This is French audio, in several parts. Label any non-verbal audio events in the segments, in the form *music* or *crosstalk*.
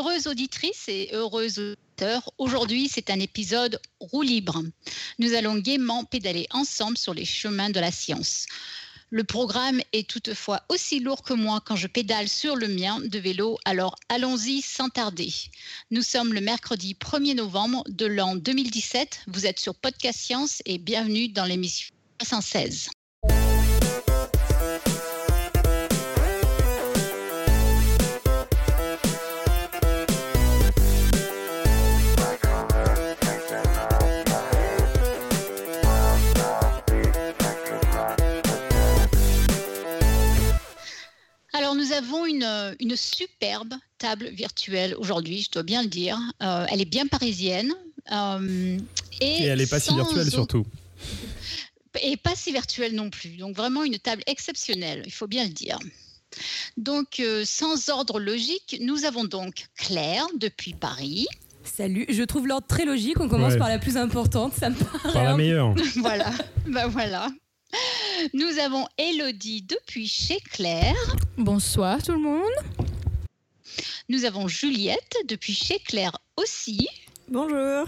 Heureuses auditrices et heureuses auditeurs, aujourd'hui c'est un épisode roue libre. Nous allons gaiement pédaler ensemble sur les chemins de la science. Le programme est toutefois aussi lourd que moi quand je pédale sur le mien de vélo, alors allons-y sans tarder. Nous sommes le mercredi 1er novembre de l'an 2017. Vous êtes sur Podcast Science et bienvenue dans l'émission 316. Avons une, une superbe table virtuelle aujourd'hui, je dois bien le dire. Euh, elle est bien parisienne. euh, Et elle n'est pas si virtuelle surtout. Et pas si virtuelle non plus. Donc vraiment une table exceptionnelle, il faut bien le dire. Donc euh, sans ordre logique, nous avons donc Claire depuis Paris. Salut, je trouve l'ordre très logique. On commence Ouais. par la plus importante, ça me paraît. Par la meilleure. *laughs* voilà, bah voilà. Nous avons Elodie depuis chez Claire. Bonsoir tout le monde. Nous avons Juliette depuis chez Claire aussi. Bonjour.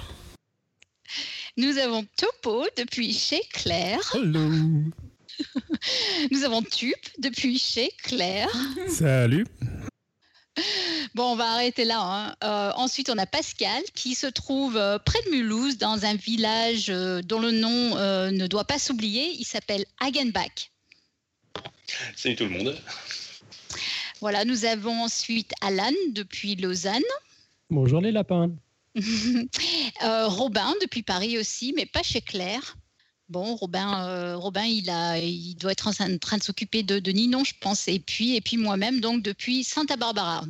Nous avons Topo depuis chez Claire. Hello. *laughs* Nous avons Tup depuis chez Claire. Salut. Bon, on va arrêter là. hein. Euh, ensuite, on a Pascal qui se trouve euh, près de Mulhouse, dans un village euh, dont le nom euh, ne doit pas s'oublier. Il s'appelle Hagenbach. Salut tout le monde. Voilà, nous avons ensuite Alan depuis Lausanne. Bonjour les lapins. *laughs* Euh, Robin depuis Paris aussi, mais pas chez Claire. Bon, Robin, euh, il, doit être en train- de s'occuper de, Ninon, je pense. Et puis, moi-même, donc depuis Santa Barbara.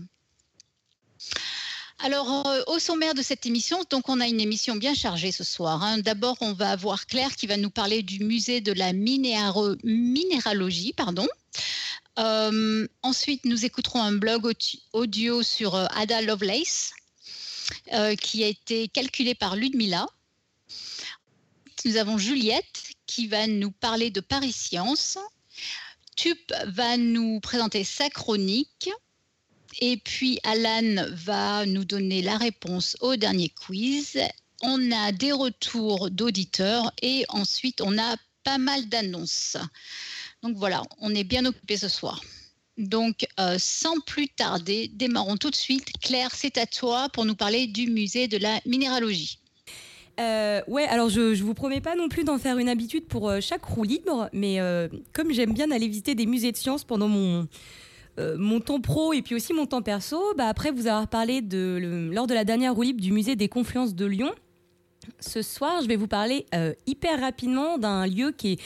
Alors, euh, au sommaire de cette émission, donc on a une émission bien chargée ce soir. hein. D'abord, on va avoir Claire qui va nous parler du musée de la minéralogie, pardon. Euh, ensuite, nous écouterons un blog au- audio sur Ada Lovelace, qui a été calculé par Ludmilla. Nous avons Juliette qui va nous parler de Paris Science. Tup va nous présenter sa chronique. Et puis Alan va nous donner la réponse au dernier quiz. On a des retours d'auditeurs et ensuite on a pas mal d'annonces. Donc voilà, on est bien occupé ce soir. Donc euh, sans plus tarder, démarrons tout de suite. Claire, c'est à toi pour nous parler du musée de la minéralogie. Euh, ouais, alors je, je vous promets pas non plus d'en faire une habitude pour euh, chaque roue libre, mais euh, comme j'aime bien aller visiter des musées de sciences pendant mon, mon temps pro et puis aussi mon temps perso, bah après vous avoir parlé de, lors de la dernière roue libre du musée des confluences de Lyon. Ce soir, je vais vous parler hyper rapidement d'un lieu qui est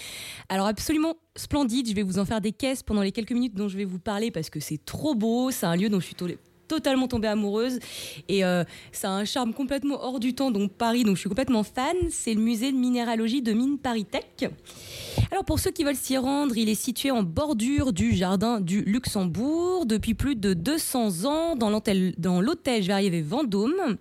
alors absolument splendide. Je vais vous en faire des caisses pendant les quelques minutes dont je vais vous parler parce que c'est trop beau. C'est un lieu dont je suis totalement tombée amoureuse et euh, ça a un charme complètement hors du temps. Donc Paris, donc je suis complètement fan. C'est le musée de minéralogie de Mine Paris Tech. Alors pour ceux qui veulent s'y rendre, il est situé en bordure du jardin du Luxembourg depuis plus de 200 ans dans l'hôtel dans l'hôtel, vais arriver Vendôme.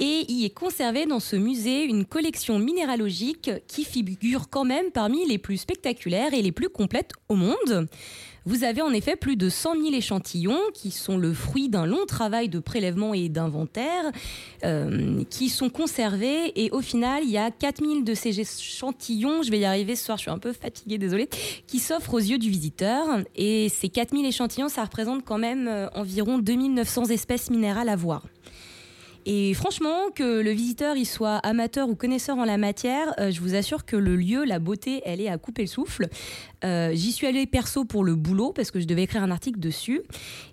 Et il est conservé dans ce musée une collection minéralogique qui figure quand même parmi les plus spectaculaires et les plus complètes au monde. Vous avez en effet plus de 100 000 échantillons qui sont le fruit d'un long travail de prélèvement et d'inventaire euh, qui sont conservés et au final il y a 4000 de ces échantillons, je vais y arriver ce soir, je suis un peu fatiguée, désolée, qui s'offrent aux yeux du visiteur et ces 4000 échantillons ça représente quand même euh, environ 2900 espèces minérales à voir. Et franchement, que le visiteur il soit amateur ou connaisseur en la matière, euh, je vous assure que le lieu, la beauté, elle est à couper le souffle. Euh, J'y suis allée perso pour le boulot parce que je devais écrire un article dessus.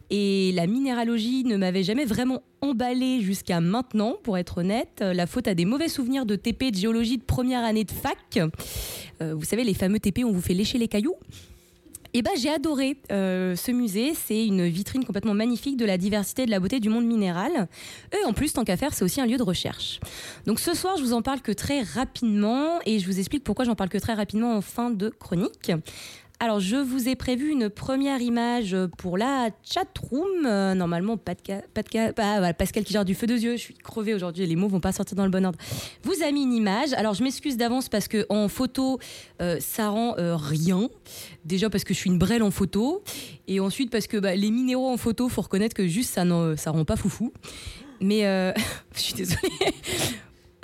Et la minéralogie ne m'avait jamais vraiment emballée jusqu'à maintenant, pour être honnête. Euh, La faute à des mauvais souvenirs de TP de géologie de première année de fac. Vous savez, les fameux TP, on vous fait lécher les cailloux? Et ben, j'ai adoré euh, ce musée. C'est une vitrine complètement magnifique de la diversité et de la beauté du monde minéral. Et en plus, tant qu'à faire, c'est aussi un lieu de recherche. Donc ce soir, je vous en parle que très rapidement et je vous explique pourquoi j'en parle que très rapidement en fin de chronique. Alors, je vous ai prévu une première image pour la chatroom. Euh, normalement, pas de, pas de bah, Pascal qui gère du feu de yeux. Je suis crevée aujourd'hui, les mots vont pas sortir dans le bon ordre. Vous a mis une image. Alors, je m'excuse d'avance parce que en photo, euh, ça rend euh, rien. Déjà parce que je suis une brêle en photo. Et ensuite parce que bah, les minéraux en photo, faut reconnaître que juste ça, ne, ça rend pas foufou. Mais *laughs* je suis désolée.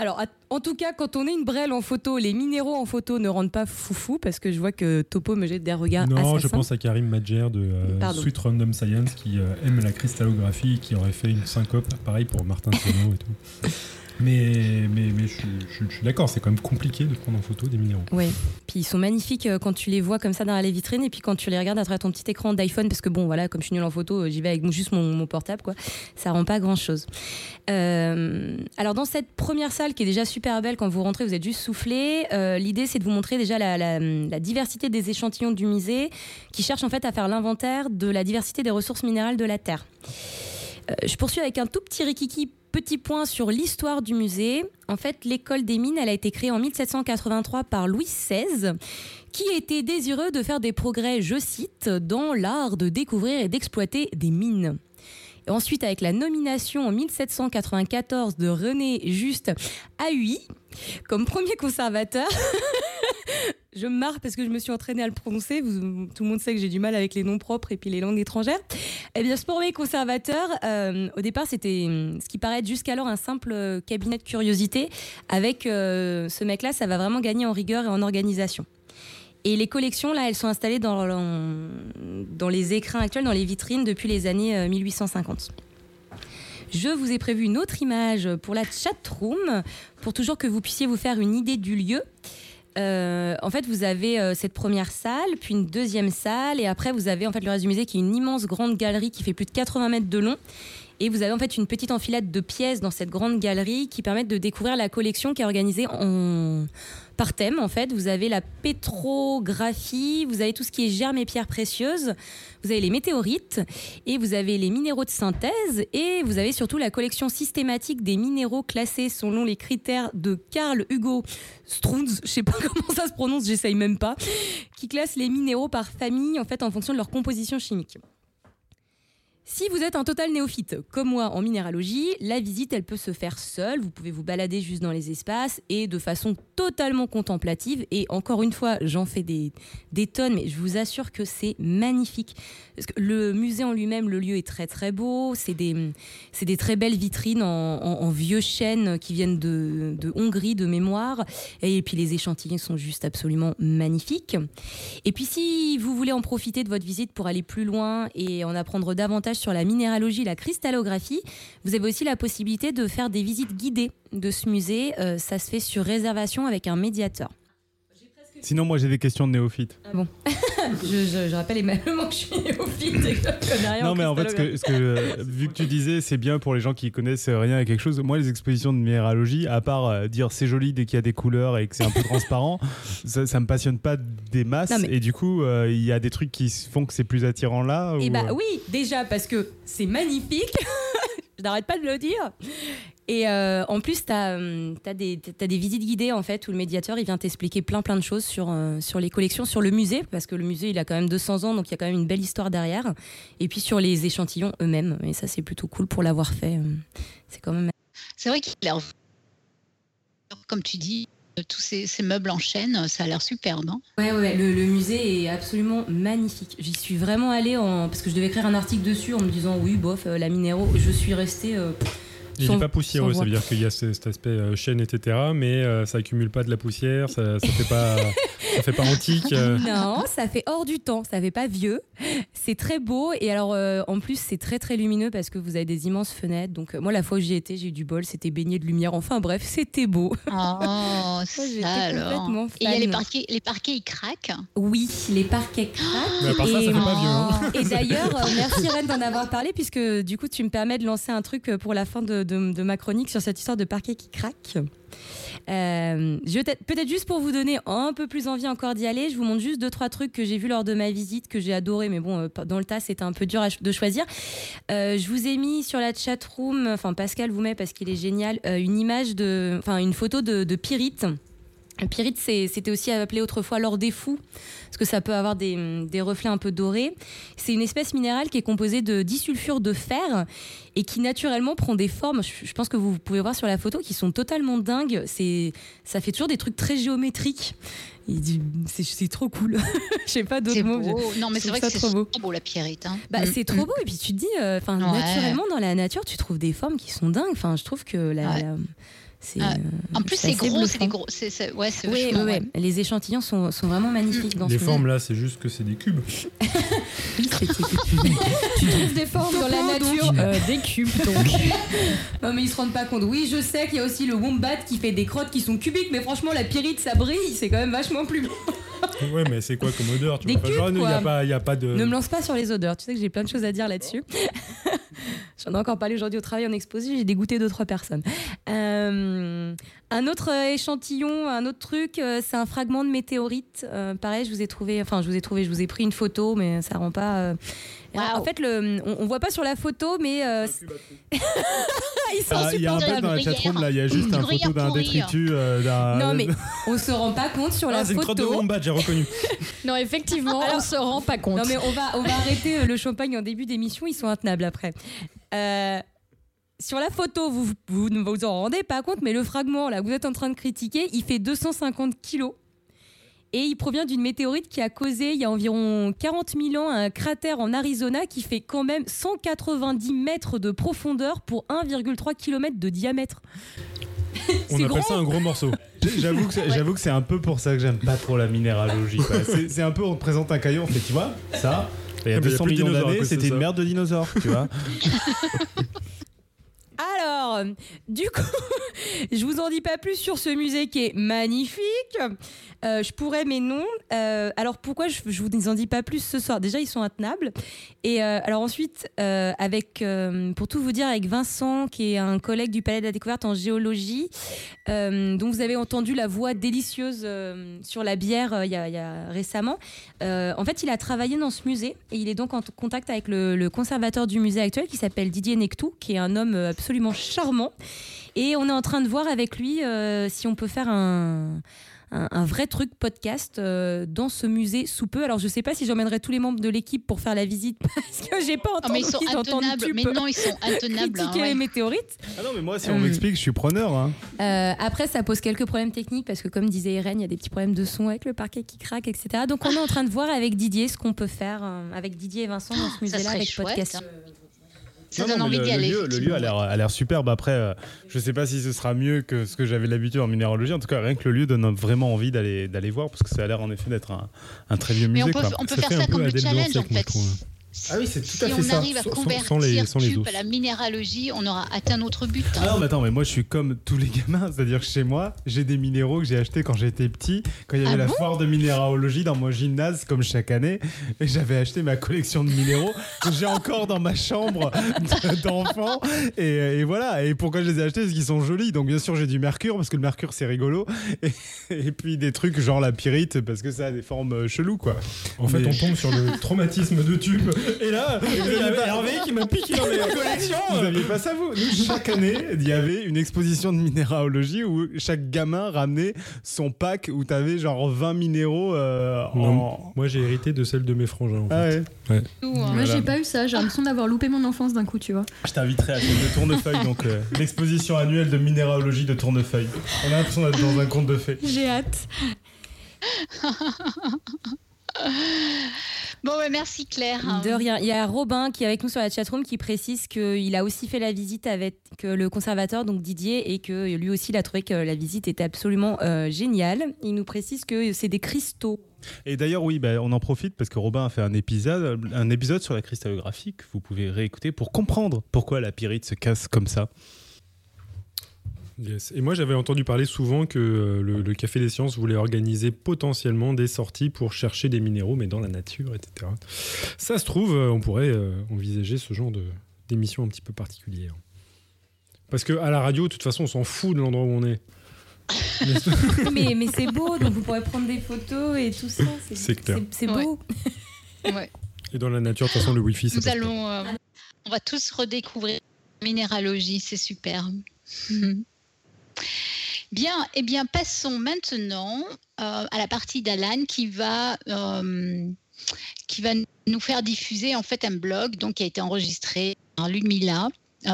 Alors, en tout cas, quand on est une brêle en photo, les minéraux en photo ne rendent pas foufou parce que je vois que Topo me jette des regards. Non, je pense à Karim Madjer de euh, Sweet Random Science qui euh, aime la cristallographie, qui aurait fait une syncope, pareil pour Martin Sono et tout. *laughs* Mais, mais, mais je, suis d'accord, c'est quand même compliqué de prendre en photo des minéraux. Oui, puis ils sont magnifiques euh, quand tu les vois comme ça dans les vitrines et puis quand tu les regardes à travers ton petit écran d'iPhone, parce que bon, voilà, comme je suis nulle en photo, euh, j'y vais avec juste mon, portable, quoi. Ça rend pas grand chose. Euh, alors, dans cette première salle qui est déjà super belle, quand vous rentrez, vous êtes juste soufflé. L'idée, c'est de vous montrer déjà la, la, diversité des échantillons du musée qui cherche en fait à faire l'inventaire de la diversité des ressources minérales de la Terre. je poursuis avec un tout petit rikiki Petit point sur l'histoire du musée. En fait, l'école des mines, elle a été créée en 1783 par Louis XVI, qui était désireux de faire des progrès, je cite, dans l'art de découvrir et d'exploiter des mines. Et ensuite, avec la nomination en 1794 de René Juste Huy comme premier conservateur, *laughs* je me marre parce que je me suis entraînée à le prononcer. tout le monde sait que j'ai du mal avec les noms propres et puis les langues étrangères. Eh bien, premier conservateur, euh, au départ, c'était ce qui paraît jusqu'alors un simple cabinet de curiosité. Avec euh, ce mec-là, ça va vraiment gagner en rigueur et en organisation. Et les collections, là, elles sont installées dans, dans les écrins actuels, dans les vitrines depuis les années 1850. Euh, Je vous ai prévu une autre image pour la chat room, pour toujours que vous puissiez vous faire une idée du lieu. Euh, en fait, vous avez euh, cette première salle, puis une deuxième salle, et après vous avez en fait le reste du musée qui est une immense grande galerie qui fait plus de 80 mètres de long. Et vous avez en fait une petite enfilade de pièces dans cette grande galerie qui permettent de découvrir la collection qui est organisée en, par thème en fait. Vous avez la pétrographie, vous avez tout ce qui est germes et pierres précieuses, vous avez les météorites et vous avez les minéraux de synthèse et vous avez surtout la collection systématique des minéraux classés selon les critères de Carl Hugo Strunz, je sais pas *laughs* comment ça se prononce, j'essaye même pas, qui classe les minéraux par famille en fait en fonction de leur composition chimique. Si vous êtes un total néophyte, comme moi en minéralogie, la visite, elle peut se faire seule. Vous pouvez vous balader juste dans les espaces et de façon totalement contemplative. Et encore une fois, j'en fais des, tonnes, mais je vous assure que c'est magnifique. Le musée en lui-même, le lieu est très très beau. C'est des, des très belles vitrines en, vieux chênes qui viennent de, de, Hongrie de mémoire. Et puis les échantillons sont juste absolument magnifiques. Et puis si vous voulez en profiter de votre visite pour aller plus loin et en apprendre davantage sur la minéralogie, la cristallographie. Vous avez aussi la possibilité de faire des visites guidées de ce musée. Euh, ça se fait sur réservation avec un médiateur. Sinon, moi, j'ai des questions de néophyte. Ah bon *laughs* *laughs* je, rappelle également que je suis néophyte et que je connais rien. Non, mais en fait, ce que, euh, vu que tu disais, c'est bien pour les gens qui connaissent rien à quelque chose. Moi, les expositions de minéralogie, à part euh, dire c'est joli dès qu'il y a des couleurs et que c'est un peu transparent, *laughs* ça, ça me passionne pas des masses. Et du coup, il y a des trucs qui font que c'est plus attirant là. Et eh bah oui, déjà parce que c'est magnifique. *laughs* je n'arrête pas de le dire. Et euh, en plus, tu as, euh, des, visites guidées en fait où le médiateur il vient t'expliquer plein plein de choses sur, euh, sur les collections, sur le musée, parce que le musée il a quand même 200 ans, donc il y a quand même une belle histoire derrière. Et puis sur les échantillons eux-mêmes. Et ça, c'est plutôt cool pour l'avoir fait. C'est quand même. C'est vrai qu'il a comme tu dis, tous ces, meubles en chaîne, ça a l'air superbe. Hein ouais, le, musée est absolument magnifique. J'y suis vraiment allée en... parce que je devais écrire un article dessus en me disant oui, bof, la minéraux. Je suis restée. Il n'est pas poussiéreux, ça veut dire qu'il y a cet aspect euh, chaîne, etc. Mais euh, ça accumule pas de la poussière, ça ne fait, pas, *laughs* ça fait pas antique. Euh. Non, ça fait hors du temps, ça fait pas vieux. C'est très beau et alors en plus c'est très très lumineux parce que vous avez des immenses fenêtres. Donc moi la fois où j'y étais, j'ai eu du bol, c'était baigné de lumière. Enfin bref, *laughs* c'était beau. Oh, ça alors. Et il y a les parquets, les parquets ils craquent. Oui, les parquets craquent. Mais part et, ça, ça fait pas vieux. Hein. *laughs* Et d'ailleurs, merci Rennes d'en avoir parlé puisque du coup tu me permets de lancer un truc pour la fin de de, ma chronique sur cette histoire de parquet qui craque. Euh, peut-être juste pour vous donner un peu plus envie encore d'y aller, je vous montre juste deux trois trucs que j'ai vus lors de ma visite que j'ai adoré, mais bon, euh, dans le tas c'était un peu dur de choisir. Euh, je vous ai mis sur la chat room, enfin Pascal vous met parce qu'il est génial, une image de, enfin une photo de, de Pyrite Pyrite, c'était aussi appelé autrefois l'or des fous, parce que ça peut avoir des, des reflets un peu dorés. C'est une espèce minérale qui est composée de disulfure de fer et qui naturellement prend des formes, je, pense que vous pouvez voir sur la photo, qui sont totalement dingues. Ça fait toujours des trucs très géométriques. C'est trop cool. *laughs* Je sais pas d'autres mots. Non, mais c'est vrai que c'est trop beau. la pierrite. Hein. Bah, mm. C'est trop beau. Et puis tu te dis, euh, naturellement, dans la nature, tu trouves des formes qui sont dingues. Enfin, je trouve que la ah, euh, en plus, c'est gros, c'est des gros. ouais, oui, oui, Les échantillons sont, sont vraiment magnifiques. Dans les formes là, c'est juste que c'est des cubes. *laughs* tu trouves des formes dans la nature, euh, des cubes donc. *laughs* non, mais ils se rendent pas compte. Oui, je sais qu'il y a aussi le wombat qui fait des crottes qui sont cubiques, mais franchement, la pyrite, ça brille, c'est quand même vachement plus beau. *laughs* ouais, mais c'est quoi comme odeur tu Des cubes, Il n'y a, pas, y a pas de. Ne me lance pas sur les odeurs. Tu sais que j'ai plein de choses à dire là-dessus. *laughs* J'en ai encore parlé aujourd'hui au travail en exposé, j'ai dégoûté deux, trois personnes. Euh, un autre échantillon, un autre truc, euh, c'est un fragment de météorite. Euh, pareil, je vous ai trouvé, enfin, je vous ai trouvé, je vous ai pris une photo, mais ça rend pas. En fait, le, on, voit pas sur la photo, mais *laughs* ils sont ah, Il y a un peu dans la chatroom là, il y a juste une photo d'un détritus. non, mais *laughs* on se rend pas compte sur ah, la photo. C'est une crotte de wombat, j'ai reconnu. *laughs* non, effectivement, on se rend pas compte. Non, mais on va, on va arrêter le champagne en début d'émission, ils sont intenables après. Euh, sur la photo, vous, vous ne vous en rendez pas compte, mais le fragment là, vous êtes en train de critiquer, il fait 250 kilos. Et il provient d'une météorite qui a causé, il y a environ 40 000 ans, un cratère en Arizona qui fait quand même 190 mètres de profondeur pour 1,3 km de diamètre. On appelle ça un gros morceau. *laughs* J'avoue que c'est un peu pour ça que j'aime pas trop la minéralogie. *laughs* C'est un peu, on te présente un caillou, on fait, tu vois, ça, il y a 200 millions d'années, c'était une merde de dinosaures, tu vois. *laughs* Alors, du coup, *laughs* je vous en dis pas plus sur ce musée qui est magnifique. Euh, je pourrais, mais non. Euh, alors pourquoi je, je vous en dis pas plus ce soir? Déjà, ils sont intenables. Et euh, alors ensuite, avec, pour tout vous dire, avec Vincent, qui est un collègue du Palais de la Découverte en géologie, dont vous avez entendu la voix délicieuse sur la bière il y, a, récemment. en fait, il a travaillé dans ce musée et il est donc en contact avec le, le conservateur du musée actuel qui s'appelle Didier Nectou, qui est un homme absolument charmant. Et on est en train de voir avec lui si on peut faire un un, vrai truc podcast euh, dans ce musée sous peu. Alors je sais pas si j'emmènerai tous les membres de l'équipe pour faire la visite *laughs* parce que j'ai pas ah, entendu. mais ils sont intenables. Mais non, ils sont intenables. Hein, critiquer les météorites. Ah non, mais moi, si on euh, m'explique, je suis preneur. Hein. Euh, après, ça pose quelques problèmes techniques parce que, comme disait Irène, il y a des petits problèmes de son avec le parquet qui craque, etc. Donc, on est en train de voir avec Didier ce qu'on peut faire avec Didier et Vincent dans ce ah, musée-là avec podcast. Hein. Ça donne envie d'y aller. Le lieu, a l'air superbe. Après, euh, je ne sais pas si ce sera mieux que ce que j'avais l'habitude en minéralogie. En tout cas, rien que le lieu donne vraiment envie d'aller voir parce que ça a l'air en effet d'être un, un, très vieux musée. Mais on peut, faire ça comme le challenge en fait. Ah oui, c'est tout à fait ça. Si on arrive à convertir les, à la minéralogie, on aura atteint notre but. Hein. Ah non, mais attends, mais moi je suis comme tous les gamins, c'est-à-dire que chez moi, j'ai des minéraux que j'ai achetés quand j'étais petit, quand il y avait ah la foire de minéralogie dans mon gymnase, comme chaque année, et j'avais acheté ma collection de minéraux que j'ai encore dans ma chambre d'enfant. Et, voilà. Et pourquoi je les ai achetés? Parce qu'ils sont jolis. Donc bien sûr, j'ai du mercure parce que le mercure c'est rigolo. Et, puis des trucs genre la pyrite parce que ça a des formes cheloues quoi. En fait, on tombe sur le traumatisme de tube. Et là, il y avait Hervé qui m'a piqué dans la collection. Vous n'aviez pas ça, vous Chaque année, il y avait une exposition de minéralogie où chaque gamin ramenait son pack où tu avais genre 20 minéraux. Euh, moi, j'ai hérité de celle de mes frangins. En ah fait. ouais. Moi, j'ai pas eu ça. J'ai l'impression d'avoir loupé mon enfance d'un coup, tu vois. Je t'inviterai à de Tournefeuille, donc euh, l'exposition annuelle de minéralogie de Tournefeuille. On a l'impression d'être dans un conte de fées. J'ai hâte. *laughs* *laughs* Bon, merci Claire. De rien. Il y a Robin qui est avec nous sur la chatroom qui précise qu'il a aussi fait la visite avec le conservateur, donc Didier, et que lui aussi il a trouvé que la visite était absolument euh, géniale. Il nous précise que c'est des cristaux. Et d'ailleurs, oui, bah, on en profite parce que Robin a fait un épisode, un épisode sur la cristallographie que vous pouvez réécouter pour comprendre pourquoi la pyrite se casse comme ça. Et moi, j'avais entendu parler souvent que euh, le, Café des Sciences voulait organiser potentiellement des sorties pour chercher des minéraux, mais dans la nature, etc. Ça se trouve, euh, on pourrait euh, envisager ce genre d'émission un petit peu particulière. Parce qu'à la radio, de toute façon, on s'en fout de l'endroit où on est. *laughs* mais, mais c'est beau, donc vous pourrez prendre des photos et tout ça. C'est clair. C'est beau. *laughs* Ouais. Et dans la nature, de toute façon, le Wi-Fi, c'est Nous allons, on va tous redécouvrir la minéralogie, c'est super. *laughs* Bien, eh bien, passons maintenant à la partie d'Alan qui va qui va nous faire diffuser en fait un blog donc qui a été enregistré par Lumila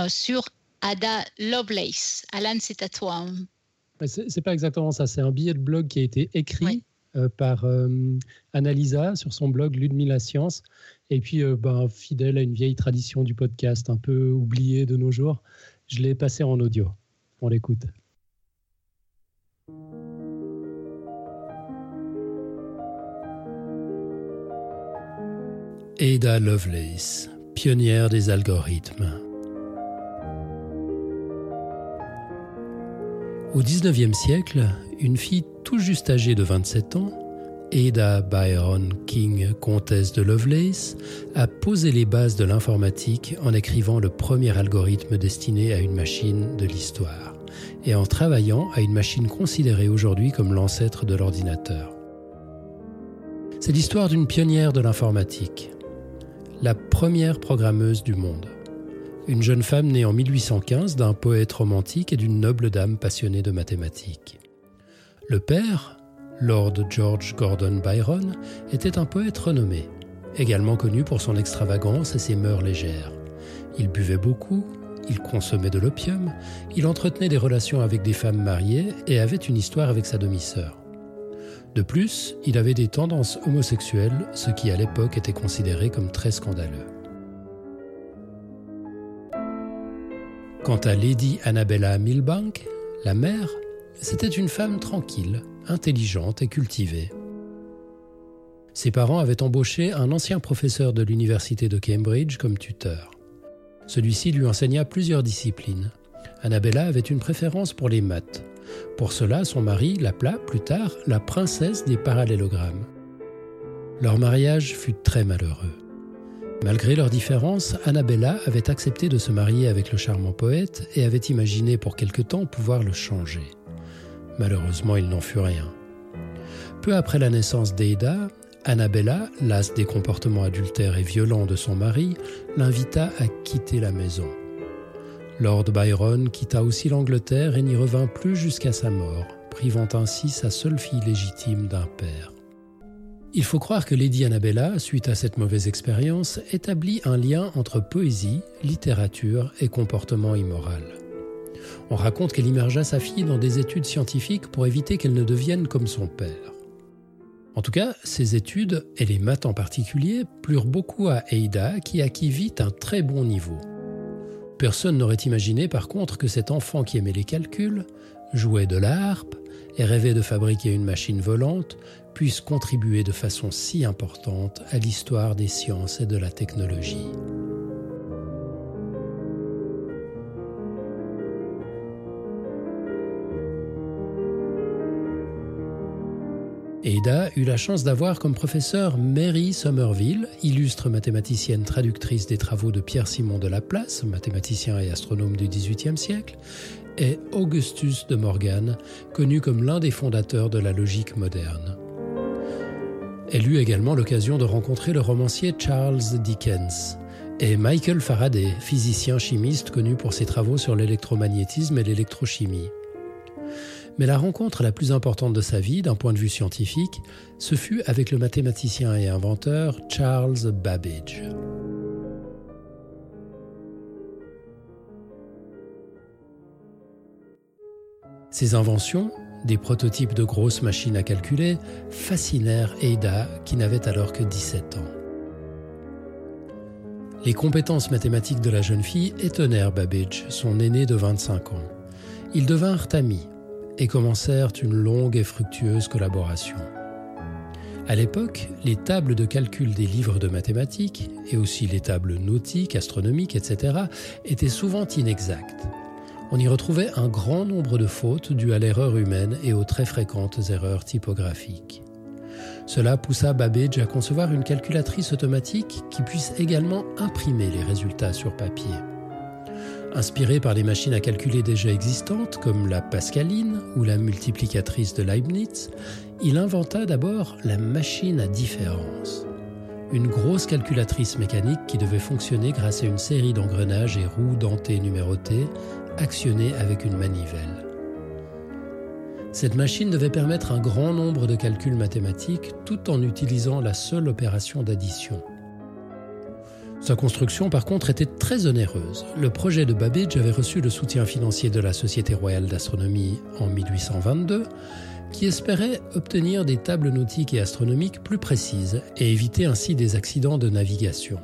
sur Ada Lovelace. Alan, c'est à toi. C'est pas exactement ça. C'est un billet de blog qui a été écrit euh, par euh, Annalisa sur son blog Ludmilla Science. Et puis, euh, ben, fidèle à une vieille tradition du podcast, un peu oubliée de nos jours, je l'ai passé en audio. On l'écoute. Ada Lovelace, pionnière des algorithmes. Au XIXe siècle, une fille tout juste âgée de 27 ans, Ada Byron King, comtesse de Lovelace, a posé les bases de l'informatique en écrivant le premier algorithme destiné à une machine de l'histoire et en travaillant à une machine considérée aujourd'hui comme l'ancêtre de l'ordinateur. C'est l'histoire d'une pionnière de l'informatique, la première programmeuse du monde une jeune femme née en 1815 d'un poète romantique et d'une noble dame passionnée de mathématiques. Le père, Lord George Gordon Byron, était un poète renommé, également connu pour son extravagance et ses mœurs légères. Il buvait beaucoup, il consommait de l'opium, il entretenait des relations avec des femmes mariées et avait une histoire avec sa demi-sœur. De plus, il avait des tendances homosexuelles, ce qui à l'époque était considéré comme très scandaleux. Quant à Lady Annabella Milbank, la mère, c'était une femme tranquille, intelligente et cultivée. Ses parents avaient embauché un ancien professeur de l'université de Cambridge comme tuteur. Celui-ci lui enseigna plusieurs disciplines. Annabella avait une préférence pour les maths. Pour cela, son mari l'appela plus tard la princesse des parallélogrammes. Leur mariage fut très malheureux. Malgré leurs différences, Annabella avait accepté de se marier avec le charmant poète et avait imaginé pour quelque temps pouvoir le changer. Malheureusement, il n'en fut rien. Peu après la naissance d'Ada, Annabella, lasse des comportements adultères et violents de son mari, l'invita à quitter la maison. Lord Byron quitta aussi l'Angleterre et n'y revint plus jusqu'à sa mort, privant ainsi sa seule fille légitime d'un père. Il faut croire que Lady Annabella, suite à cette mauvaise expérience, établit un lien entre poésie, littérature et comportement immoral. On raconte qu'elle immergea sa fille dans des études scientifiques pour éviter qu'elle ne devienne comme son père. En tout cas, ces études, et les maths en particulier, plurent beaucoup à Ada qui acquit vite un très bon niveau. Personne n'aurait imaginé par contre que cet enfant qui aimait les calculs, jouait de la harpe et rêvait de fabriquer une machine volante, puisse contribuer de façon si importante à l'histoire des sciences et de la technologie. Ada eut la chance d'avoir comme professeur Mary Somerville, illustre mathématicienne traductrice des travaux de Pierre-Simon de Laplace, mathématicien et astronome du XVIIIe siècle, et Augustus de Morgan, connu comme l'un des fondateurs de la logique moderne. Elle eut également l'occasion de rencontrer le romancier Charles Dickens et Michael Faraday, physicien chimiste connu pour ses travaux sur l'électromagnétisme et l'électrochimie. Mais la rencontre la plus importante de sa vie, d'un point de vue scientifique, ce fut avec le mathématicien et inventeur Charles Babbage. Ses inventions, des prototypes de grosses machines à calculer fascinèrent Ada qui n'avait alors que 17 ans. Les compétences mathématiques de la jeune fille étonnèrent Babbage, son aîné de 25 ans. Ils devinrent amis et commencèrent une longue et fructueuse collaboration. À l'époque, les tables de calcul des livres de mathématiques, et aussi les tables nautiques, astronomiques, etc., étaient souvent inexactes on y retrouvait un grand nombre de fautes dues à l'erreur humaine et aux très fréquentes erreurs typographiques. Cela poussa Babbage à concevoir une calculatrice automatique qui puisse également imprimer les résultats sur papier. Inspiré par les machines à calculer déjà existantes comme la Pascaline ou la multiplicatrice de Leibniz, il inventa d'abord la machine à différence. Une grosse calculatrice mécanique qui devait fonctionner grâce à une série d'engrenages et roues dentées numérotées actionné avec une manivelle. Cette machine devait permettre un grand nombre de calculs mathématiques tout en utilisant la seule opération d'addition. Sa construction, par contre, était très onéreuse. Le projet de Babbage avait reçu le soutien financier de la Société royale d'astronomie en 1822, qui espérait obtenir des tables nautiques et astronomiques plus précises et éviter ainsi des accidents de navigation.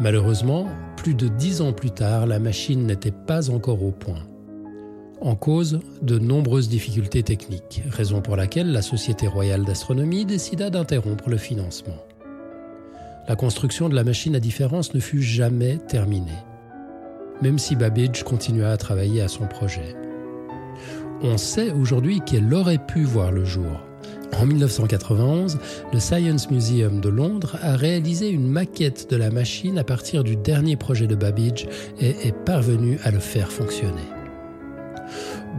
Malheureusement, plus de dix ans plus tard, la machine n'était pas encore au point. En cause, de nombreuses difficultés techniques, raison pour laquelle la Société royale d'astronomie décida d'interrompre le financement. La construction de la machine à différence ne fut jamais terminée, même si Babbage continua à travailler à son projet. On sait aujourd'hui qu'elle aurait pu voir le jour. En 1991, le Science Museum de Londres a réalisé une maquette de la machine à partir du dernier projet de Babbage et est parvenu à le faire fonctionner.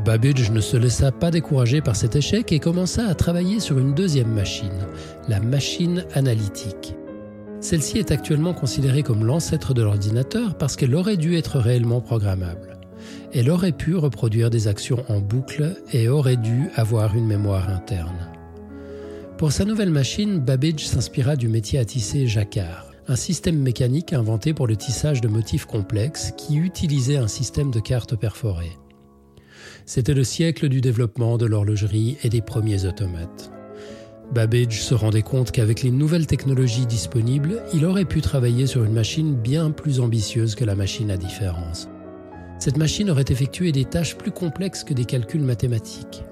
Babbage ne se laissa pas décourager par cet échec et commença à travailler sur une deuxième machine, la machine analytique. Celle-ci est actuellement considérée comme l'ancêtre de l'ordinateur parce qu'elle aurait dû être réellement programmable. Elle aurait pu reproduire des actions en boucle et aurait dû avoir une mémoire interne. Pour sa nouvelle machine, Babbage s'inspira du métier à tisser jacquard, un système mécanique inventé pour le tissage de motifs complexes qui utilisait un système de cartes perforées. C'était le siècle du développement de l'horlogerie et des premiers automates. Babbage se rendait compte qu'avec les nouvelles technologies disponibles, il aurait pu travailler sur une machine bien plus ambitieuse que la machine à différence. Cette machine aurait effectué des tâches plus complexes que des calculs mathématiques.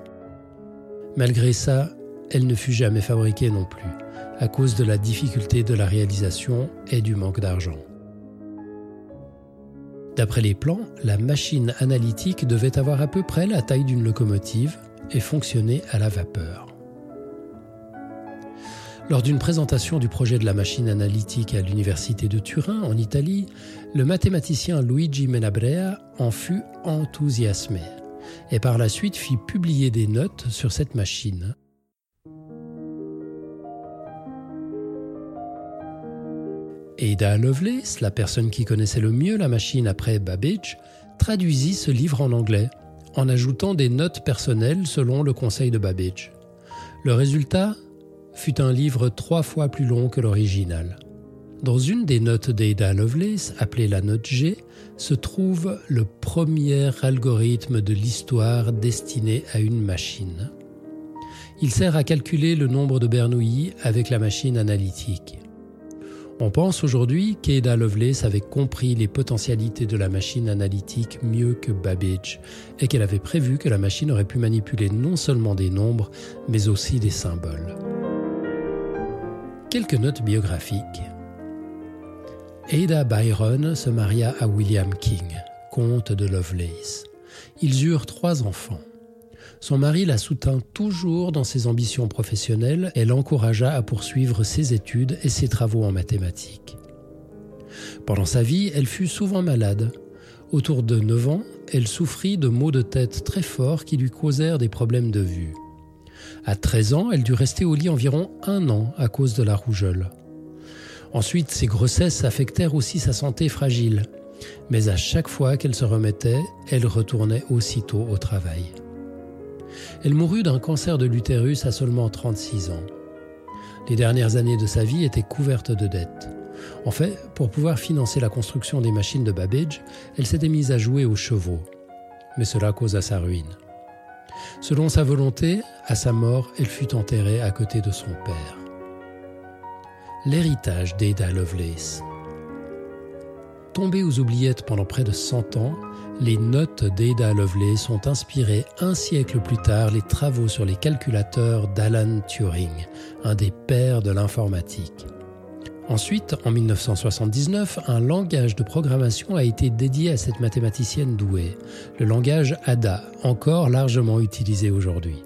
Malgré ça, elle ne fut jamais fabriquée non plus, à cause de la difficulté de la réalisation et du manque d'argent. D'après les plans, la machine analytique devait avoir à peu près la taille d'une locomotive et fonctionner à la vapeur. Lors d'une présentation du projet de la machine analytique à l'université de Turin, en Italie, le mathématicien Luigi Menabrea en fut enthousiasmé et par la suite fit publier des notes sur cette machine. Ada Lovelace, la personne qui connaissait le mieux la machine après Babbage, traduisit ce livre en anglais, en ajoutant des notes personnelles selon le conseil de Babbage. Le résultat fut un livre trois fois plus long que l'original. Dans une des notes d'Ada Lovelace, appelée la note G, se trouve le premier algorithme de l'histoire destiné à une machine. Il sert à calculer le nombre de Bernoulli avec la machine analytique. On pense aujourd'hui qu'Ada Lovelace avait compris les potentialités de la machine analytique mieux que Babbage et qu'elle avait prévu que la machine aurait pu manipuler non seulement des nombres, mais aussi des symboles. Quelques notes biographiques. Ada Byron se maria à William King, comte de Lovelace. Ils eurent trois enfants. Son mari la soutint toujours dans ses ambitions professionnelles et l'encouragea à poursuivre ses études et ses travaux en mathématiques. Pendant sa vie, elle fut souvent malade. Autour de 9 ans, elle souffrit de maux de tête très forts qui lui causèrent des problèmes de vue. À 13 ans, elle dut rester au lit environ un an à cause de la rougeole. Ensuite, ses grossesses affectèrent aussi sa santé fragile. Mais à chaque fois qu'elle se remettait, elle retournait aussitôt au travail. Elle mourut d'un cancer de l'utérus à seulement 36 ans. Les dernières années de sa vie étaient couvertes de dettes. En fait, pour pouvoir financer la construction des machines de Babbage, elle s'était mise à jouer aux chevaux. Mais cela causa sa ruine. Selon sa volonté, à sa mort, elle fut enterrée à côté de son père. L'héritage d'Ada Lovelace. Tombée aux oubliettes pendant près de 100 ans, les notes d'Ada Lovelace sont inspirées un siècle plus tard les travaux sur les calculateurs d'Alan Turing, un des pères de l'informatique. Ensuite, en 1979, un langage de programmation a été dédié à cette mathématicienne douée, le langage ADA, encore largement utilisé aujourd'hui.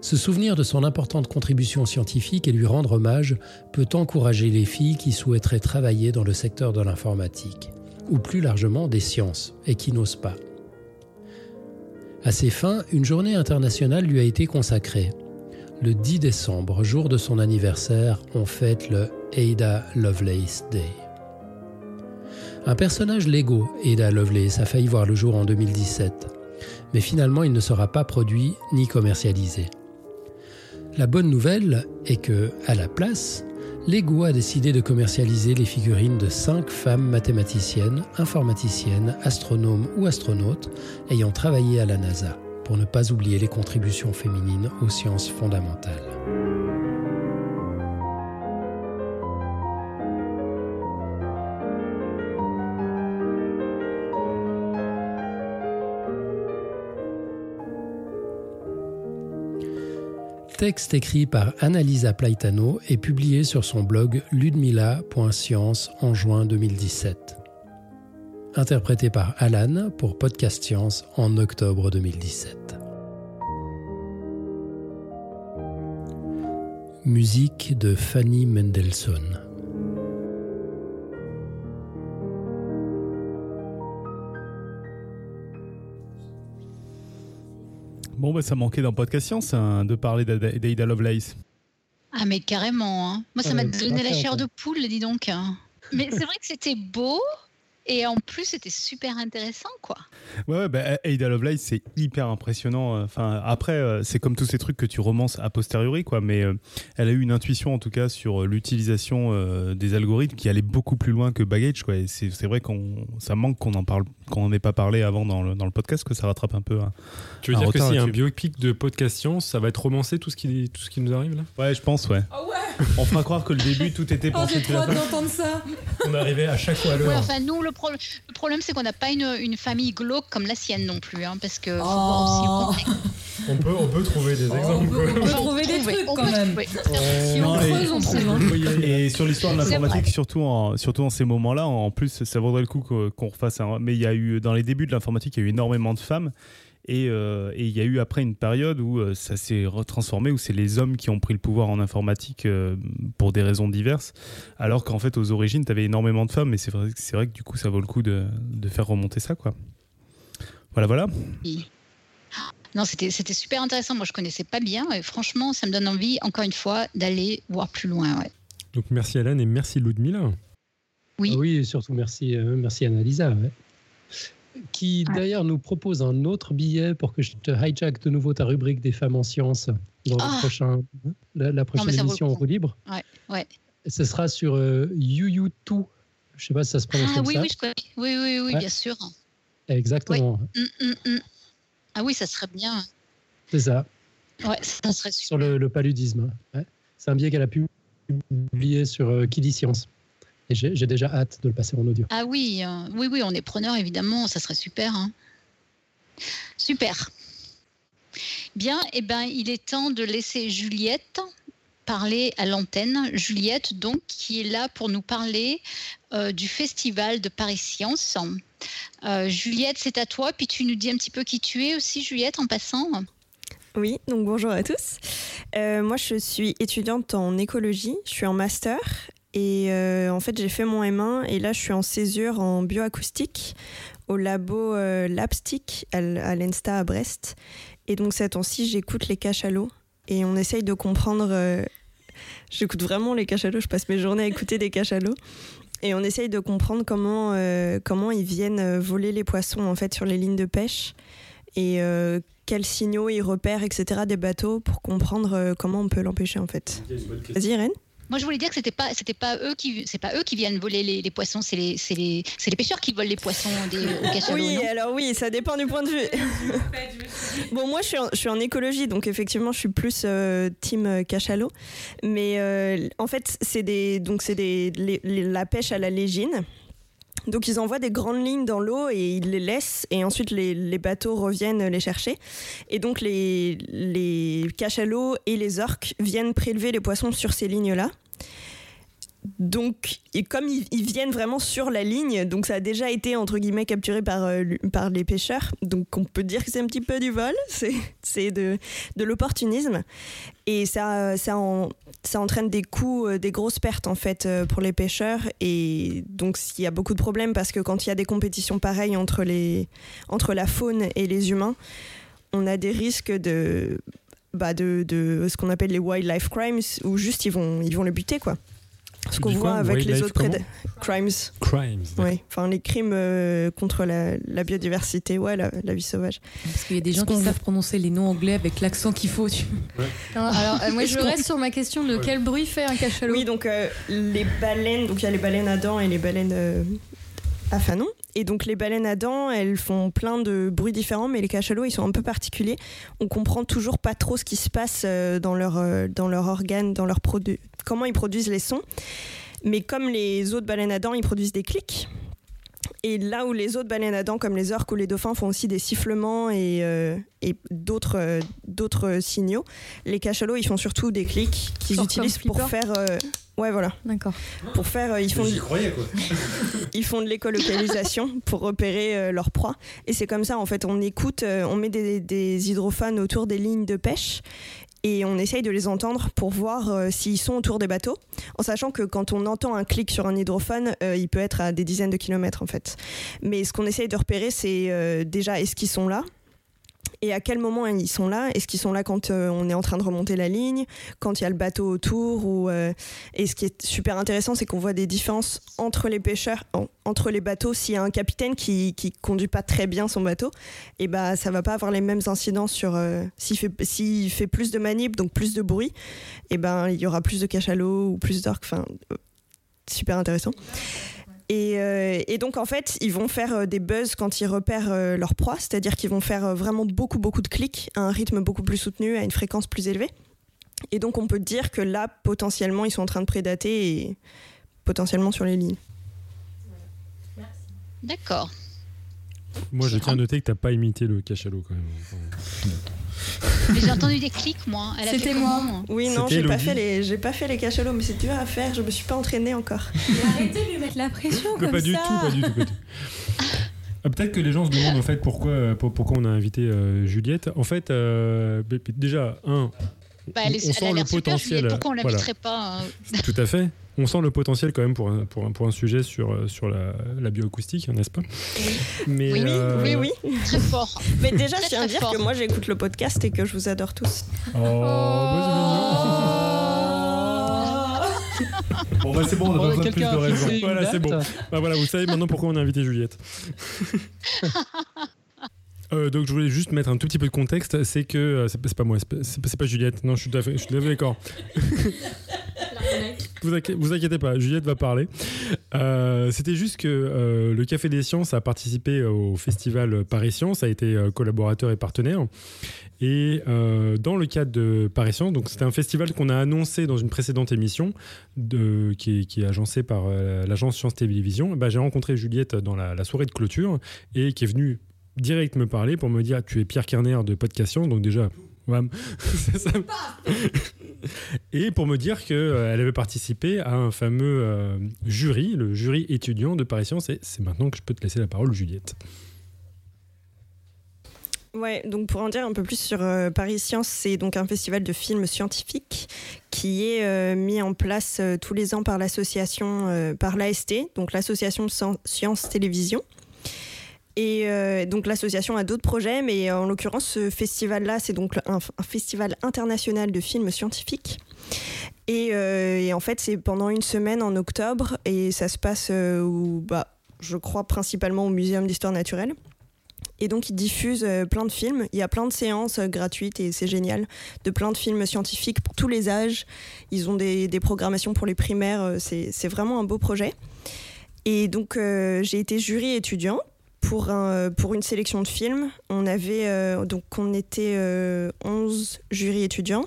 Se souvenir de son importante contribution scientifique et lui rendre hommage peut encourager les filles qui souhaiteraient travailler dans le secteur de l'informatique, ou plus largement des sciences, et qui n'osent pas. À ces fins, une journée internationale lui a été consacrée. Le 10 décembre, jour de son anniversaire, on fête le Ada Lovelace Day. Un personnage Lego, Ada Lovelace, a failli voir le jour en 2017. mais finalement il ne sera pas produit ni commercialisé. La bonne nouvelle est que, à la place, Lego a décidé de commercialiser les figurines de cinq femmes mathématiciennes, informaticiennes, astronomes ou astronautes ayant travaillé à la NASA, pour ne pas oublier les contributions féminines aux sciences fondamentales. Texte écrit par Annalisa Plaitano et publié sur son blog ludmila.science en juin 2017. Interprété par Alan pour Podcast Science en octobre 2017. Musique de Fanny Mendelssohn. Bon, bah, ça manquait dans Podcast Science hein, de parler d'Ada Lovelace. Ah, mais carrément. Hein. Moi, ça m'a donné la chair de poule, dis donc. Mais c'est vrai que c'était beau, et en plus, c'était super intéressant, quoi. Ouais, ouais bah, Ada Lovelace, c'est hyper impressionnant. Euh, enfin, après, euh, c'est comme tous ces trucs que tu romances a posteriori, quoi. Mais euh, elle a eu une intuition, en tout cas, sur l'utilisation des algorithmes qui allait beaucoup plus loin que Baggage, quoi. Et c'est vrai qu'on, ça manque qu'on en parle, qu'on n'en ait pas parlé avant dans le, dans le, podcast, que ça rattrape un peu. tu veux dire que s'il y a un biopic de podcast science, ça va être romancé tout ce qui, tout ce qui nous arrive là? Ouais, je pense, ouais. Oh ouais On fera croire que le début, tout était pensé. Oh, j'ai trop d'entendre ça. On arrivait à chaque fois à l'heure. Ouais, enfin, nous, le, le problème, c'est qu'on n'a pas une, une, famille glauque comme la sienne non plus, hein, parce que oh. on peut on peut trouver des exemples. On peut, on peut trouver des trucs quand même. Si on creuse, on trouve. Et sur l'histoire de l'informatique, surtout en surtout en ces moments-là, en plus, ça vaudrait le coup qu'on refasse. Un... Mais il y a eu dans les débuts de l'informatique, il y a eu énormément de femmes. Euh, et il y a eu après une période où euh, ça s'est retransformé, où c'est les hommes qui ont pris le pouvoir en informatique euh, pour des raisons diverses, alors qu'en fait aux origines, tu avais énormément de femmes, et c'est vrai, vrai, que du coup ça vaut le coup de, de, faire remonter ça. quoi. Voilà, voilà. Non, c'était super intéressant. Moi, je connaissais pas bien. Et franchement, ça me donne envie, encore une fois, d'aller voir plus loin. Ouais. Donc, merci Alan et merci Ludmilla. Oui. Ah oui, et surtout merci, merci Annalisa. Ouais qui d'ailleurs nous propose un autre billet pour que je te hijack de nouveau ta rubrique des femmes en sciences dans le ah. prochain, la, prochaine émission en roue libre. Ouais, ouais. Ce sera sur euh, UU2. Je sais pas si ça se prononce ah, comme oui, ça. Oui, je oui, oui, oui, bien sûr. Exactement. Hum, hum, hum. Ah oui, ça serait bien. C'est ça. Ouais, ça serait super. Sur le, paludisme. C'est un billet qu'elle a pu publier sur euh, Science. Et j'ai déjà hâte de le passer en audio. Ah oui, euh, oui, oui, on est preneur évidemment, ça serait super. Hein. Super. Bien, et eh ben, il est temps de laisser Juliette parler à l'antenne. Juliette, donc, qui est là pour nous parler euh, du festival de Paris Science. Euh, Juliette, c'est à toi, puis tu nous dis un petit peu qui tu es aussi, Juliette, en passant. Oui, donc bonjour à tous. moi, je suis étudiante en écologie, je suis en master et euh, en fait, j'ai fait mon M1 et là, je suis en césure en bioacoustique au labo euh, Labstick à, l'ENSTA à Brest. Et donc, cette temps-ci, j'écoute les cachalots et on essaye de comprendre. Euh, j'écoute vraiment les cachalots, je passe mes journées à écouter des cachalots. Et on essaye de comprendre comment, comment ils viennent voler les poissons en fait sur les lignes de pêche et quels signaux ils repèrent, etc. des bateaux pour comprendre comment on peut l'empêcher en fait. Vas-y Irène. Moi, je voulais dire que c'était pas, c'était pas eux qui, c'est pas eux qui viennent voler les, poissons, c'est les, c'est les, les, pêcheurs qui volent les poissons des *laughs* cachalots. Oui, alors oui, ça dépend du point de vue. *laughs* bon, moi, je suis, en, je suis en écologie, donc effectivement, je suis plus euh, team cachalot. Mais euh, en fait, c'est des, donc c'est des, la pêche à la légine. Donc ils envoient des grandes lignes dans l'eau et ils les laissent et ensuite les, bateaux reviennent les chercher. Et donc les, les cachalots et les orques viennent prélever les poissons sur ces lignes-là. Donc, et comme ils, viennent vraiment sur la ligne, donc ça a déjà été entre guillemets capturé par, euh, les pêcheurs. Donc, on peut dire que c'est un petit peu du vol, *laughs* c'est de, l'opportunisme. Et ça, ça, entraîne des coûts, euh, des grosses pertes en fait euh, pour les pêcheurs. Et donc, il y a beaucoup de problèmes parce que quand il y a des compétitions pareilles entre, la faune et les humains, on a des risques de, bah de ce qu'on appelle les wildlife crimes où juste ils vont, ils vont le buter quoi. Ce qu'on voit avec les autres crimes. Crimes. Oui, enfin les crimes euh, contre la, la, biodiversité, ouais, la, la vie sauvage. Parce qu'il y a des gens qui savent prononcer les noms anglais avec l'accent qu'il faut. Tu... alors euh, moi je reste sur ma question de quel bruit fait un cachalot? Oui, donc euh, les baleines, donc il y a les baleines à dents et les baleines à fanon. Et donc les baleines à dents, elles font plein de bruits différents, mais les cachalots, ils sont un peu particuliers. On comprend toujours pas trop ce qui se passe dans leur, dans leur organe, dans leur produit, comment ils produisent les sons. Mais comme les autres baleines à dents, ils produisent des clics. Et là où les autres baleines à dents, comme les orques ou les dauphins, font aussi des sifflements et, euh, et d'autres, euh, d'autres signaux, les cachalots, ils font surtout des clics qu'ils utilisent pour faire. Euh, ouais, voilà. D'accord. Pour faire. ils, font de... croyais, quoi. *laughs* ils font de l'écolocalisation pour repérer leur proie. Et c'est comme ça, en fait, on écoute, on met des, des hydrophones autour des lignes de pêche et on essaye de les entendre pour voir euh, s'ils sont autour des bateaux, en sachant que quand on entend un clic sur un hydrophone, euh, il peut être à des dizaines de kilomètres en fait. Mais ce qu'on essaye de repérer, c'est euh, déjà est-ce qu'ils sont là et à quel moment ils sont là? Est-ce qu'ils sont là quand euh, on est en train de remonter la ligne, quand il y a le bateau autour ou, euh, Et ce qui est super intéressant, c'est qu'on voit des différences entre les pêcheurs, entre les bateaux. S'il y a un capitaine qui, qui conduit pas très bien son bateau, et eh bah, ça va pas avoir les mêmes incidences sur. Euh, s'il, fait, fait plus de manip, donc plus de bruit, et eh ben, il y aura plus de cachalots ou plus d'orques. Enfin, super intéressant. Euh, et, donc en fait, ils vont faire euh, des buzz quand ils repèrent euh, leur proie, c'est-à-dire qu'ils vont faire vraiment beaucoup beaucoup de clics à un rythme beaucoup plus soutenu, à une fréquence plus élevée. Et donc on peut dire que là, potentiellement, ils sont en train de prédater et potentiellement sur les lignes. D'accord. Moi, je tiens à noter que tu n'as pas imité le cachalot quand même. *laughs* Mais j'ai entendu des clics, moi. C'était moi. Oui, non, j'ai pas, fait les, j'ai pas fait les cachalots, mais c'est dur à faire. Je me suis pas entraînée encore. *laughs* Arrêtez de lui mettre la pression comme pas ça. Du tout, pas du tout, pas du tout. *laughs* Ah, peut-être que les gens se demandent en fait pourquoi, euh, pourquoi on a invité euh, Juliette. En fait, euh, déjà, un, bah, elle, on sent le potentiel. pourquoi on l'inviterait pas hein Tout à fait on sent le potentiel quand même pour un, pour un, pour un sujet sur, euh, sur la, la bioacoustique, n'est-ce pas? Oui. Mais, oui, euh... oui, oui, Très fort. Mais déjà, je tiens à dire que moi, j'écoute le podcast et que je vous adore tous. Oh, oh. Bon bah c'est bon, on a besoin de plus de raisons. Voilà, c'est bon. Bah voilà, vous savez maintenant pourquoi on a invité Juliette? *laughs* Euh, donc je voulais juste mettre un tout petit peu de contexte, c'est que euh, c'est pas moi, c'est pas, Juliette. Non, je suis, je suis d'accord. *laughs* vous, inquiétez, vous inquiétez pas, Juliette va parler. Euh, c'était juste que le Café des Sciences a participé au festival Paris Sciences, a été collaborateur et partenaire. Et dans le cadre de Paris Sciences, donc c'était un festival qu'on a annoncé dans une précédente émission, de, qui, est, qui, est, agencée par l'agence Sciences Télévision. Bah, J'ai rencontré Juliette dans la, la, soirée de clôture et qui est venue direct me parler pour me dire tu es Pierre Kerner de Podcast donc déjà *laughs* et pour me dire qu'elle euh, avait participé à un fameux euh, jury, le jury étudiant de Paris Science, et c'est maintenant que je peux te laisser la parole, Juliette. Ouais, donc pour en dire un peu plus sur euh, Paris Science, c'est donc un festival de films scientifiques qui est mis en place tous les ans par l'association, par l'AST, donc l'association Science Télévision. Et euh, donc l'association a d'autres projets, mais en l'occurrence, ce festival-là, c'est donc un, festival international de films scientifiques. Euh, et, en fait, c'est pendant une semaine en octobre, et ça se passe, euh, où, bah, je crois, principalement au Muséum d'histoire naturelle. Et donc, ils diffusent plein de films. Il y a plein de séances gratuites et c'est génial. De plein de films scientifiques pour tous les âges. Ils ont des programmations pour les primaires. C'est vraiment un beau projet. Et donc, j'ai été jury étudiant pour, un, pour une sélection de films. On avait euh, donc on était 11 euh, jurys étudiants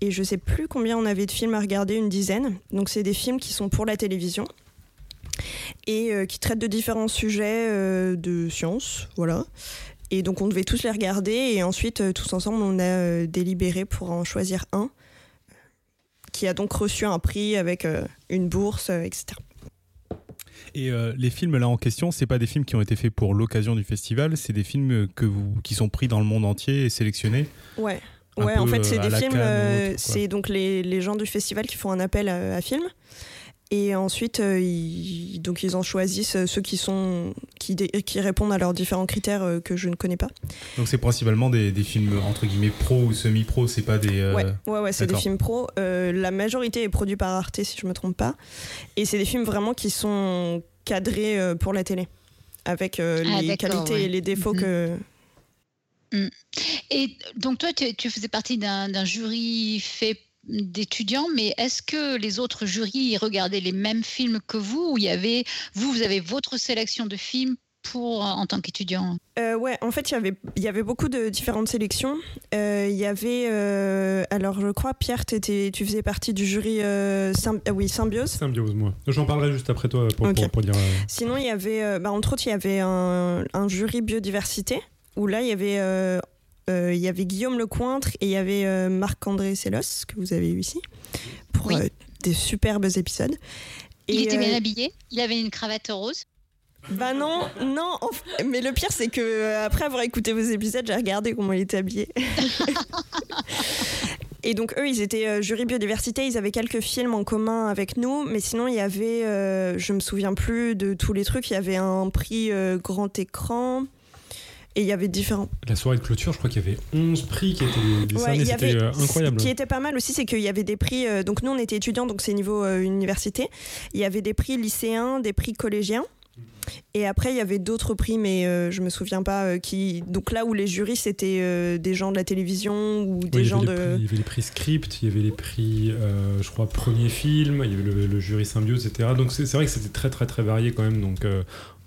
et je sais plus combien on avait de films à regarder, une dizaine. Donc c'est des films qui sont pour la télévision et euh, qui traitent de différents sujets de science, voilà. Et donc on devait tous les regarder et ensuite tous ensemble on a délibéré pour en choisir un qui a donc reçu un prix avec une bourse, etc. Et euh, les films là en question, c'est pas des films qui ont été faits pour l'occasion du festival, c'est des films que vous, qui sont pris dans le monde entier et sélectionnés. Ouais. Ouais, en fait, c'est des films. Euh, c'est donc les, les, gens du festival qui font un appel à, films. Et ensuite, euh, ils, donc ils en choisissent euh, ceux qui, sont, qui, qui répondent à leurs différents critères euh, que je ne connais pas. Donc c'est principalement des, des, films entre guillemets pro ou semi-pro, c'est pas des... Ouais, ouais, ouais c'est des films pro. la majorité est produite par Arte, si je me trompe pas. Et c'est des films vraiment qui sont cadrés pour la télé, avec ah, les qualités et les défauts mhm. que... Mm. Et donc toi, tu, tu faisais partie d'un jury fait d'étudiants, mais est-ce que les autres jurys regardaient les mêmes films que vous ou il y avait, vous, vous avez votre sélection de films pour en tant qu'étudiant? Euh, Ouais, en fait, y il y avait beaucoup de différentes sélections. Euh, il y avait, euh, alors je crois, Pierre, étais, tu faisais partie du jury oui, Symbiose. Symbiose, moi. J'en parlerai juste après toi pour, pour, dire. Sinon, il y avait, bah, entre autres, il y avait un, un, jury biodiversité où là, il y avait euh, il y avait Guillaume Lecointre et il y avait euh, Marc-André Sellos, que vous avez eu ici, pour euh, des superbes épisodes. Il était bien habillé Il avait une cravate rose bah non, non. Mais le pire, c'est que après avoir écouté vos épisodes, j'ai regardé comment il était habillé. *laughs* Et donc eux, ils étaient jury biodiversité, ils avaient quelques films en commun avec nous, mais sinon il y avait, je me souviens plus de tous les trucs, il y avait un prix grand écran, et il y avait différents. La soirée de clôture, je crois qu'il y avait 11 prix qui étaient décernés, c'était euh, incroyable. Ce qui était pas mal aussi, c'est qu'il y avait des prix. Euh, donc nous, on était étudiants, donc c'est niveau euh, université. Il y avait des prix lycéens, des prix collégiens. Et après, il y avait d'autres prix, mais je me souviens pas qui. Donc là où les jurys, c'était des gens de la télévision ou des gens de. il y avait les prix script, il y avait les prix, je crois, premier film, il y avait le, le jury symbiose, etc. Donc c'est vrai que c'était très, très, très varié quand même. Donc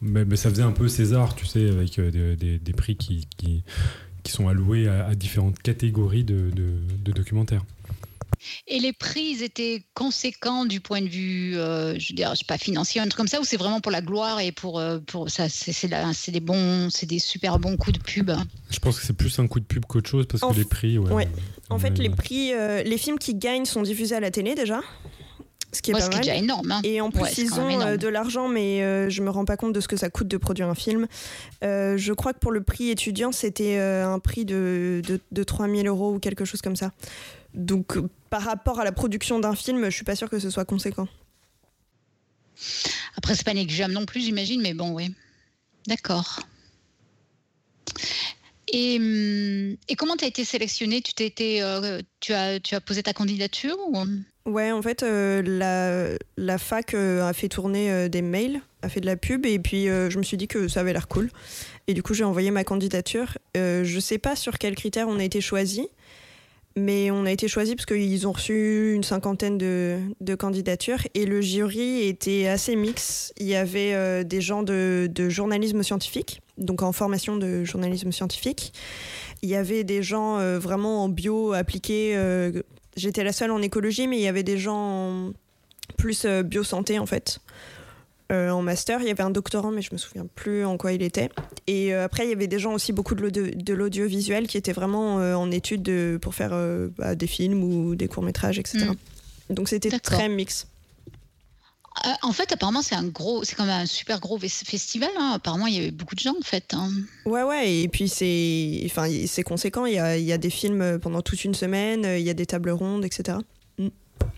mais, ça faisait un peu César, tu sais, avec euh, des, des, prix qui, qui, qui, sont alloués à, différentes catégories de, de, documentaires. Et les prix étaient conséquents du point de vue, euh, je veux dire, je sais pas financier, un truc comme ça, ou c'est vraiment pour la gloire et pour, euh, pour ça, c'est des bons, c'est des super bons coups de pub? Je pense que c'est plus un coup de pub qu'autre chose parce que les prix, ouais. En fait, les prix, les films qui gagnent sont diffusés à la télé déjà ce qui est, pas mal. déjà énorme. Hein. Et en plus, ils ont euh, de l'argent, mais euh, je me rends pas compte de ce que ça coûte de produire un film. Euh, je crois que pour le prix étudiant, c'était un prix de, de, de 3000 euros ou quelque chose comme ça. Donc, par rapport à la production d'un film, je suis pas sûre que ce soit conséquent. Après, c'est pas négligeable non plus, j'imagine, mais bon, oui. D'accord. Et, hum, et, comment tu as été sélectionné tu, été, tu, as, tu as posé ta candidature ou... Ouais, en fait, euh, la, fac euh, a fait tourner euh, des mails, a fait de la pub, et puis je me suis dit que ça avait l'air cool. Et du coup, j'ai envoyé ma candidature. je sais pas sur quels critères on a été choisi, mais on a été choisi parce qu'ils ont reçu une cinquantaine de, candidatures, et le jury était assez mix. Il y avait des gens de, journalisme scientifique, donc en formation de journalisme scientifique. Il y avait des gens vraiment en bio appliqué j'étais la seule en écologie, mais il y avait des gens plus euh, biosanté en fait. Euh, en master, il y avait un doctorant, mais je me souviens plus en quoi il était. Et euh, après, il y avait des gens aussi beaucoup de l'audiovisuel qui étaient vraiment en études pour faire bah, des films ou des courts métrages, etc. Mm. Donc c'était très mix. en fait, apparemment, c'est un gros, c'est quand même un super gros festival. Hein. Apparemment, il y avait beaucoup de gens, en fait. Hein. Ouais, ouais. Et puis c'est, enfin, c'est conséquent. Il y a des films pendant toute une semaine. Il y a des tables rondes, etc.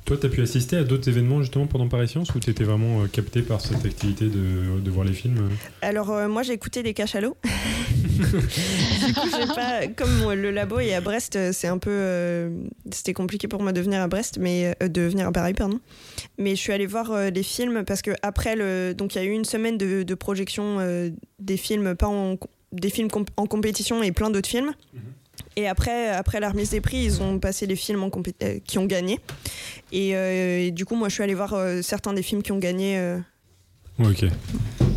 Toi, tu as pu assister à d'autres événements justement pendant Paris Science ou tu étais vraiment euh, capté par cette activité de, de voir les films Alors, euh, moi, j'ai écouté des cachalots. *laughs* du coup, pas, comme le labo est à Brest, euh, c'est un peu. C'était compliqué pour moi de venir à Brest, mais de venir à Paris, pardon. Mais je suis allée voir les films parce que après le. Donc, il y a eu une semaine de, de projection des films, pas en, des films en compétition et plein d'autres films. Mhm. Et après, après la remise des prix, ils ont passé les films euh, qui ont gagné. Euh, et, du coup, moi, je suis allée voir euh, certains des films qui ont gagné. Ok.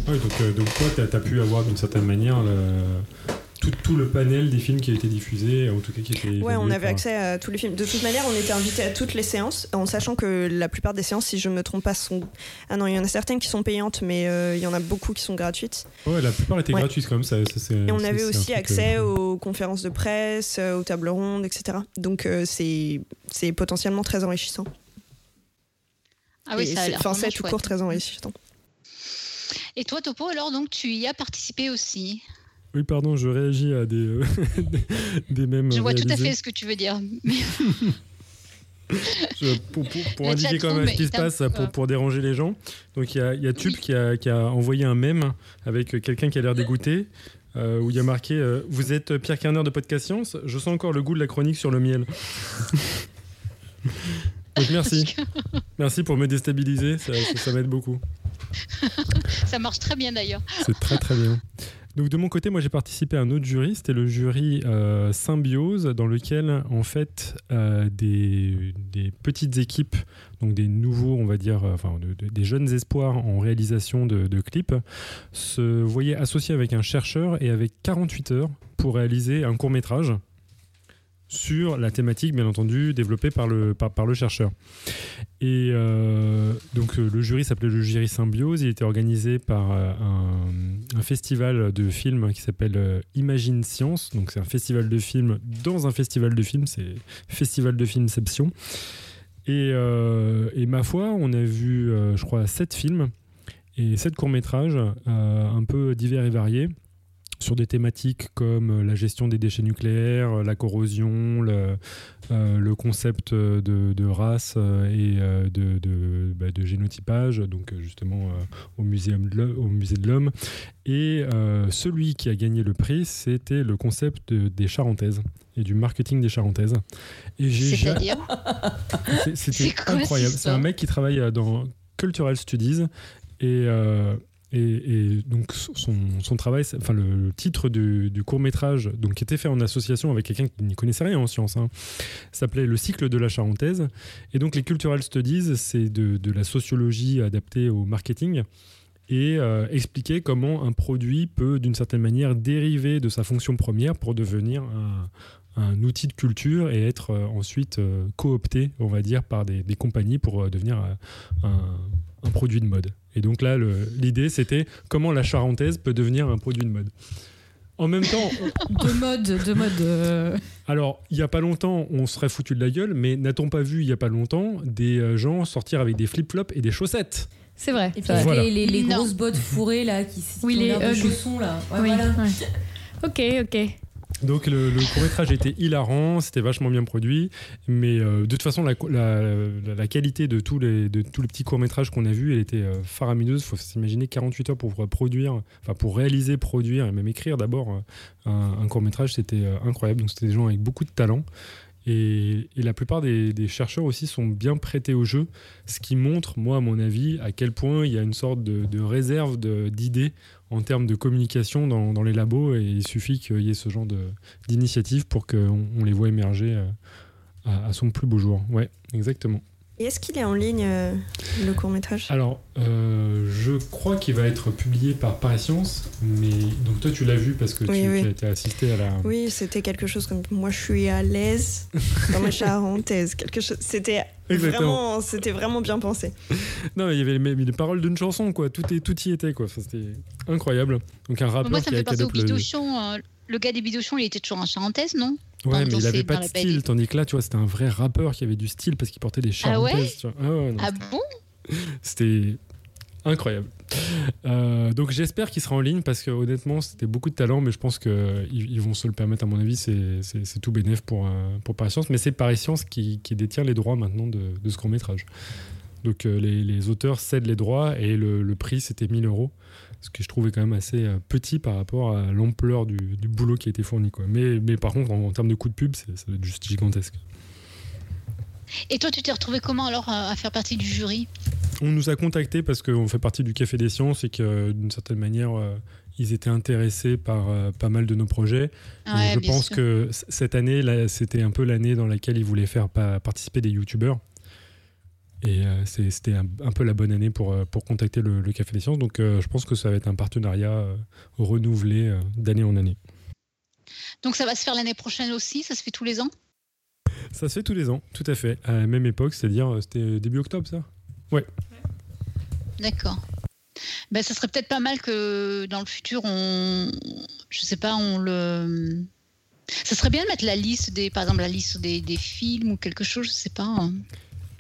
donc, donc, toi, tu pu avoir d'une certaine manière tout, le panel des films qui a été diffusé, en tout cas qui était. Ouais, on avait accès à tous les films. De toute manière, on était invité à toutes les séances, en sachant que la plupart des séances, si je ne me trompe pas, sont. Ah non, il y en a certaines qui sont payantes, mais euh, il y en a beaucoup qui sont gratuites. Ouais, la plupart étaient gratuites quand même. Ça, Et on avait aussi accès euh, aux conférences de presse, euh, aux tables rondes, etc. Donc c'est potentiellement très enrichissant. Ah oui, ça a Enfin, c'est tout court très enrichissant. Et toi, Topo, alors, donc tu y as participé aussi? Oui, pardon, je réagis à des, euh, *laughs* des mêmes. Je vois tout à fait ce que tu veux dire. *laughs* pour, indiquer quand même ce qui se passe, pour, déranger les gens. Donc il y a, y a Tube qui, a, qui, a, envoyé un mème avec quelqu'un qui a l'air dégoûté. Euh, où il y a marqué euh, Vous êtes Pierre Kerner de Podcast Science, je sens encore le goût de la chronique sur le miel. *laughs* Donc merci. Merci pour me déstabiliser, ça, ça m'aide beaucoup. ça marche très bien d'ailleurs. C'est très très bien. Donc de mon côté, moi j'ai participé à un autre jury, c'était le jury euh, Symbiose, dans lequel en fait euh, des, petites équipes, donc des nouveaux, on va dire, euh, enfin des jeunes espoirs en réalisation de, de, clips, se voyaient associés avec un chercheur et avec 48 heures pour réaliser un court métrage sur la thématique, bien entendu, développée par le, chercheur. Et euh, donc euh, le jury s'appelait le jury Symbiose. Il était organisé par euh, un, festival de films qui s'appelle Imagine Science. Donc c'est un festival de films dans un festival de films. C'est Festival de Filmception. Et, et ma foi, on a vu, je crois, sept films et sept courts métrages un peu divers et variés sur des thématiques comme euh, la gestion des déchets nucléaires, euh, la corrosion, le, euh, concept de, race et de, bah, de, génotypage, donc justement au, muséum au musée de l'homme. Et celui qui a gagné le prix, c'était le concept des charentaises et du marketing des charentaises. Et j'ai C'était incroyable. C'est un mec qui travaille dans Cultural Studies et et, donc son, travail, enfin le, titre du, court métrage, donc qui était fait en association avec quelqu'un qui n'y connaissait rien en sciences, hein, s'appelait Le cycle de la charentaise. Et donc les cultural studies, c'est de, la sociologie adaptée au marketing et euh, expliquer comment un produit peut d'une certaine manière dériver de sa fonction première pour devenir un, outil de culture et être euh, ensuite euh, coopté, on va dire, par des, compagnies pour devenir un produit de mode. Et donc là, l'idée, c'était comment la charentaise peut devenir un produit de mode. En même temps. *laughs* de mode, de mode. Euh. Alors, il n'y a pas longtemps, on serait foutu de la gueule, mais n'a-t-on pas vu il n'y a pas longtemps des euh, gens sortir avec des flip-flops et des chaussettes? C'est vrai. Et puis les, grosses bottes fourrées là, qui oui, les chaussons là. oui. *laughs* Ok, ok. Donc le, court métrage était hilarant, c'était vachement bien produit, mais euh, de toute façon la, qualité de tous les, de tous les petits courts métrages qu'on a vus, elle était euh, faramineuse. Il faut s'imaginer 48 heures pour produire, enfin pour réaliser, produire et même écrire d'abord euh, un, court métrage, c'était incroyable. Donc c'était des gens avec beaucoup de talent. Et, la plupart des, chercheurs aussi sont bien prêtés au jeu, ce qui montre, moi, à mon avis, à quel point il y a une sorte de réserve d'idées en termes de communication dans, les labos il suffit qu'il y ait ce genre d'initiative pour qu'on on les voit émerger euh, à, à, son plus beau jour. Ouais, exactement. Et est-ce qu'il est en ligne, euh, le court métrage Alors, euh, je crois qu'il va être publié par Paris Science, mais donc toi tu l'as vu parce que tu, as été assisté à la. Oui, c'était quelque chose comme moi je suis à l'aise dans ma *laughs* charentaise, quelque chose. C'était vraiment, c'était vraiment bien pensé. non, mais il y avait les, les paroles d'une chanson, quoi. Tout, est, tout y était, quoi. c'était incroyable. Donc un rappeur moi, ça me fait penser au Bidochon. Le gars des Bidochons, il était toujours en charentaise, non Ouais, mais il avait pas de style, tandis que là, tu vois, c'était un vrai rappeur qui avait du style parce qu'il portait des charentaises. Ah ouais, ah, bon *laughs* C'était incroyable. Euh, donc j'espère qu'il sera en ligne parce que honnêtement c'était beaucoup de talent mais je pense qu'ils ils vont se le permettre à mon avis c'est tout bénéf pour, pour Paris Science mais c'est Paris Science qui, qui, détient les droits maintenant de, de ce court métrage donc euh, les, les, auteurs cèdent les droits et le, le prix c'était 1000 euros ce que je trouvais quand même assez euh, petit par rapport à l'ampleur du, boulot qui a été fourni. Quoi. Mais, mais par contre, en, termes de coût de pub, c'est juste gigantesque. Et toi, tu t'es retrouvé comment alors à, faire partie du jury? On nous a contactés parce qu'on fait partie du Café des Sciences et que d'une certaine manière, euh, ils étaient intéressés par euh, pas mal de nos projets. je pense que cette année, c'était un peu l'année dans laquelle ils voulaient faire participer des youtubeurs. Et euh, c'était un, peu la bonne année pour, euh, pour contacter le, Café des Sciences. Donc euh, je pense que ça va être un partenariat renouvelé d'année en année. Donc ça va se faire l'année prochaine aussi? Ça se fait tous les ans? Ça se fait tous les ans, tout à fait. À la même époque, c'est-à-dire c'était début octobre, ça? Ouais. D'accord. Ben, ça serait peut-être pas mal que dans le futur, on, je sais pas, on le, ça serait bien de mettre la liste des, par exemple, la liste des, des films ou quelque chose, je sais pas.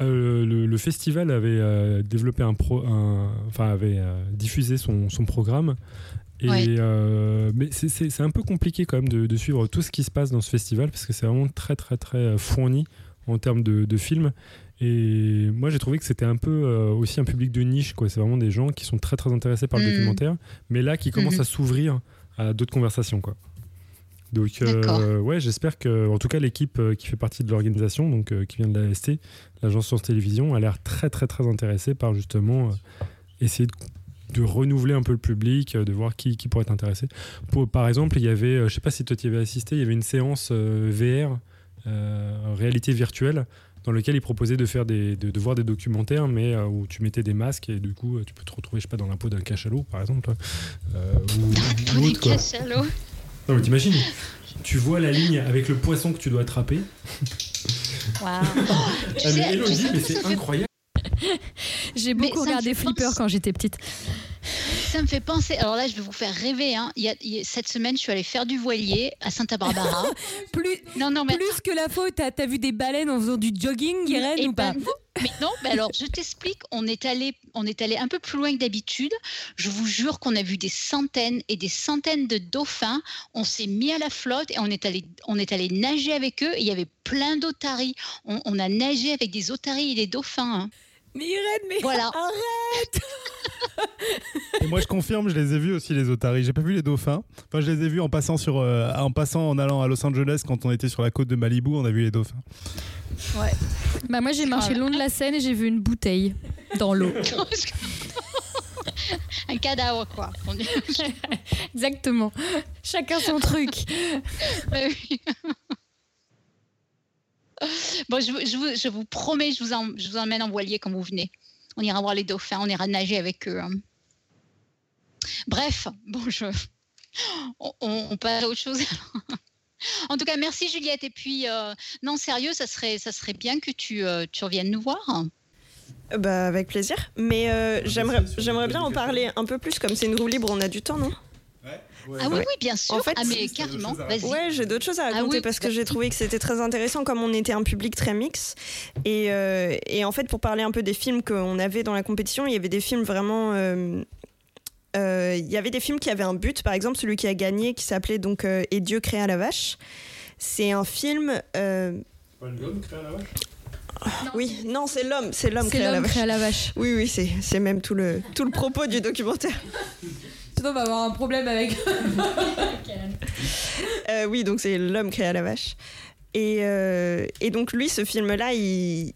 Euh, le, festival avait euh, développé un pro, enfin avait euh, diffusé son, programme. Et mais c'est un peu compliqué quand même de, suivre tout ce qui se passe dans ce festival parce que c'est vraiment très très très fourni en termes de, de films. Et moi, j'ai trouvé que c'était un peu aussi un public de niche. Quoi. C'est vraiment des gens qui sont très très intéressés par le Mm. documentaire, mais là qui commencent Mhm. à s'ouvrir à d'autres conversations. Quoi. Donc, euh, ouais, j'espère que, en tout cas, l'équipe euh, qui fait partie de l'organisation, donc euh, qui vient de l'AST, l'agence Science Télévision, a l'air très très très intéressée par justement euh, essayer de de renouveler un peu le public, de voir qui, qui pourrait être intéressé. Pour, par exemple, il y avait, je sais pas si toi tu y avais assisté, il y avait une séance VR, réalité virtuelle, dans lequel ils proposaient de faire des, de, de voir des documentaires, mais euh, où tu mettais des masques et du coup tu peux te retrouver, je sais pas, dans la peau d'un cachalot, par exemple. Euh, ou, ou autre, quoi. Non mais t'imagines, tu vois la ligne avec le poisson que tu dois attraper. Tu Ah, mais Elodie, c'est incroyable. *laughs* J'ai beaucoup regardé Flipper quand j'étais petite. Ça me fait penser. Alors là, je vais vous faire rêver. Hein. Il y a- il cette semaine, je suis allée faire du voilier à Santa Barbara. *laughs* Plus, non, non, mais plus que la faute, t'as as vu des baleines en faisant du jogging, Irène, ou pas ben non, mais non, mais alors je t'explique, on est allé on est allé un peu plus loin que d'habitude. Je vous jure qu'on a vu des centaines et des centaines de dauphins. On s'est mis à la flotte et on est allé on est allé nager avec eux. Et il y avait plein d'otaries. On, on a nagé avec des otaries et des dauphins. hein. Mais Irène, mais Voilà. *laughs* arrête Et moi, je confirme, je les ai vus aussi, les otaries. J'ai pas vu les dauphins. Enfin, je les ai vus en passant, sur, euh, en passant en allant à Los Angeles quand on était sur la côte de Malibu. On a vu les dauphins. Ouais. Bah moi j'ai marché le long de la Seine et j'ai vu une bouteille dans l'eau. *laughs* un cadavre quoi. *laughs* Exactement. Chacun son truc. Bon, je, vous- je vous, je vous promets, je vous, en- je vous emmène en voilier quand vous venez. On ira voir les dauphins, on ira nager avec eux. hein. Bref, bon, je... on, on, on passe à autre chose. en tout cas, merci Juliette. Et puis, euh, non, sérieux, ça serait, ça serait bien que tu, euh, tu reviennes nous voir. Bah, avec plaisir. Mais euh, j'aimerais j'aimerais bien en parler un peu plus, comme c'est une roue libre, on a du temps, non? Ah oui, oui, bien sûr. En fait, ah, mais carrément, vas-y. Ouais, j'ai d'autres choses à Ah raconter oui, parce que j'ai trouvé que c'était très intéressant comme on était un public très mix. Et, euh, et en fait, pour parler un peu des films qu'on avait dans la compétition, il y avait des films vraiment. euh, euh, il y avait des films qui avaient un but, par exemple celui qui a gagné qui s'appelait donc euh, Et Dieu créa la vache. C'est un film. euh, oui, non, c'est l'homme, c'est l'homme C'est créa la vache. créa la vache. Oui, oui, c'est c'est même tout le, tout le propos du documentaire. *laughs* Sinon, on va avoir un problème avec. *laughs* Euh, oui, donc c'est l'homme créa la vache. Et, euh, et donc lui, ce film-là, il,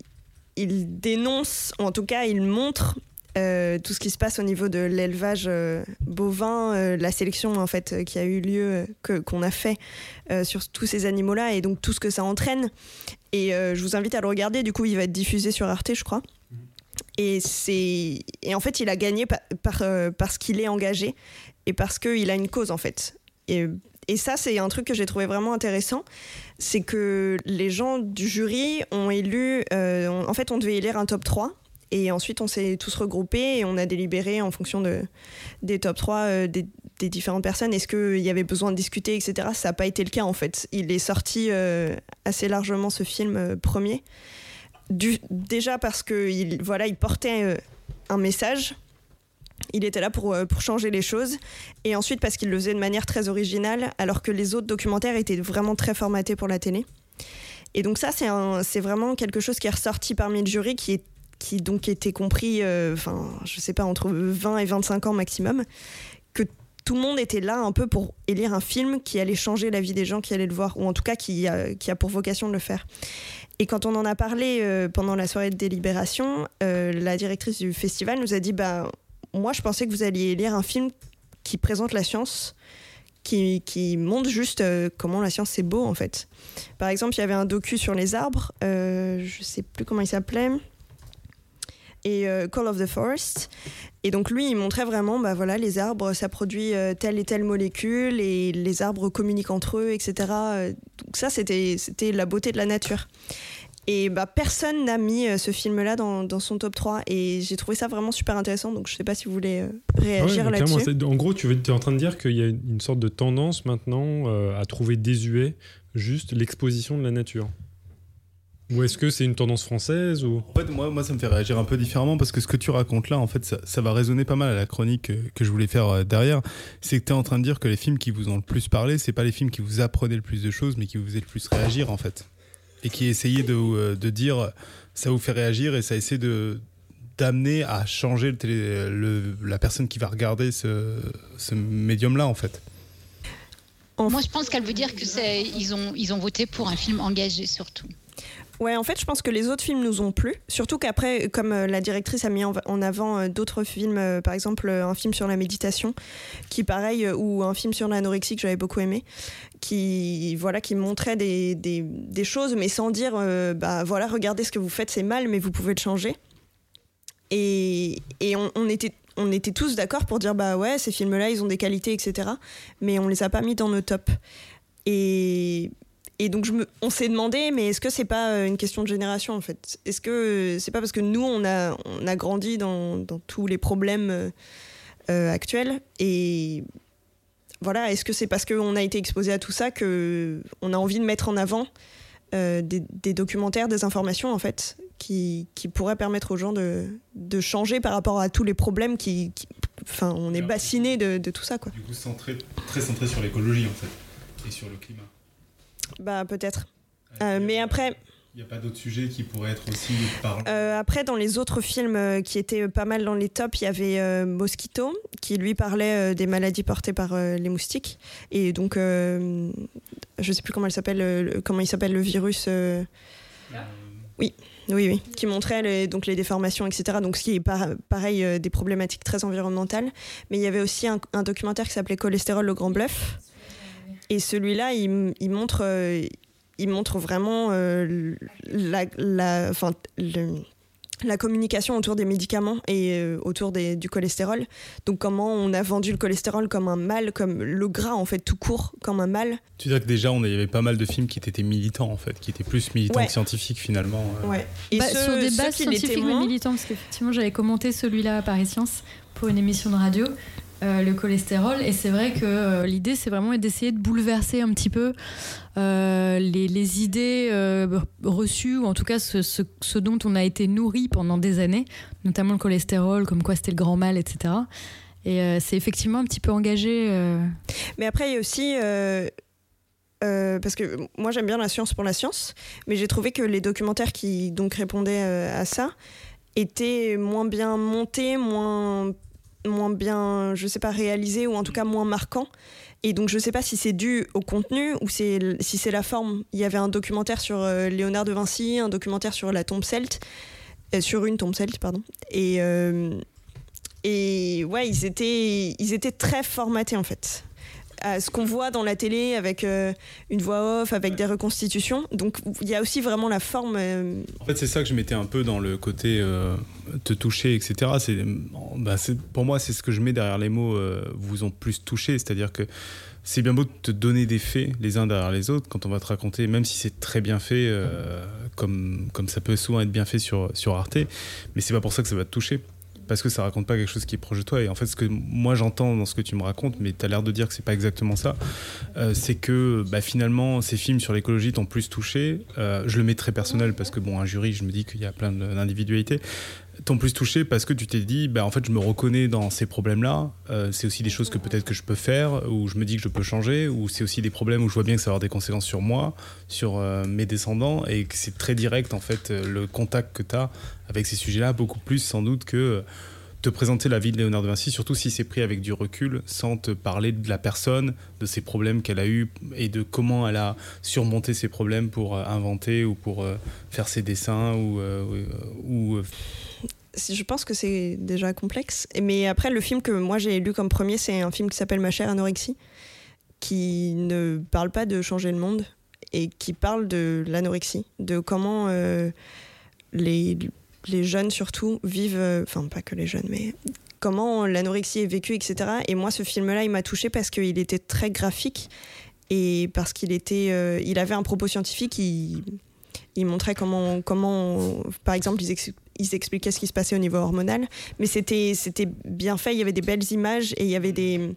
il dénonce, ou en tout cas, il montre euh, tout ce qui se passe au niveau de l'élevage euh, bovin, euh, la sélection en fait euh, qui a eu lieu, que qu'on a fait euh, sur tous ces animaux-là, et donc tout ce que ça entraîne. Et euh, je vous invite à le regarder. Du coup, il va être diffusé sur Arte, je crois. Et c'est et en fait, il a gagné euh, parce qu'il est engagé et parce qu'il a une cause en fait. Et, ça, c'est un truc que j'ai trouvé vraiment intéressant, c'est que les gens du jury ont élu, euh, en fait, on devait élire un top 3. Et ensuite, on s'est tous regroupés et on a délibéré en fonction de, des top 3 euh, des, des différentes personnes. Est-ce qu'il y avait besoin de discuter, etc. Ça n'a pas été le cas, en fait. Il est sorti assez largement, ce film, premier. Déjà parce qu'il voilà, il portait euh, un message. Il était là pour, euh, pour changer les choses. Et ensuite parce qu'il le faisait de manière très originale, alors que les autres documentaires étaient vraiment très formatés pour la télé. Et donc ça, c'est vraiment quelque chose qui est ressorti parmi le jury, qui, est, qui donc était compris, euh, je sais pas, entre 20 et 25 ans maximum, que tout le monde était là un peu pour élire un film qui allait changer la vie des gens qui allaient le voir, ou en tout cas qui qui a pour vocation de le faire. Et quand on en a parlé euh, pendant la soirée de délibération, euh, la directrice du festival nous a dit bah, Moi, je pensais que vous alliez élire un film qui présente la science, qui, qui montre juste euh, comment la science c'est beau en fait. Par exemple, il y avait un docu sur les arbres, je sais plus comment il s'appelait, et Call of the Forest. Et donc lui, il montrait vraiment, bah voilà, les arbres, ça produit euh, telle et telle molécule, et les arbres communiquent entre eux, etc. Donc ça, c'était la beauté de la nature. Et bah, personne n'a mis euh, ce film-là dans, dans son top 3. Et j'ai trouvé ça vraiment super intéressant. Donc je sais pas si vous voulez euh, Ah ouais, réagir là-dessus. en gros, tu es en train de dire qu'il y a une sorte de tendance maintenant euh, à trouver désuet juste l'exposition de la nature. Ou est-ce que c'est une tendance française ou? En fait, moi, moi, ça me fait réagir un peu différemment parce que ce que tu racontes là, en fait, ça, ça va résonner pas mal à la chronique euh, que je voulais faire euh, derrière. C'est que tu es en train de dire que les films qui vous ont le plus parlé, c'est pas les films qui vous apprenaient le plus de choses, mais qui vous faisaient le plus réagir, en fait. et qui essayait de, de dire ça vous fait réagir et ça essaie de d'amener à changer le la personne qui va regarder ce, ce médium-là, en fait. Moi, je pense qu'elle veut dire que c'est ils ont ils ont voté pour un film engagé surtout. Ouais, en fait, je pense que les autres films nous ont plu. Surtout qu'après, comme euh, la directrice a mis en avant euh, d'autres films, euh, par exemple un film sur la méditation, qui pareil, ou un film sur l'anorexie que j'avais beaucoup aimé, qui voilà, qui montrait des, des, choses, mais sans dire, bah voilà, regardez ce que vous faites, c'est mal, mais vous pouvez le changer. Et, et on, on, était on était tous d'accord pour dire bah ouais ces films là ils ont des qualités etc mais on les a pas mis dans nos tops et et donc, je me, on s'est demandé, mais est-ce que c'est pas euh, une question de génération en fait? Est-ce que c'est pas parce que nous, on a, on a grandi dans, dans tous les problèmes euh, euh, actuels et voilà, est-ce que c'est parce qu'on a été exposé à tout ça que on a envie de mettre en avant des, des, documentaires, des informations en fait, qui, qui, pourraient permettre aux gens de, de, changer par rapport à tous les problèmes qui, enfin, on est bassiné de, de, tout ça quoi. Du coup, centré, très centré sur l'écologie en fait et sur le climat. Bah peut-être. Euh, mais après. Il n'y a pas d'autres sujets qui pourraient être aussi parlants euh, Après, dans les autres films euh, qui étaient pas mal dans les tops, il y avait Mosquito, qui lui parlait des maladies portées par les moustiques. Et donc, je ne sais plus comment, elle s'appelle, comment il s'appelle le virus. Oui, oui, oui, qui montrait les, donc les déformations, etc. Donc, ce qui est pareil, des problématiques très environnementales. Mais il y avait aussi un, un documentaire qui s'appelait Cholestérol, le grand bluff et celui-là, il, il, montre, euh, il montre vraiment euh, la, la, la communication autour des médicaments et euh, autour des, du cholestérol. Donc comment on a vendu le cholestérol comme un mal, comme le gras en fait tout court comme un mal. Tu veux dire que déjà on avait pas mal de films qui étaient militants en fait, qui étaient plus militants que scientifiques finalement. Ouais. Et bah, sur des bases scientifiques mais militants, parce qu'effectivement j'avais commenté celui-là à Paris Science pour une émission de radio. Euh, le cholestérol. Et c'est vrai que euh, l'idée, c'est vraiment d'essayer de bouleverser un petit peu euh, les, idées reçues, ou en tout cas ce, dont on a été nourri pendant des années, notamment le cholestérol, comme quoi c'était le grand mal, etc. Et c'est effectivement un petit peu engagé. Mais après, il y a aussi. parce que moi j'aime bien la science pour la science, mais j'ai trouvé que les documentaires qui donc répondaient à ça étaient moins bien montés, moins moins bien, je sais pas, réalisé ou en tout cas moins marquant. Et donc je sais pas si c'est dû au contenu ou si c'est la forme. Il y avait un documentaire sur euh, Léonard de Vinci, un documentaire sur la tombe celte, euh, sur une tombe celte, pardon. Et, euh, et ouais, ils étaient, ils étaient très formatés en fait à ce qu'on voit dans la télé avec euh, une voix off, avec des reconstitutions. Donc il y a aussi vraiment la forme. Euh, en fait, c'est ça que je mettais un peu dans le côté euh, te toucher, etc. Bah, c'est, pour moi, c'est ce que je mets derrière les mots vous ont plus touché. C'est-à-dire que c'est bien beau de te donner des faits les uns derrière les autres quand on va te raconter, même si c'est très bien fait, comme, comme ça peut souvent être bien fait sur, sur Arte, mais c'est pas pour ça que ça va te toucher parce que ça raconte pas quelque chose qui est proche de toi. Et en fait, ce que moi j'entends dans ce que tu me racontes, mais tu as l'air de dire que c'est pas exactement ça, euh, c'est que bah, finalement, ces films sur l'écologie t'ont plus touché. Euh, je le mets très personnel parce que, bon, un jury, je me dis qu'il y a plein d'individualités t'ont plus touché parce que tu t'es dit, bah, en fait, je me reconnais dans ces problèmes-là. Euh, c'est aussi des choses que peut-être que je peux faire, ou je me dis que je peux changer, ou c'est aussi des problèmes où je vois bien que ça va avoir des conséquences sur moi, sur euh, mes descendants, et que c'est très direct, en fait, euh, le contact que tu as avec ces sujets-là, beaucoup plus sans doute que te présenter la vie de Léonard de Vinci, surtout si c'est pris avec du recul, sans te parler de la personne, de ses problèmes qu'elle a eus et de comment elle a surmonté ses problèmes pour inventer ou pour faire ses dessins ou, ou je pense que c'est déjà complexe. Mais après, le film que moi j'ai lu comme premier, c'est un film qui s'appelle Ma chère anorexie, qui ne parle pas de changer le monde et qui parle de l'anorexie, de comment euh, les, les, jeunes surtout vivent, euh, enfin pas que les jeunes, mais comment l'anorexie est vécue, etc. Et moi, ce film-là, il m'a touché parce qu'il était très graphique et parce qu'il était, euh, il avait un propos scientifique. Il, il montrait comment, comment par exemple, ils, ils, expliquaient ce qui se passait au niveau hormonal. Mais c'était, c'était bien fait, il y avait des belles images et il y avait des.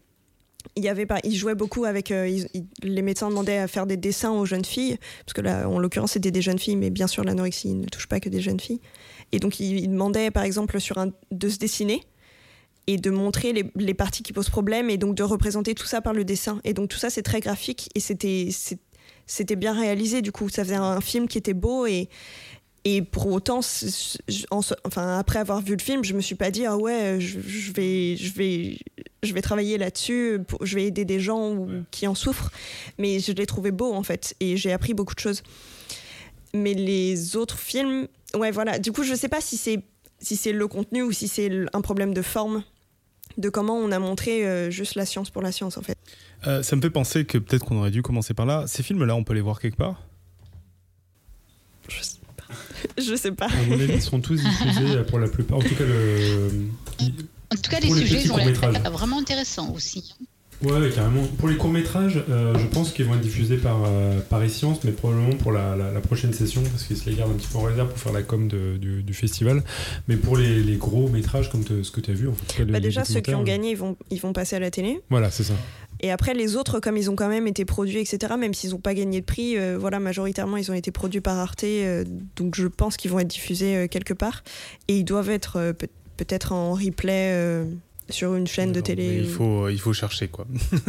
Il y avait pas, ils jouaient beaucoup avec. Euh, les médecins demandaient à faire des dessins aux jeunes filles, parce que là, en l'occurrence, c'était des jeunes filles, mais bien sûr, l'anorexie ne touche pas que des jeunes filles. Et donc, ils, demandaient, par exemple, sur un, de se dessiner et de montrer les, les, parties qui posent problème et donc de représenter tout ça par le dessin. Et donc, tout ça, c'est très graphique et c'était c'était bien réalisé du coup. Ça faisait un film qui était beau et, et pour autant, enfin, après avoir vu le film, je me suis pas dit ah ouais, je, vais, je vais, je vais travailler là-dessus, je vais aider des gens qui en souffrent. Mais je l'ai trouvé beau en fait, et j'ai appris beaucoup de choses. Mais les autres films, ouais, voilà. Du coup, je sais pas si c'est si c'est le contenu ou si c'est un problème de forme, de comment on a montré euh, juste la science pour la science en fait. Euh, ça me fait penser que peut-être qu'on aurait dû commencer par là. Ces films-là, on peut les voir quelque part? *laughs* Je sais pas. À mon avis, ils seront tous diffusés pour la plupart. En tout cas, le... en tout cas les sujets sont vraiment intéressants aussi. Ouais, carrément. Pour les courts-métrages, euh, je pense qu'ils vont être diffusés par euh, Paris Science, mais probablement pour la, la, prochaine session, parce qu'ils se les gardent un petit peu en réserve pour faire la com de, du, du, festival. Mais pour les, les gros-métrages, comme ce que tu as vu, en fait, bah déjà, ceux qui ont gagné, ils vont, ils vont passer à la télé. Voilà, c'est ça. Et après, les autres, comme ils ont quand même été produits, etc., même s'ils n'ont pas gagné de prix, euh, voilà, majoritairement, ils ont été produits par Arte, euh, donc je pense qu'ils vont être diffusés euh, quelque part. Et ils doivent être peut-être en replay sur une chaîne de télé. Il faut, il faut chercher quoi.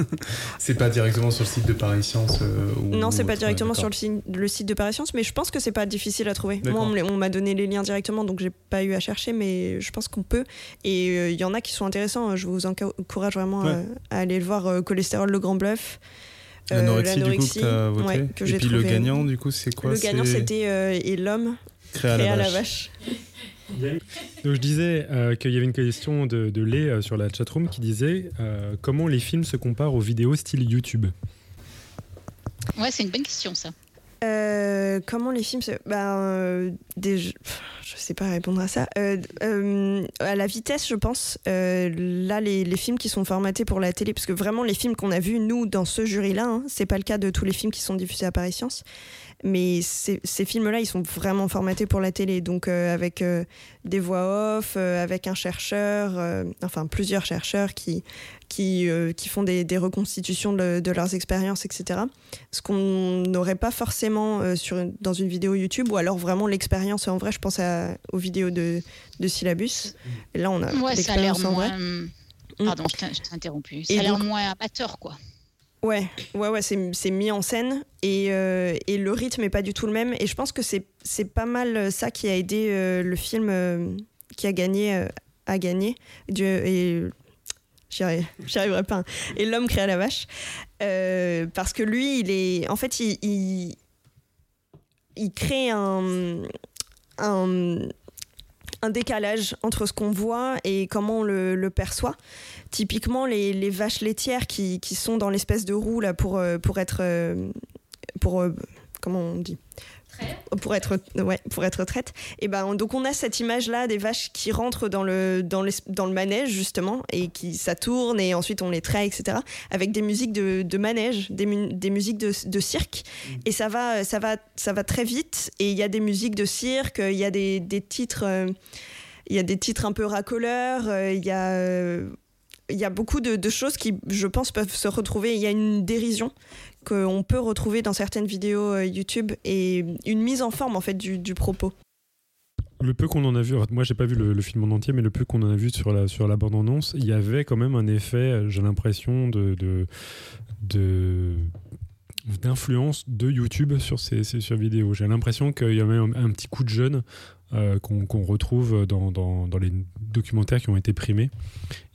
*laughs* c'est pas directement sur le site de Paris Science euh, Non, c'est pas directement sur le, site de Paris Science, mais je pense que c'est pas difficile à trouver. Moi, on m'a donné les liens directement, donc j'ai pas eu à chercher, mais je pense qu'on peut. Et euh, il y en a qui sont intéressants. Je vous encourage vraiment à, aller le voir. Euh, cholestérol, le grand bluff. L'anorexie, du coup, que as voté. Et puis le gagnant, du coup, c'est quoi? Le gagnant, c'était Et l'homme créé à, la, vache. *laughs* Donc je disais euh, qu'il y avait une question de, de Lé euh, sur la chatroom qui disait euh, comment les films se comparent aux vidéos style YouTube? Ouais, c'est une bonne question ça. comment les films se... Ben, des... je sais pas répondre à ça. à la vitesse, je pense. là, les, les, films qui sont formatés pour la télé, parce que vraiment les films qu'on a vus nous dans ce jury-là, hein, c'est pas le cas de tous les films qui sont diffusés à Paris Science. Mais ces, films-là, ils sont vraiment formatés pour la télé, donc euh, avec euh, des voix off, euh, avec un chercheur, enfin plusieurs chercheurs qui, qui, qui font des, des reconstitutions de, leurs expériences, etc. Ce qu'on n'aurait pas forcément sur, dans une vidéo YouTube, ou alors vraiment l'expérience en vrai, je pense à, aux vidéos de, de syllabus. Et là, on a ouais, l'expérience en vrai. Pardon, je t'ai interrompu. Ça a l'air moins amateur, quoi. Ouais, ouais, ouais, c'est mis en scène et, euh, et, le rythme est pas du tout le même. Et je pense que c'est pas mal ça qui a aidé euh, le film euh, qui a gagné à gagner. Et j'y arriverai pas. Hein. Et l'homme créa la vache. parce que lui, il est. En fait, il, il, crée un, un, décalage entre ce qu'on voit et comment on le, perçoit. Typiquement les, vaches laitières qui, sont dans l'espèce de roue là pour, euh, pour être euh, pour euh, comment on dit? Pour être ouais pour être traite et ben donc on a cette image là des vaches qui rentrent dans le dans le, dans le manège justement et qui ça tourne et ensuite on les traite etc avec des musiques de, de manège des, des musiques de, de, cirque mmh. et ça va ça va ça va très vite et il y a des musiques de cirque il y a des, des titres il y a des titres un peu racoleurs il y a il y a beaucoup de, choses qui, je pense, peuvent se retrouver. Il y a une dérision qu'on peut retrouver dans certaines vidéos euh, YouTube et une mise en forme en fait du, propos. Le peu qu'on en a vu, moi j'ai pas vu le, film en entier, mais le peu qu'on en a vu sur la, sur la bande-annonce, il y avait quand même un effet, j'ai l'impression, de, d'influence de YouTube sur ces, ces vidéos. J'ai l'impression qu'il y a même un, petit coup de jeune euh, qu'on retrouve dans, dans, dans, les documentaires qui ont été primés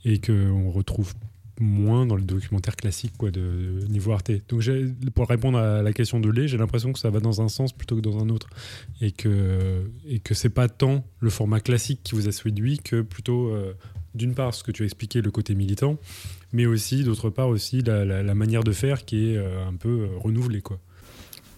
et qu'on retrouve moins dans les documentaires classiques quoi, de, niveau Arte. Donc pour répondre à la question de Lé, j'ai l'impression que ça va dans un sens plutôt que dans un autre. Et que, et que c'est pas tant le format classique qui vous a séduit que plutôt, euh, d'une part, ce que tu as expliqué, le côté militant, mais aussi, d'autre part, aussi la, manière de faire qui est euh, un peu renouvelée. Quoi.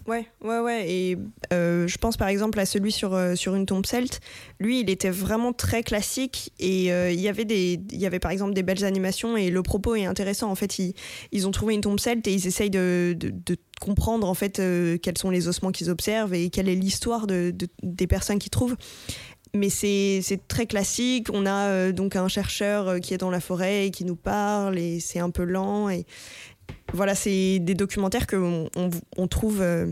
Ouais, ouais, ouais. Et euh, je pense par exemple à celui sur, euh, sur une tombe celte. Lui, il était vraiment très classique et euh, il, y avait y avait par exemple des belles animations et le propos est intéressant. En fait, ils, ils ont trouvé une tombe celte et ils essayent de, de, de comprendre en fait quels sont les ossements qu'ils observent et quelle est l'histoire de, des personnes qu'ils trouvent. Mais c'est très classique. On a donc un chercheur qui est dans la forêt et qui nous parle et c'est un peu lent. Et, voilà, c'est des documentaires qu'on on, trouve euh,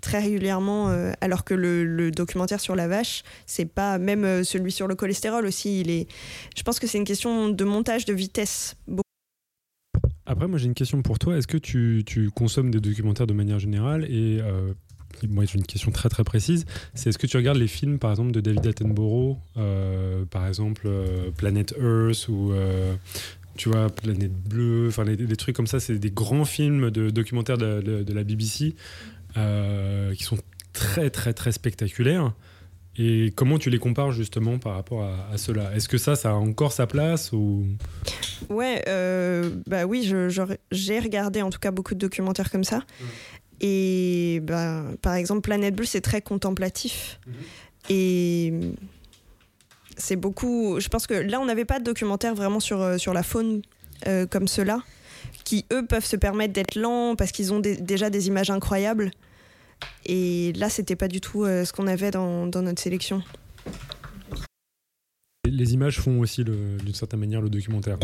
très régulièrement, euh, alors que le, documentaire sur la vache, c'est pas même euh, celui sur le cholestérol aussi. Il est, je pense que c'est une question de montage de vitesse. Après, moi j'ai une question pour toi. Est-ce que tu, consommes des documentaires de manière générale? Et moi j'ai une question très très précise. C'est est-ce que tu regardes les films par exemple de David Attenborough, par exemple Planet Earth ou tu vois, Planète Bleue, enfin des trucs comme ça, c'est des grands films de documentaires de, la BBC euh, qui sont très très très spectaculaires. Et comment tu les compares justement par rapport à, cela? Est-ce que ça, ça a encore sa place ou? Ouais, euh, bah oui, j'ai regardé en tout cas beaucoup de documentaires comme ça. Et bah, par exemple, Planète Bleue, c'est très contemplatif. Mhm. Et c'est beaucoup. Je pense que là, on n'avait pas de documentaire vraiment sur, euh, sur la faune euh, comme cela, qui eux peuvent se permettre d'être lents parce qu'ils ont déjà des images incroyables. Et là, c'était pas du tout euh, ce qu'on avait dans, dans, notre sélection. Les images font aussi, d'une certaine manière, le documentaire.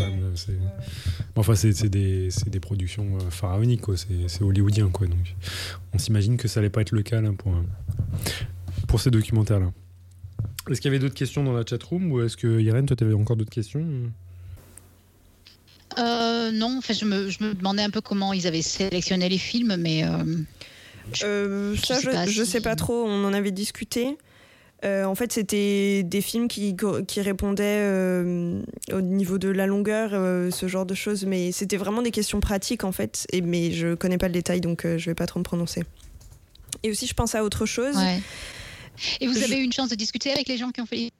Enfin, c'est des, des, productions pharaoniques, c'est hollywoodien. Quoi. Donc, on s'imagine que ça allait pas être le cas pour, pour ces documentaires-là. Est-ce qu'il y avait d'autres questions dans la chatroom ou est-ce que Irène, toi, tu avais encore d'autres questions euh, Non, en fait, je me, je me, demandais un peu comment ils avaient sélectionné les films, mais. Euh, euh, ça, je ne sais, pas trop, on en avait discuté. en fait, c'était des films qui, qui répondaient au niveau de la longueur, ce genre de choses, mais c'était vraiment des questions pratiques en fait. Et, mais je connais pas le détail, donc je vais pas trop me prononcer. Et aussi, je pense à autre chose. Ouais. Et vous avez eu une chance de discuter avec les gens qui ont fait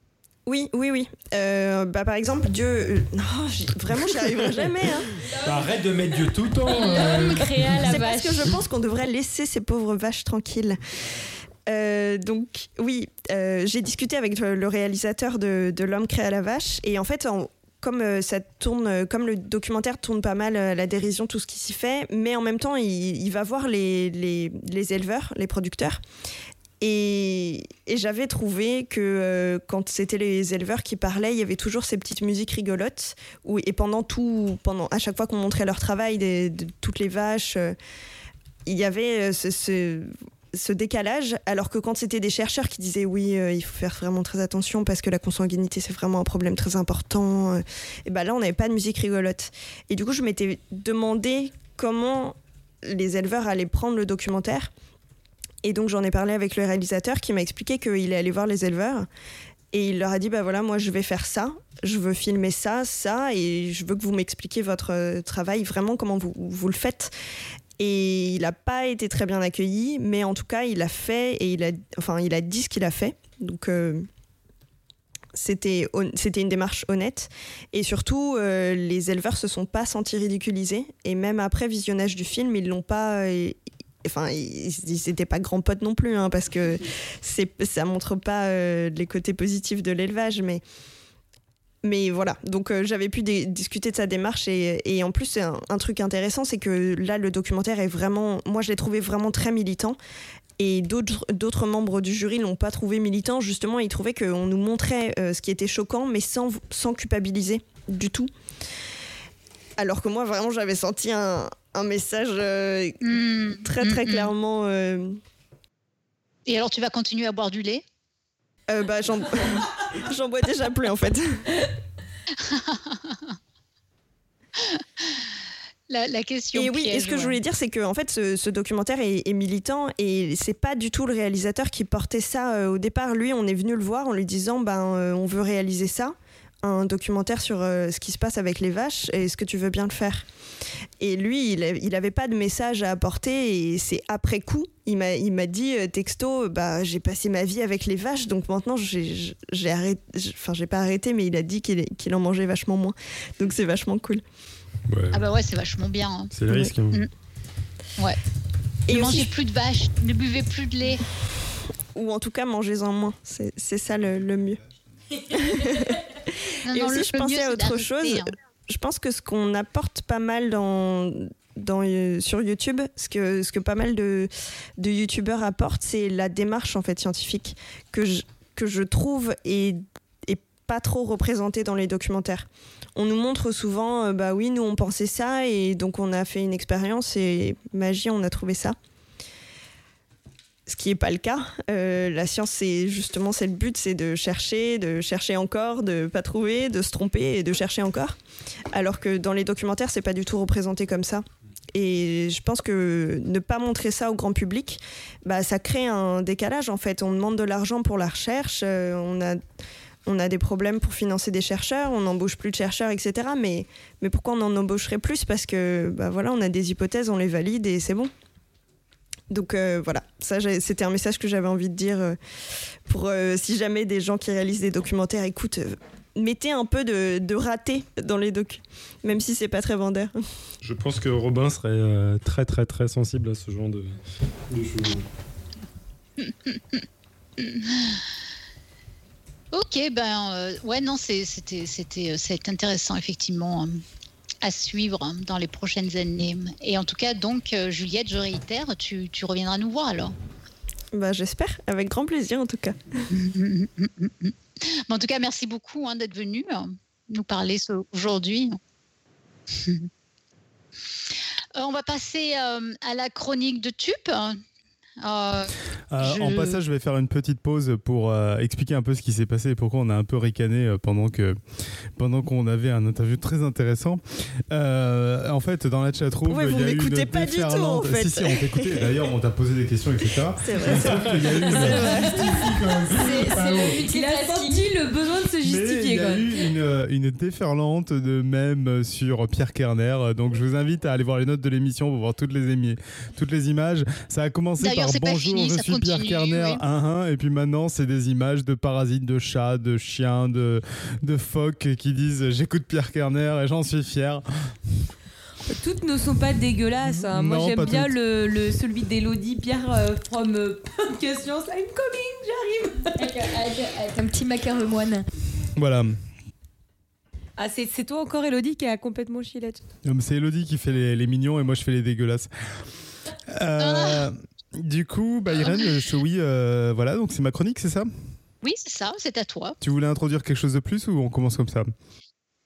oui, oui, oui. Euh, bah, par exemple, Dieu. Euh, non, vraiment, j'y arriverai jamais. Hein. Bah, arrête de mettre Dieu tout le temps. Euh. C'est parce que je pense qu'on devrait laisser ces pauvres vaches tranquilles. donc, oui, j'ai discuté avec le réalisateur de, L'homme créé à la vache. Et en fait, comme ça tourne, comme le documentaire tourne pas mal à la dérision, tout ce qui s'y fait, mais en même temps, il, va voir les, les, éleveurs, les producteurs. Et, j'avais trouvé que euh, quand c'était les éleveurs qui parlaient, il y avait toujours ces petites musiques rigolotes. Et pendant tout, pendant, à chaque fois qu'on montrait leur travail, de toutes les vaches, euh, il y avait euh, ce, ce, décalage. Alors que quand c'était des chercheurs qui disaient oui, il faut faire vraiment très attention parce que la consanguinité c'est vraiment un problème très important, et ben là on n'avait pas de musique rigolote. Et du coup, je m'étais demandé comment les éleveurs allaient prendre le documentaire et donc j'en ai parlé avec le réalisateur qui m'a expliqué qu'il est allé voir les éleveurs et il leur a dit bah voilà moi je vais faire ça, je veux filmer ça, ça et je veux que vous m'expliquiez votre euh, travail vraiment comment vous, vous le faites. Et il n'a pas été très bien accueilli, mais en tout cas il a fait et il a enfin il a dit ce qu'il a fait. Donc euh, c'était c'était une démarche honnête et surtout euh, les éleveurs se sont pas sentis ridiculisés et même après visionnage du film ils l'ont pas enfin ils n'étaient pas grands potes non plus hein, parce que ça montre pas euh, les côtés positifs de l'élevage mais mais voilà, donc euh, j'avais pu discuter de sa démarche et, et en plus un, un, truc intéressant c'est que là le documentaire est vraiment, moi je l'ai trouvé vraiment très militant et d'autres membres du jury l'ont pas trouvé militant, justement ils trouvaient qu'on nous montrait euh, ce qui était choquant mais sans, sans culpabiliser du tout. Alors que moi vraiment j'avais senti un, un message euh, mm. très très mm, mm. clairement. Euh, Et alors tu vas continuer à boire du lait? Euh, bah, *laughs* J'en bois déjà plus en fait. *laughs* La, question. Et oui, et ce que je voulais dire, c'est que en fait, ce, documentaire est, militant et c'est pas du tout le réalisateur qui portait ça au départ. Lui, on est venu le voir en lui disant, ben, on veut réaliser ça un documentaire sur euh, ce qui se passe avec les vaches. Est-ce que tu veux bien le faire Et lui, il n'avait pas de message à apporter et c'est après coup. Il m'a dit euh, texto, bah, j'ai passé ma vie avec les vaches, donc maintenant j'ai arrêté, enfin j'ai pas arrêté, mais il a dit qu'il en mangeait vachement moins. Donc c'est vachement cool. Ah bah ouais, c'est vachement bien. Hein. C'est le risque. Hein. Mm. Ouais. Et ne mangez plus de vaches, ne buvez plus de lait. Ou en tout cas, mangez-en moins. C'est ça le, le mieux. *laughs* et aussi, je pensais à autre chose. Hein. Je pense que ce qu'on apporte pas mal dans, dans, euh, sur YouTube, ce que, ce que pas mal de, de YouTubeurs apportent, c'est la démarche en fait scientifique que je, que je trouve est pas trop représentée dans les documentaires. On nous montre souvent, euh, bah oui, nous on pensait ça et donc on a fait une expérience et magie, on a trouvé ça. Ce qui n'est pas le cas. la science, c'est justement c'est le but, c'est de chercher, de chercher encore, de pas trouver, de se tromper et de chercher encore. Alors que dans les documentaires, c'est pas du tout représenté comme ça. Et je pense que ne pas montrer ça au grand public, bah, ça crée un décalage en fait. On demande de l'argent pour la recherche, on a on a des problèmes pour financer des chercheurs, on n'embauche plus de chercheurs, etc. Mais, mais pourquoi on en embaucherait plus? Parce que bah voilà, on a des hypothèses, on les valide et c'est bon. Donc euh, voilà, ça c'était un message que j'avais envie de dire euh, pour euh, si jamais des gens qui réalisent des documentaires écoutent, mettez un peu de, de, raté dans les docs, même si c'est pas très vendeur. Je pense que Robin serait très très très sensible à ce genre de, de choses. Ok, ben euh, ouais, non, c'était intéressant effectivement euh, à suivre hein, dans les prochaines années. Et en tout cas, donc Juliette, je réitère, tu, tu reviendras nous voir alors. Bah, j'espère, avec grand plaisir en tout cas. *laughs* en tout cas, merci beaucoup hein, d'être venu nous parler aujourd'hui. *laughs* On va passer à la chronique de Tup. Euh, euh, en passage, je vais faire une petite pause pour euh, expliquer un peu ce qui s'est passé et pourquoi on a un peu ricané pendant que pendant qu'on avait un interview très intéressant. en fait, dans la chatroom, ouais, il y a eu une pas du tout, en fait. Si si, on t'écoutait. D'ailleurs, on t'a posé des questions, etc. C'est vrai. Il y a eu une... Il a senti le besoin de se justifier. il y a eu une, une déferlante de mèmes sur Pierre Kerner. Donc, je vous invite à aller voir les notes de l'émission pour voir toutes les, toutes les images. Ça a commencé par bonjour, je suis Pierre Kerner, et puis maintenant c'est des images de parasites, de chats, de chiens, de, de phoques qui disent j'écoute Pierre Kerner et j'en suis fier. Toutes ne sont pas dégueulasses. Hein. Moi j'aime bien le, le, celui d'Elodie, Pierre euh, from euh, Questions. I'm coming, j'arrive. avec, un petit macaron moine. Voilà. Ah, c'est toi encore, Elodie, qui a complètement chilette. C'est Elodie qui fait les, les, mignons et moi je fais les dégueulasses. Euh, du coup, bah, Irène, je, oui, euh, voilà, donc c'est ma chronique, c'est ça? Oui, c'est ça, c'est à toi. Tu voulais introduire quelque chose de plus ou on commence comme ça?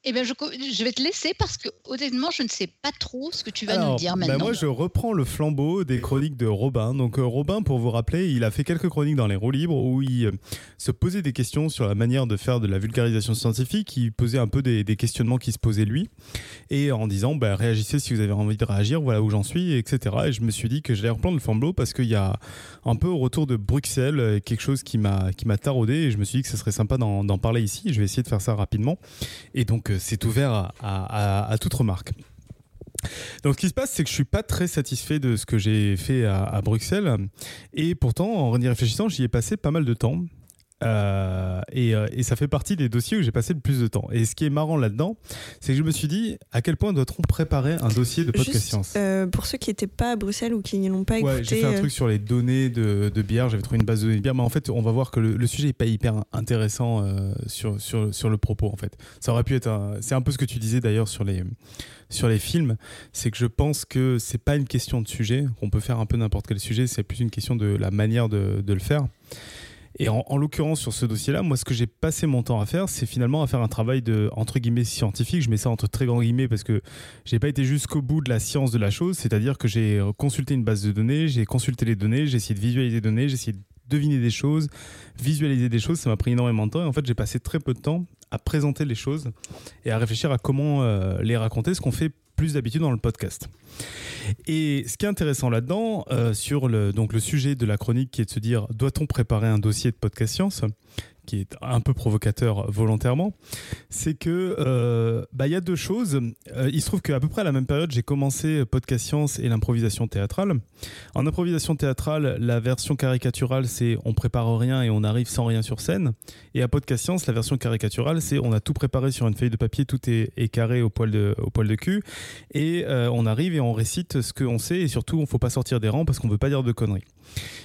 Eh bien, je, je, vais te laisser parce que honnêtement, je ne sais pas trop ce que tu vas nous dire bah, maintenant. moi, je reprends le flambeau des chroniques de Robin. Donc, euh, Robin, pour vous rappeler, il a fait quelques chroniques dans les roues libres où il euh, se posait des questions sur la manière de faire de la vulgarisation scientifique. Il posait un peu des, questionnements qui se posaient lui et en disant bah, réagissez si vous avez envie de réagir, voilà où j'en suis, etc. Et je me suis dit que j'allais reprendre le flambeau parce qu'il y a un peu au retour de Bruxelles euh, quelque chose qui m'a taraudé et je me suis dit que ce serait sympa d'en parler ici. Je vais essayer de faire ça rapidement. Et donc, c'est ouvert à, toute remarque. Donc, ce qui se passe, c'est que je suis pas très satisfait de ce que j'ai fait à, Bruxelles. Et pourtant, en y réfléchissant, j'y ai passé pas mal de temps. Euh, euh, et, ça fait partie des dossiers où j'ai passé le plus de temps. Et ce qui est marrant là-dedans, c'est que je me suis dit à quel point doit-on préparer un dossier de podcast science euh, Pour ceux qui n'étaient pas à Bruxelles ou qui n'ont pas écouté. Ouais, j'ai fait un truc sur les données de, bière. J'avais trouvé une base de données de bière, mais en fait, on va voir que le, sujet n'est pas hyper intéressant sur, sur, sur le propos. En fait, ça aurait pu être. C'est un peu ce que tu disais d'ailleurs sur les sur les films, c'est que je pense que c'est pas une question de sujet, qu'on peut faire un peu n'importe quel sujet, c'est plus une question de la manière de, de le faire. Et en, l'occurrence, sur ce dossier-là, moi, ce que j'ai passé mon temps à faire, c'est finalement à faire un travail de, entre guillemets, scientifique. Je mets ça entre très grands guillemets parce que j'ai pas été jusqu'au bout de la science de la chose. C'est-à-dire que j'ai consulté une base de données, j'ai consulté les données, j'ai essayé de visualiser les données, j'ai essayé de deviner des choses, visualiser des choses. Ça m'a pris énormément de temps. Et en fait, j'ai passé très peu de temps à présenter les choses et à réfléchir à comment euh, les raconter, ce qu'on fait plus d'habitude dans le podcast. Et ce qui est intéressant là-dedans, euh, sur le, donc le sujet de la chronique qui est de se dire doit-on préparer un dossier de podcast science? Qui est un peu provocateur volontairement, c'est que euh, bah, y a deux choses. Euh, il se trouve qu'à peu près à la même période, j'ai commencé podcast science et l'improvisation théâtrale. En improvisation théâtrale, la version caricaturale, c'est on prépare rien et on arrive sans rien sur scène. Et à podcast science, la version caricaturale, c'est on a tout préparé sur une feuille de papier, tout est, carré au poil de, au poil de cul, et euh, on arrive et on récite ce qu'on sait et surtout on ne faut pas sortir des rangs parce qu'on veut pas dire de conneries.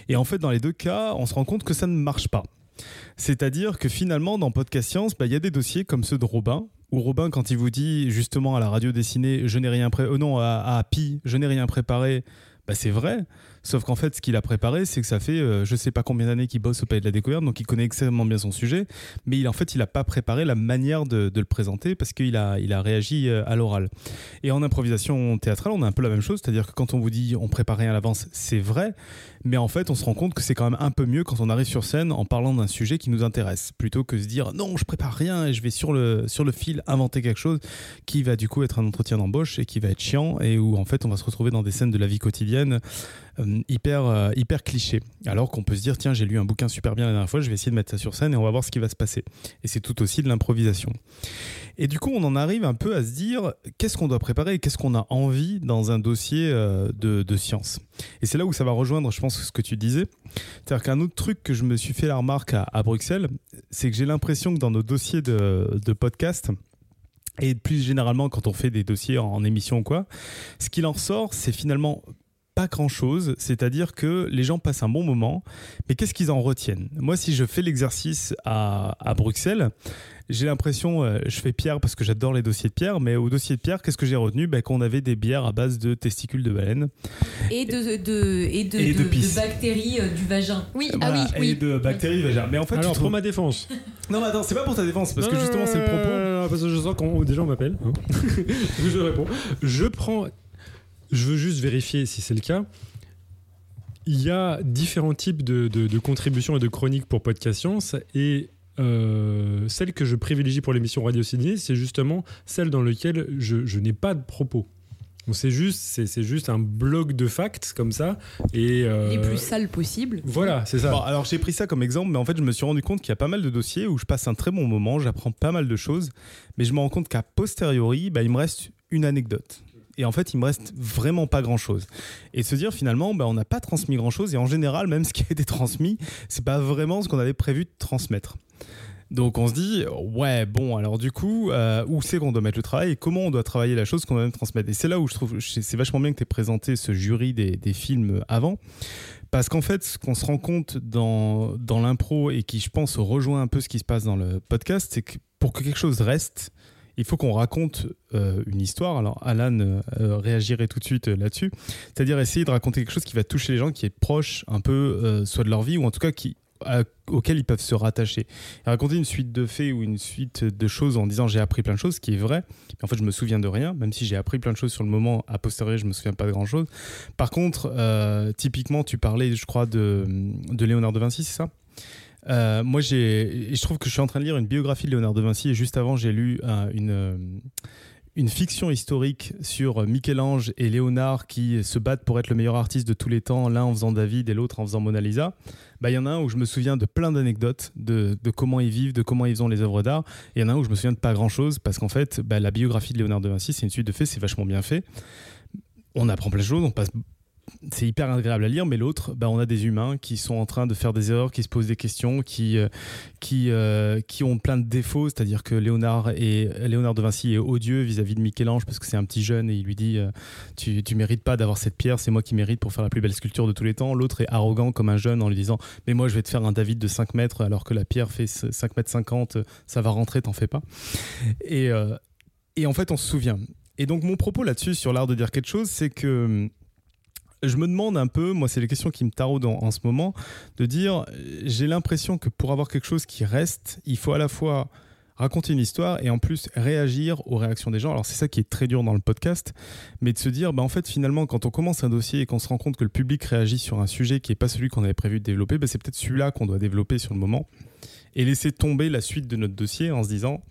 Et en fait, dans les deux cas, on se rend compte que ça ne marche pas. C'est-à-dire que finalement, dans Podcast Science, bah, il y a des dossiers comme ceux de Robin, où Robin, quand il vous dit justement à la radio dessinée, je n'ai rien préparé, oh non, à, à Pi, je n'ai rien préparé, bah, c'est vrai. Sauf qu'en fait, ce qu'il a préparé, c'est que ça fait je je sais pas combien d'années qu'il bosse au Palais de la Découverte, donc il connaît extrêmement bien son sujet, mais il, en fait, il n'a pas préparé la manière de, le présenter parce qu'il a, il a réagi à l'oral. Et en improvisation théâtrale, on a un peu la même chose, c'est-à-dire que quand on vous dit on prépare rien à l'avance, c'est vrai, mais en fait, on se rend compte que c'est quand même un peu mieux quand on arrive sur scène en parlant d'un sujet qui nous intéresse, plutôt que se dire non, je prépare rien et je vais sur le, sur le fil inventer quelque chose qui va du coup être un entretien d'embauche et qui va être chiant et où en fait on va se retrouver dans des scènes de la vie quotidienne euh, hyper, euh, hyper. Alors qu'on peut se dire tiens, j'ai lu un bouquin super bien la dernière fois, je vais essayer de mettre ça sur scène et on va voir ce qui va se passer. Et c'est tout aussi de l'improvisation. Et du coup, on en arrive un peu à se dire qu'est-ce qu'on doit préparer et qu'est-ce qu'on a envie dans un dossier euh, de, de science? Et c'est là où ça va rejoindre, je pense, ce que tu disais. C'est-à-dire qu'un autre truc que je me suis fait la remarque à, Bruxelles, c'est que j'ai l'impression que dans nos dossiers de, podcast, et plus généralement quand on fait des dossiers en, en émission ou quoi, ce qu'il en ressort, c'est finalement pas grand-chose, c'est-à-dire que les gens passent un bon moment, mais qu'est-ce qu'ils en retiennent? Moi, si je fais l'exercice à, à Bruxelles, j'ai l'impression, euh, je fais Pierre parce que j'adore les dossiers de Pierre, mais au dossier de Pierre, qu'est-ce que j'ai retenu? Ben, Qu'on avait des bières à base de testicules de baleine. Et de, de et de, de, bactéries euh, du vagin. Oui, ah oui, oui. Et de bactéries du vagin. Mais en fait, Alors, pour ma défense. non, mais attends, c'est pas pour ta défense, parce que justement, c'est le propos. parce que je sens qu'on déjà on m'appelle. Hein. *laughs* je réponds. Je prends. Je veux juste vérifier si c'est le cas. Il y a différents types de, de, contributions et de chroniques pour Podcast Science et euh, celle que je privilégie pour l'émission Radio Ciné, c'est justement celle dans laquelle je, n'ai pas de propos. C'est juste, c'est, juste un bloc de facts comme ça. Et euh, Les plus sales possibles. Voilà, c'est ça. alors j'ai pris ça comme exemple, mais en fait je me suis rendu compte qu'il y a pas mal de dossiers où je passe un très bon moment, j'apprends pas mal de choses, mais je me rends compte qu'à posteriori, bah, il me reste une anecdote et en fait il me reste vraiment pas grand chose et se dire finalement bah, on n'a pas transmis grand chose et en général même *laughs* ce qui a été transmis c'est pas vraiment ce qu'on avait prévu de transmettre donc on se dit, ouais, bon, alors du coup, euh, où c'est qu'on doit mettre le travail et comment on doit travailler la chose qu'on va même transmettre. Et c'est là où je trouve, c'est vachement bien que tu aies présenté ce jury des, films avant. Parce qu'en fait, ce qu'on se rend compte dans l'impro et qui, je pense, rejoint un peu ce qui se passe dans le podcast, c'est que pour que quelque chose reste, il faut qu'on raconte euh, une histoire. Alors, Alan euh, réagirait tout de suite là-dessus. C'est-à-dire essayer de raconter quelque chose qui va toucher les gens, qui est proche un peu, soit de leur vie, ou en tout cas qui auxquels ils peuvent se rattacher. raconter une suite de faits ou une suite de choses en disant j'ai appris plein de choses, ce qui est vrai, en fait je me souviens de rien, même si j'ai appris plein de choses sur le moment, a posteriori je me souviens pas de grand chose. Par contre, euh, typiquement tu parlais je crois de, de Léonard de Vinci, c'est ça? Euh, moi, je trouve que je suis en train de lire une biographie de Léonard de Vinci et juste avant, j'ai lu une, une fiction historique sur Michel-Ange et Léonard qui se battent pour être le meilleur artiste de tous les temps, l'un en faisant David et l'autre en faisant Mona Lisa. Bah, il y en a un où je me souviens de plein d'anecdotes de, comment ils vivent, de comment ils ont les œuvres d'art. Il y en a un où je me souviens de pas grand chose parce qu'en fait, bah, la biographie de Léonard de Vinci, c'est une suite de faits, c'est vachement bien fait. On apprend plein de choses, on passe c'est hyper agréable à lire, mais l'autre, bah, on a des humains qui sont en train de faire des erreurs, qui se posent des questions, qui, euh, qui, euh, qui ont plein de défauts. C'est-à-dire que Léonard, et, Léonard de Vinci est odieux vis-à-vis de Michel-Ange parce que c'est un petit jeune et il lui dit euh, Tu ne mérites pas d'avoir cette pierre, c'est moi qui mérite pour faire la plus belle sculpture de tous les temps. L'autre est arrogant comme un jeune en lui disant Mais moi, je vais te faire un David de 5 mètres alors que la pierre fait 5 mètres 50, ça va rentrer, t'en fais pas. Et, et en fait, on se souvient. Et donc, mon propos là-dessus, sur l'art de dire quelque chose, c'est que je me demande un peu, moi c'est les questions qui me taraudent en, ce moment, de dire, j'ai l'impression que pour avoir quelque chose qui reste, il faut à la fois raconter une histoire et en plus réagir aux réactions des gens. Alors c'est ça qui est très dur dans le podcast, mais de se dire, bah en fait finalement quand on commence un dossier et qu'on se rend compte que le public réagit sur un sujet qui n'est pas celui qu'on avait prévu de développer, bah, c'est peut-être celui-là qu'on doit développer sur le moment et laisser tomber la suite de notre dossier en se disant,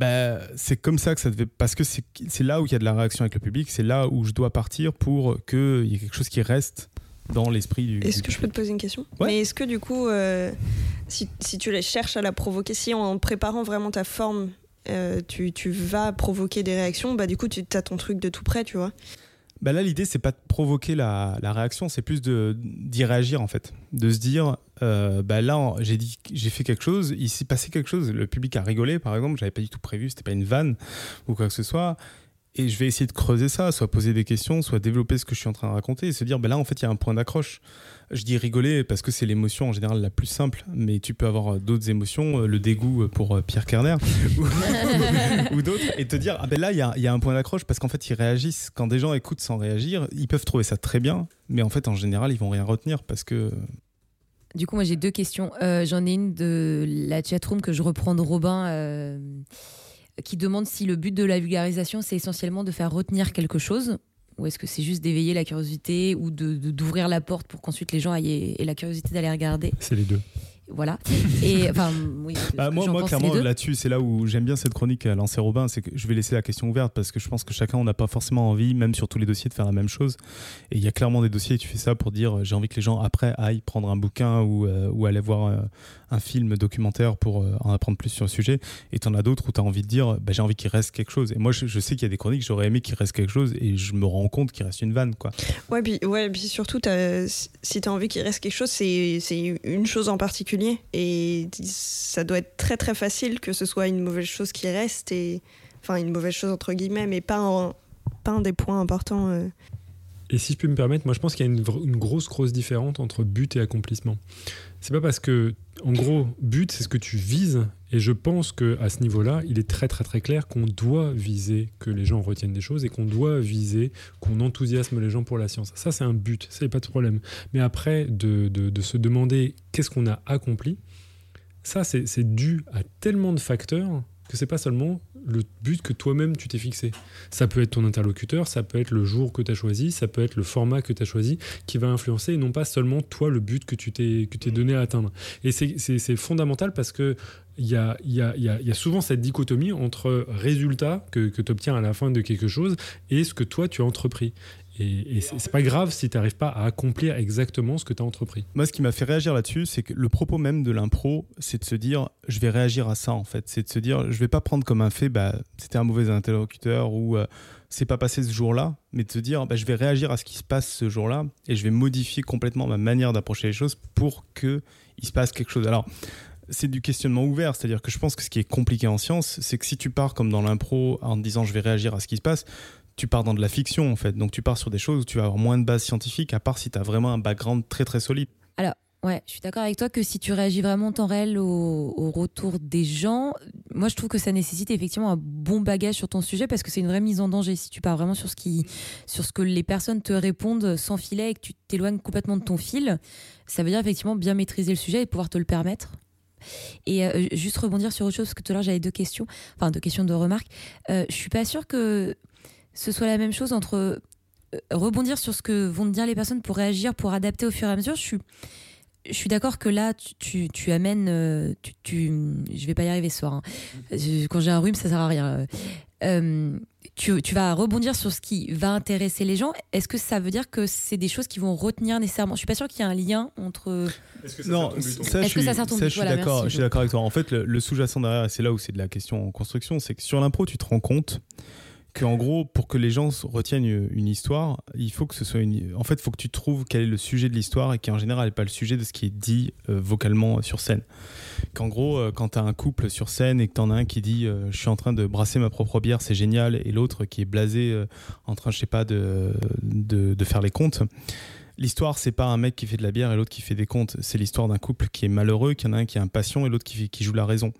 bah, c'est comme ça que ça devait. Parce que c'est là où il y a de la réaction avec le public, c'est là où je dois partir pour qu'il y ait quelque chose qui reste dans l'esprit du. Est-ce que je peux te poser une question? Mais est-ce que du coup, euh, si, si, tu les cherches à la provoquer, si en préparant vraiment ta forme, euh, tu, tu, vas provoquer des réactions, bah du coup, tu as ton truc de tout près, tu vois? Bah là, l'idée, c'est pas de provoquer la, réaction, c'est plus d'y réagir en fait. De se dire, euh, bah là, j'ai fait quelque chose, il s'est passé quelque chose, le public a rigolé par exemple, j'avais pas du tout prévu, c'était pas une vanne ou quoi que ce soit. et je vais essayer de creuser ça, soit poser des questions, soit développer ce que je suis en train de raconter et se dire, ben là, en fait, il y a un point d'accroche. Je dis rigoler parce que c'est l'émotion en général la plus simple, mais tu peux avoir euh, d'autres émotions, euh, le dégoût pour euh, Pierre Kerner *laughs* ou, d'autres, et te dire, ah ben là, il y a, un point d'accroche parce qu'en fait, ils réagissent. Quand des gens écoutent sans réagir, ils peuvent trouver ça très bien, mais en fait, en général, ils vont rien retenir parce que. Du coup, moi, j'ai deux questions. J'en ai une de la chatroom que je reprends de Robin qui demande si le but de la vulgarisation, c'est essentiellement de faire retenir quelque chose, ou est-ce que c'est juste d'éveiller la curiosité ou d'ouvrir la porte pour qu'ensuite les gens aient la curiosité d'aller regarder? C'est les deux. Voilà. Et enfin, bah, moi, moi clairement, là-dessus, c'est là où j'aime bien cette chronique à lancer Robin, c'est que je vais laisser la question ouverte parce que je pense que chacun, on n'a pas forcément envie, même sur tous les dossiers, de faire la même chose. Et il y a clairement des dossiers, tu fais ça pour dire j'ai envie que les gens après aillent prendre un bouquin ou, euh, ou aller voir euh, un film documentaire pour euh, en apprendre plus sur le sujet. Et tu en as d'autres où tu as envie de dire bah, j'ai envie qu'il reste quelque chose. Et moi, je, sais qu'il y a des chroniques, j'aurais aimé qu'il reste quelque chose et je me rends compte qu'il reste une vanne. Quoi. Ouais, puis, ouais, puis surtout, si tu as envie qu'il reste quelque chose, c'est une chose en particulier. Et ça doit être très très facile que ce soit une mauvaise chose qui reste. Et, enfin, une mauvaise chose entre guillemets, mais pas un, pas un des points importants. Euh. Et si je peux me permettre, moi je pense qu'il y a une, une, grosse, grosse différence entre but et accomplissement. C'est pas parce que, en gros, but, c'est ce que tu vises. Et je pense que à ce niveau-là, il est très très très clair qu'on doit viser que les gens retiennent des choses et qu'on doit viser qu'on enthousiasme les gens pour la science. Ça, c'est un but, ça n'est pas de problème. Mais après, de se demander qu'est-ce qu'on a accompli, ça, c'est dû à tellement de facteurs que c'est pas seulement le but que toi-même tu t'es fixé. Ça peut être ton interlocuteur, ça peut être le jour que tu as choisi, ça peut être le format que tu as choisi qui va influencer et non pas seulement toi le but que tu t'es donné à atteindre. Et c'est fondamental parce que il y a, y, a, y a, souvent cette dichotomie entre résultat que, que tu obtiens à la fin de quelque chose et ce que toi tu as entrepris. Et, et c'est pas grave si tu n'arrives pas à accomplir exactement ce que tu as entrepris. Moi, ce qui m'a fait réagir là-dessus, c'est que le propos même de l'impro, c'est de se dire, je vais réagir à ça en fait. C'est de se dire, je vais pas prendre comme un fait, bah, c'était un mauvais interlocuteur ou euh, c'est pas passé ce jour-là, mais de se dire, bah, je vais réagir à ce qui se passe ce jour-là et je vais modifier complètement ma manière d'approcher les choses pour que il se passe quelque chose. Alors, c'est du questionnement ouvert, c'est-à-dire que je pense que ce qui est compliqué en science, c'est que si tu pars comme dans l'impro en disant je vais réagir à ce qui se passe, tu pars dans de la fiction en fait. Donc tu pars sur des choses où tu vas avoir moins de base scientifique, à part si tu as vraiment un background très très solide. Alors, ouais, je suis d'accord avec toi que si tu réagis vraiment en temps réel au, retour des gens, moi je trouve que ça nécessite effectivement un bon bagage sur ton sujet parce que c'est une vraie mise en danger. Si tu pars vraiment sur ce, qui, sur ce que les personnes te répondent sans filet et que tu t'éloignes complètement de ton fil, ça veut dire effectivement bien maîtriser le sujet et pouvoir te le permettre. Et euh, juste rebondir sur autre chose, parce que tout à l'heure j'avais deux questions, enfin deux questions de remarques. Euh, je suis pas sûre que ce soit la même chose entre euh, rebondir sur ce que vont dire les personnes pour réagir, pour adapter au fur et à mesure. Je suis, je suis d'accord que là, tu, tu, amènes. Euh, tu, tu, je vais pas y arriver ce soir. Hein. Quand j'ai un rhume, ça sert à rien. Euh, tu, tu, vas rebondir sur ce qui va intéresser les gens. Est-ce que ça veut dire que c'est des choses qui vont retenir nécessairement? Je suis pas sûre qu'il y a un lien entre. Est-ce que ça non, ça, je suis d'accord. Je suis d'accord avec toi. En fait, le, le sous-jacent derrière, c'est là où c'est de la question en construction, c'est que sur l'impro, tu te rends compte qu'en gros, pour que les gens retiennent une histoire, il faut que ce soit une. En fait, faut que tu trouves quel est le sujet de l'histoire et qui en général n'est pas le sujet de ce qui est dit euh, vocalement sur scène. Qu'en gros, euh, quand tu as un couple sur scène et que tu en as un qui dit euh, Je suis en train de brasser ma propre bière, c'est génial, et l'autre qui est blasé en train, je sais pas, de, de, faire les comptes. L'histoire, c'est pas un mec qui fait de la bière et l'autre qui fait des comptes. C'est l'histoire d'un couple qui est malheureux, qu'il y en a un qui a impatient et l'autre qui joue la raison.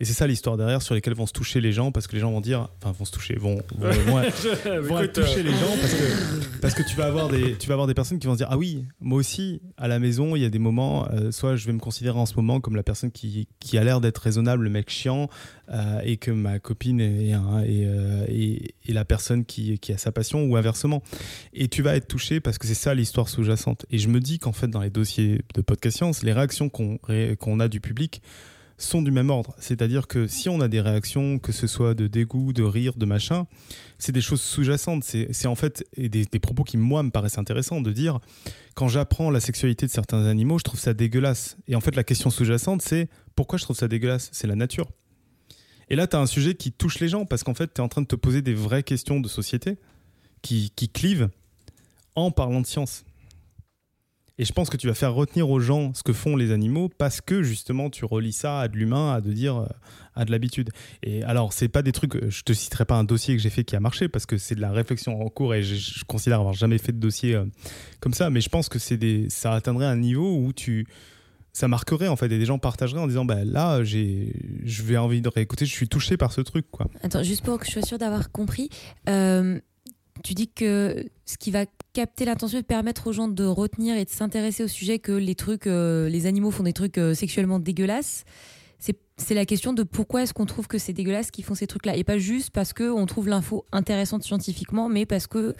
Et c'est ça l'histoire derrière sur lesquelles vont se toucher les gens parce que les gens vont dire, enfin vont se toucher, vont, vont, *laughs* vont, toucher les gens parce que, *laughs* parce que tu, vas avoir des, tu vas avoir des personnes qui vont se dire, ah oui, moi aussi, à la maison, il y a des moments, euh, soit je vais me considérer en ce moment comme la personne qui, qui a l'air d'être raisonnable, le mec chiant, euh, et que ma copine est, euh, est, est, la personne qui, qui, a sa passion ou inversement. Et tu vas être touché parce que c'est ça l'histoire sous-jacente. Et je me dis qu'en fait, dans les dossiers de podcast science, les réactions qu'on qu'on a du public, sont du même ordre. C'est-à-dire que si on a des réactions, que ce soit de dégoût, de rire, de machin, c'est des choses sous-jacentes. C'est en fait des, propos qui, moi, me paraissent intéressants de dire quand j'apprends la sexualité de certains animaux, je trouve ça dégueulasse. Et en fait, la question sous-jacente, c'est pourquoi je trouve ça dégueulasse? C'est la nature. Et là, tu as un sujet qui touche les gens parce qu'en fait, tu es en train de te poser des vraies questions de société qui, qui clivent en parlant de science. Et je pense que tu vas faire retenir aux gens ce que font les animaux parce que justement tu relis ça à de l'humain, à de dire euh, à de l'habitude. Et alors, c'est pas des trucs, euh, je te citerai pas un dossier que j'ai fait qui a marché parce que c'est de la réflexion en cours et je, considère avoir jamais fait de dossier euh, comme ça, mais je pense que c'est des, ça atteindrait un niveau où tu, ça marquerait en fait et des gens partageraient en disant bah là j'ai je vais envie de réécouter je suis touché par ce truc quoi attends juste pour que je sois sûr d'avoir compris tu dis que ce qui va capter l'attention et permettre aux gens de retenir et de s'intéresser au sujet que les trucs, euh, les animaux font des trucs euh, sexuellement dégueulasses, c'est la question de pourquoi est-ce qu'on trouve que c'est dégueulasse qu'ils font ces trucs-là. Et pas juste parce qu'on trouve l'info intéressante scientifiquement, mais parce que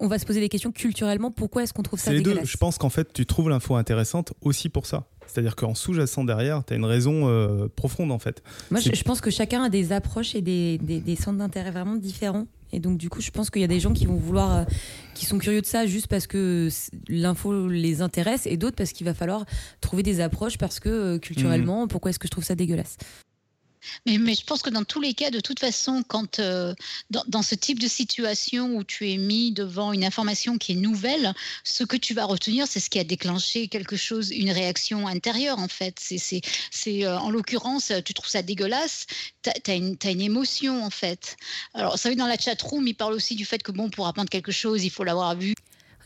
on va se poser des questions culturellement. Pourquoi est-ce qu'on trouve ça dégueulasse? Je pense qu'en fait, tu trouves l'info intéressante aussi pour ça. C'est-à-dire qu'en sous-jacent derrière, tu as une raison euh, profonde en fait. Moi, je, pense que chacun a des approches et des, des centres d'intérêt vraiment différents. Et donc, du coup, je pense qu'il y a des gens qui vont vouloir, euh, qui sont curieux de ça juste parce que l'info les intéresse et d'autres parce qu'il va falloir trouver des approches parce que euh, culturellement, mmh. pourquoi est-ce que je trouve ça dégueulasse mais, mais, je pense que dans tous les cas, de toute façon, quand euh, dans, ce type de situation où tu es mis devant une information qui est nouvelle, ce que tu vas retenir, c'est ce qui a déclenché quelque chose, une réaction intérieure en fait. C'est, euh, en l'occurrence, tu trouves ça dégueulasse, tu as, une, une émotion en fait. Alors, ça veut dans la chat-room, il parle aussi du fait que bon, pour apprendre quelque chose, il faut l'avoir vu.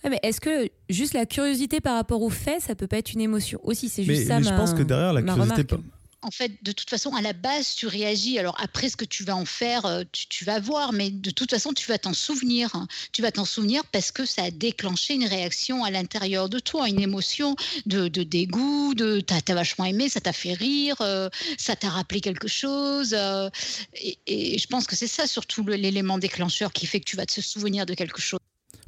mais est-ce que juste la curiosité par rapport au fait, ça peut pas être une émotion aussi? C'est juste ça. Mais je pense que derrière la curiosité, en fait, de toute façon, à la base, tu réagis. Alors après, ce que tu vas en faire, euh, tu, vas voir, mais de toute façon, tu vas t'en souvenir. Tu vas t'en souvenir parce que ça a déclenché une réaction à l'intérieur de toi, une émotion de, dégoût, de t'as as vachement aimé, ça t'a fait rire, euh, ça t'a rappelé quelque chose. Euh, et, et, je pense que c'est ça surtout l'élément déclencheur qui fait que tu vas te souvenir de quelque chose.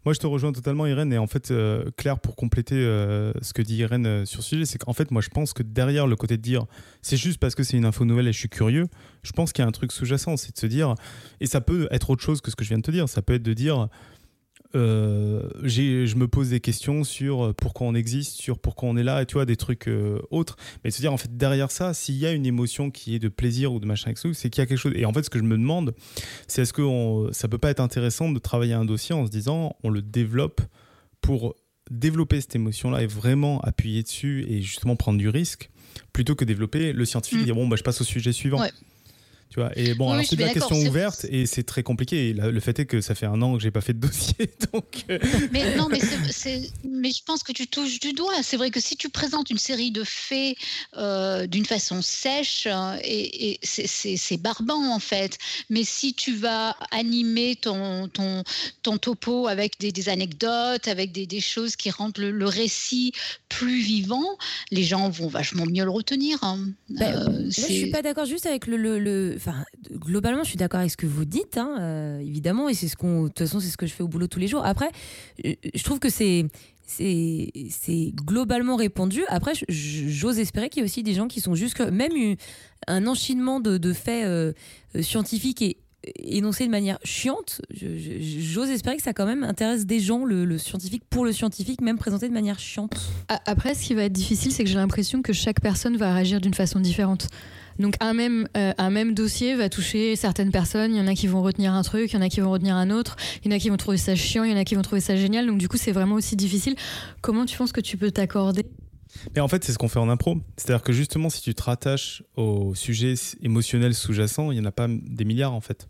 Moi, je te rejoins totalement, Irène. Et en fait, euh, Claire, pour compléter euh, ce que dit Irène euh, sur ce sujet, c'est qu'en fait, moi, je pense que derrière le côté de dire c'est juste parce que c'est une info nouvelle et je suis curieux, je pense qu'il y a un truc sous-jacent. C'est de se dire, et ça peut être autre chose que ce que je viens de te dire, ça peut être de dire euh, je me pose des questions sur pourquoi on existe, sur pourquoi on est là, et tu vois, des trucs euh, autres. Mais se dire, en fait, derrière ça, s'il y a une émotion qui est de plaisir ou de machin, c'est qu'il y a quelque chose. Et en fait, ce que je me demande, c'est est-ce que ça peut pas être intéressant de travailler un dossier en se disant, on le développe pour développer cette émotion-là et vraiment appuyer dessus et justement prendre du risque, plutôt que développer le scientifique et mm. dire, bon, bah, je passe au sujet suivant. Tu vois, et bon, alors c'est la question ouverte et c'est très compliqué. Et le fait est que ça fait un an que j'ai pas fait de dossier, *laughs* donc. Euh. Mais non, mais, mais je pense que tu touches du doigt. C'est vrai que si tu présentes une série de faits euh, d'une façon sèche, euh, et, c'est barbant en fait. Mais si tu vas animer ton, ton, ton topo avec des, anecdotes, avec des, des, choses qui rendent le, récit plus vivant, les gens vont vachement mieux le retenir. Hein. Ben, je suis pas d'accord juste avec le, le enfin, globalement, je suis d'accord avec ce que vous dites, hein, euh, évidemment, et c'est ce de toute façon, c'est ce que je fais au boulot tous les jours. Après, euh, je trouve que c'est c'est globalement répandu. Après, j'ose espérer qu'il y a aussi des gens qui sont juste même un enchaînement de, faits euh, scientifiques et énoncés de manière chiante. J'ose espérer que ça quand même intéresse des gens le, scientifique pour le scientifique, même présenté de manière chiante. Après, ce qui va être difficile, c'est que j'ai l'impression que chaque personne va réagir d'une façon différente. Donc un même, euh, un même dossier va toucher certaines personnes. Il y en a qui vont retenir un truc, il y en a qui vont retenir un autre. Il y en a qui vont trouver ça chiant, il y en a qui vont trouver ça génial. Donc du coup, c'est vraiment aussi difficile. Comment tu penses que tu peux t'accorder? Mais en fait, c'est ce qu'on fait en impro. C'est-à-dire que justement, si tu te rattaches au sujet émotionnel sous-jacent, il n'y en a pas des milliards en fait.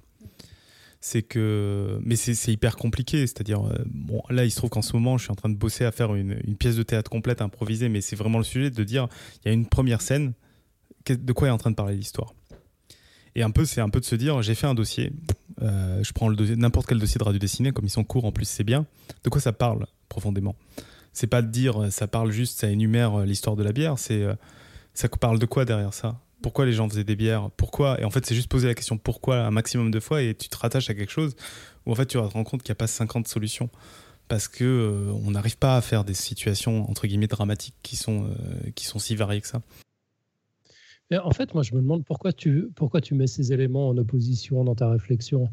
C'est que. Mais c'est hyper compliqué. C'est-à-dire, euh, bon, là, il se trouve qu'en ce moment, je suis en train de bosser à faire une, une pièce de théâtre complète improvisée, mais c'est vraiment le sujet de dire il y a une première scène, de quoi est en train de parler l'histoire. Et un peu, c'est un peu de se dire, j'ai fait un dossier, euh, je prends n'importe quel dossier de radio dessinée, comme ils sont courts en plus, c'est bien. De quoi ça parle profondément? C'est pas de dire, ça parle juste, ça énumère l'histoire de la bière. C'est, euh, ça parle de quoi derrière ça? Pourquoi les gens faisaient des bières? Pourquoi? Et en fait, c'est juste poser la question pourquoi un maximum de fois et tu te rattaches à quelque chose où en fait tu te rendre compte qu'il n'y a pas 50 solutions parce que euh, on n'arrive pas à faire des situations entre guillemets dramatiques qui sont qui sont si variées que ça en fait, moi, je me demande pourquoi tu, pourquoi tu mets ces éléments en opposition dans ta réflexion.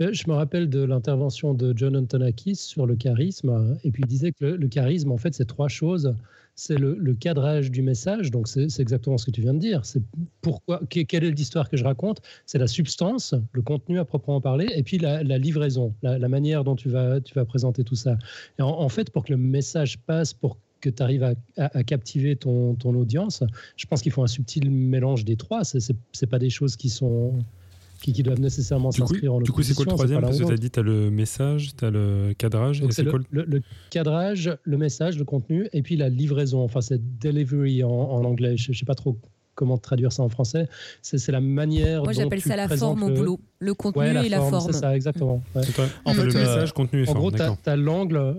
Euh, je me rappelle de l'intervention de John Antonakis sur le charisme, et puis il disait que le, charisme, en fait, c'est trois choses. C'est le, cadrage du message, donc c'est exactement ce que tu viens de dire. C'est pourquoi, quelle est l'histoire que je raconte? C'est la substance, le contenu à proprement parler, et puis la, livraison, la, manière dont tu vas, tu vas présenter tout ça. Et en, fait, pour que le message passe, pour que tu arrives à, captiver ton, ton, audience. Je pense qu'il faut un subtil mélange des trois. Ce n'est pas des choses qui sont qui, qui doivent nécessairement s'inscrire en Du coup, c'est quoi le troisième Parce que tu as dit, tu as le message, tu as le cadrage. c'est le, le, cadrage, le message, le contenu, et puis la livraison. Enfin, c'est delivery en, anglais. Je ne sais pas trop comment traduire ça en français. C'est la manière. Moi, j'appelle ça la forme au boulot. Le contenu et la forme. C'est ça, exactement. En fait, le euh, message, contenu et forme. En gros, tu as, l'angle,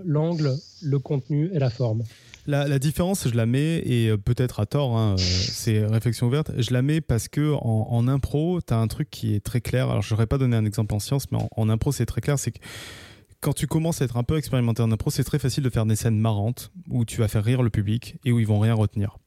le contenu et la forme. La, différence, je la mets, et euh, peut-être à tort, hein, euh, c'est réflexion ouverte, je la mets parce que en, impro, tu as un truc qui est très clair. Alors, je n'aurais pas donné un exemple en science, mais en, impro, c'est très clair. C'est que quand tu commences à être un peu expérimenté en impro, c'est très facile de faire des scènes marrantes où tu vas faire rire le public et où ils vont rien retenir.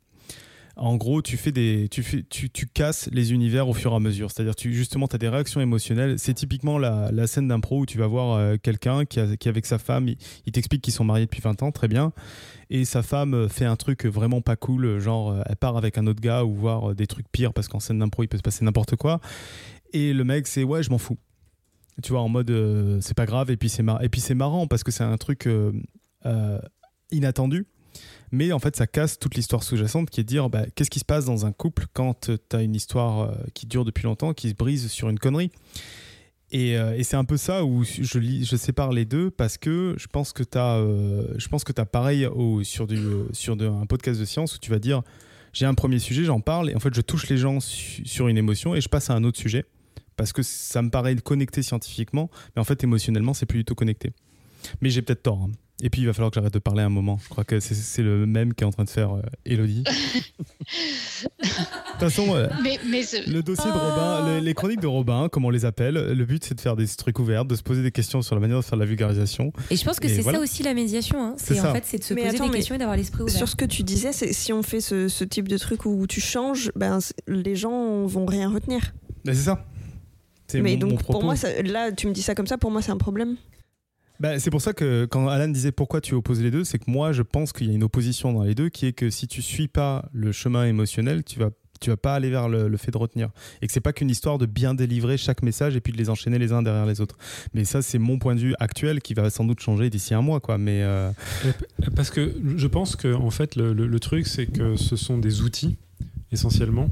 En gros, tu fais des, tu, fais, tu, tu casses les univers au fur et à mesure. C'est-à-dire, tu justement, tu as des réactions émotionnelles. C'est typiquement la, la scène d'impro où tu vas voir euh, quelqu'un qui, qui, avec sa femme, il, t'explique qu'ils sont mariés depuis 20 ans, très bien et sa femme fait un truc vraiment pas cool, genre elle part avec un autre gars ou voir des trucs pires parce qu'en scène d'impro il peut se passer n'importe quoi. Et le mec c'est ouais je m'en fous. Tu vois en mode euh, c'est pas grave et puis c'est marrant parce que c'est un truc euh, euh, inattendu. Mais en fait, ça casse toute l'histoire sous-jacente qui est de dire bah, qu'est-ce qui se passe dans un couple quand tu as une histoire qui dure depuis longtemps, qui se brise sur une connerie. Euh, et, c'est un peu ça où je, je sépare les deux parce que je pense que tu as, euh, je pense que as pareil au, sur, du, sur un podcast de science où tu vas dire j'ai un premier sujet, j'en parle et en fait je touche les gens sur une émotion et je passe à un autre sujet parce que ça me paraît connecté scientifiquement, mais en fait émotionnellement c'est plus du tout connecté. Mais j'ai peut-être tort. Hein. Et puis il va falloir que j'arrête de parler un moment. Je crois que c'est le même qu'est en train de faire euh, Elodie. *laughs* de toute façon, euh, le dossier de Robin, les, chroniques de Robin, comme on les appelle, le but c'est de faire des trucs ouverts, de se poser des questions sur la manière de faire de la vulgarisation. Et je pense que c'est ça aussi la médiation. Hein. C'est en fait c'est de se poser des questions et d'avoir l'esprit ouvert. Sur ce que tu disais, si on fait ce, type de truc où tu changes, ben, les gens vont rien retenir. Ben, c'est ça. Mais donc pour moi, là tu me dis ça comme ça, pour moi c'est un problème. Bah, c'est pour ça que quand Alan disait pourquoi tu opposes les deux, c'est que moi je pense qu'il y a une opposition dans les deux qui est que si tu suis pas le chemin émotionnel, tu vas tu vas pas aller vers le, fait de retenir et que c'est pas qu'une histoire de bien délivrer chaque message et puis de les enchaîner les uns derrière les autres. Mais ça c'est mon point de vue actuel qui va sans doute changer d'ici un mois quoi. Mais euh, parce que je pense que en fait le, le truc c'est que ce sont des outils essentiellement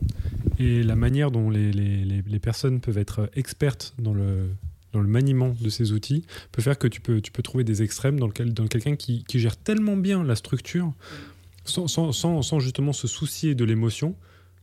et la manière dont les, les, les personnes peuvent être expertes dans le dans le maniement de ces outils peut faire que tu peux, tu peux trouver des extrêmes dans, lequel, dans quelqu'un qui, qui, gère tellement bien la structure sans, sans, sans, justement se soucier de l'émotion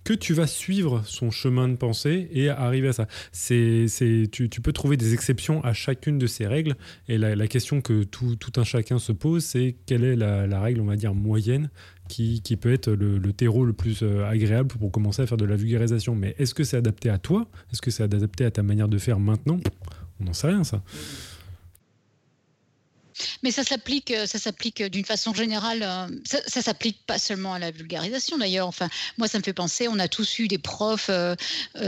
que tu vas suivre son chemin de pensée et arriver à ça. C'est, c'est, tu, tu, peux trouver des exceptions à chacune de ces règles. Et la, question que tout, tout, un chacun se pose, c'est quelle est la, la, règle, on va dire, moyenne qui, qui peut être le, le, terreau le plus euh, agréable pour commencer à faire de la vulgarisation. Mais est-ce que c'est adapté à toi? Est-ce que c'est adapté à ta manière de faire maintenant? On n'en sait rien, ça. Mais ça s'applique, euh, ça s'applique d'une façon générale. Euh, ça, ça s'applique pas seulement à la vulgarisation d'ailleurs. Enfin, moi, ça me fait penser. On a tous eu des profs euh,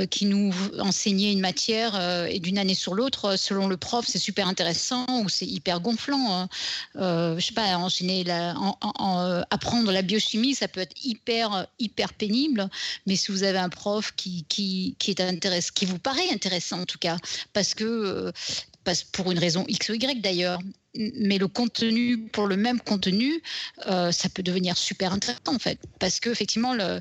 qui nous enseignaient une matière et d'une année sur l'autre, selon le prof, c'est super intéressant ou c'est hyper gonflant. Hein. je sais pas, enseigner la, apprendre la biochimie, ça peut être hyper hyper pénible. Mais si vous avez un prof qui qui, qui est intéressant, qui vous paraît intéressant en tout cas, parce que pour une raison X ou Y d'ailleurs, mais le contenu, pour le même contenu, euh, ça peut devenir super intéressant en fait, parce que effectivement, le,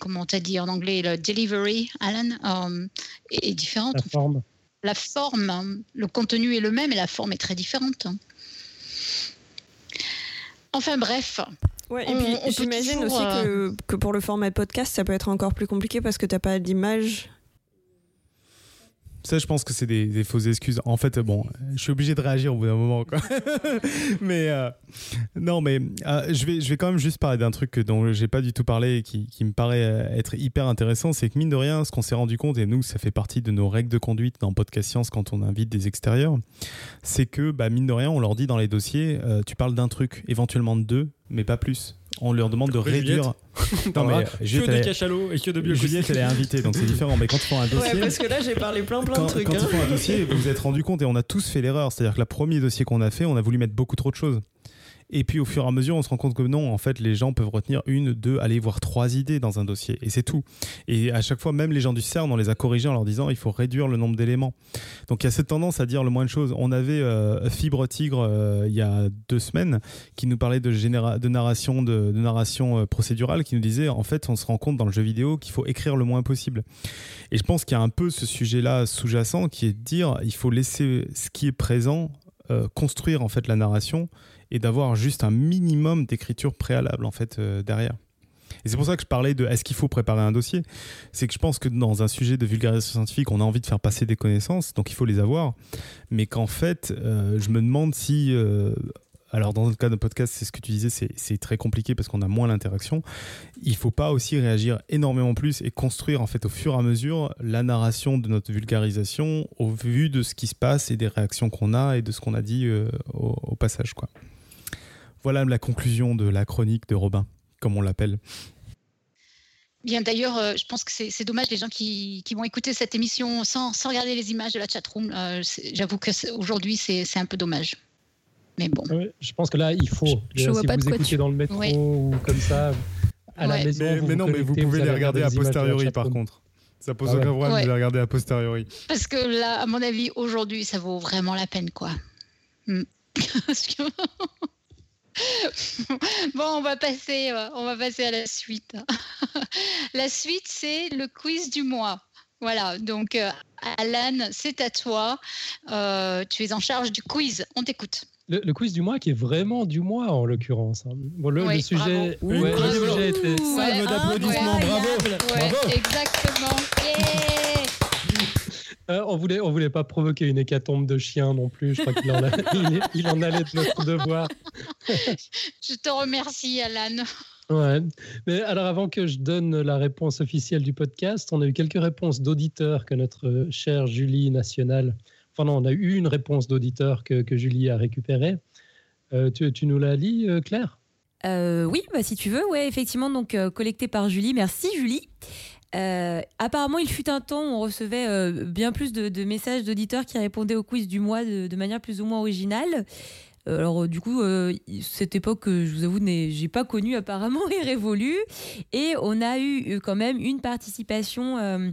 comment t'as dit en anglais, le delivery, Alan, euh, est, différente. La forme. La forme, hein. le contenu est le même et la forme est très différente. Enfin bref. Ouais, et puis j'imagine aussi que, euh, que, pour le format podcast, ça peut être encore plus compliqué parce que tu n'as pas d'image ça, je pense que c'est des, fausses excuses. En fait, bon, je suis obligé de réagir au bout d'un moment, quoi. *laughs* mais euh, non, mais euh, je, vais, je vais quand même juste parler d'un truc dont j'ai pas du tout parlé et qui, me paraît euh, être hyper intéressant. C'est que mine de rien, ce qu'on s'est rendu compte, et nous, ça fait partie de nos règles de conduite dans Podcast Science quand on invite des extérieurs, c'est que, bah, mine de rien, on leur dit dans les dossiers, tu parles d'un truc, éventuellement de deux, mais pas plus on leur demande de réduire. *laughs* non, mais que de cachalot et que de. Juliette, elle est invitée, donc c'est différent. Mais quand tu prends un dossier. Ouais, parce que là, j'ai parlé plein, plein de trucs. Quand tu hein. prends un dossier, vous vous êtes rendu compte, et on a tous fait l'erreur. C'est-à-dire que le premier dossier qu'on a fait, on a voulu mettre beaucoup trop de choses. Et puis au fur et à mesure, on se rend compte que non, en fait, les gens peuvent retenir une, deux, aller voir trois idées dans un dossier. Et c'est tout. Et à chaque fois, même les gens du CERN, on les a corrigés en leur disant il faut réduire le nombre d'éléments. Donc il y a cette tendance à dire le moins de choses. On avait euh, Fibre Tigre euh, il y a deux semaines qui nous parlait de, de narration, de, narration euh, procédurale, qui nous disait en fait, on se rend compte dans le jeu vidéo qu'il faut écrire le moins possible. Et je pense qu'il y a un peu ce sujet-là sous-jacent qui est de dire il faut laisser ce qui est présent construire en fait la narration et d'avoir juste un minimum d'écriture préalable en fait euh, derrière. Et c'est pour ça que je parlais de est-ce qu'il faut préparer un dossier C'est que je pense que dans un sujet de vulgarisation scientifique, on a envie de faire passer des connaissances, donc il faut les avoir. Mais qu'en fait, euh, je me demande si. Euh, alors, dans le cas d'un podcast, c'est ce que tu disais, c'est très compliqué parce qu'on a moins l'interaction. Il faut pas aussi réagir énormément plus et construire, en fait, au fur et à mesure, la narration de notre vulgarisation au vu de ce qui se passe et des réactions qu'on a et de ce qu'on a dit au, au passage, quoi. Voilà la conclusion de la chronique de Robin, comme on l'appelle. Bien, d'ailleurs, euh, je pense que c'est dommage les gens qui, vont écouter cette émission sans, regarder les images de la chatroom. Euh, J'avoue qu'aujourd'hui, c'est un peu dommage. Mais bon. je pense que là, il faut. Je, si vous écoutez dans le métro ou comme ça, à la maison. Mais, non, mais vous pouvez les regarder a posteriori, par contre. Ça pose ah aucun problème de les regarder a posteriori. Parce que là, à mon avis, aujourd'hui, ça vaut vraiment la peine, quoi. Hmm. *laughs* *laughs* bon, on va passer, euh, on va passer à la suite. *laughs* la suite, c'est le quiz du mois. Voilà, donc euh, Alan, c'est à toi. Euh, tu es en charge du quiz. On t'écoute. Le, quiz du mois qui est vraiment du mois en l'occurrence. Hein. Bon, le, sujet, ouais, le sujet était salve d'applaudissements, bravo. bravo. Exactement. Euh, on voulait, on voulait pas provoquer une hécatombe de chiens non plus. Je crois qu'il en, *laughs* il, en allait de notre devoir. je te remercie, Alan. Ouais. Mais alors, avant que je donne la réponse officielle du podcast, on a eu quelques réponses d'auditeurs que notre chère Julie Nationale. Enfin, non, on a eu une réponse d'auditeur que, que, Julie a récupérée. Euh, tu, tu, nous la lis, euh, Claire? Oui, bah, si tu veux. Ouais, effectivement, donc collecté par Julie. Merci, Julie. Euh, apparemment, il fut un temps où on recevait euh, bien plus de, messages d'auditeurs qui répondaient au quiz du mois de, manière plus ou moins originale. Euh, alors du coup, cette époque, je vous avoue, j'ai pas connu apparemment *laughs* est révolue. Et on a eu quand même une participation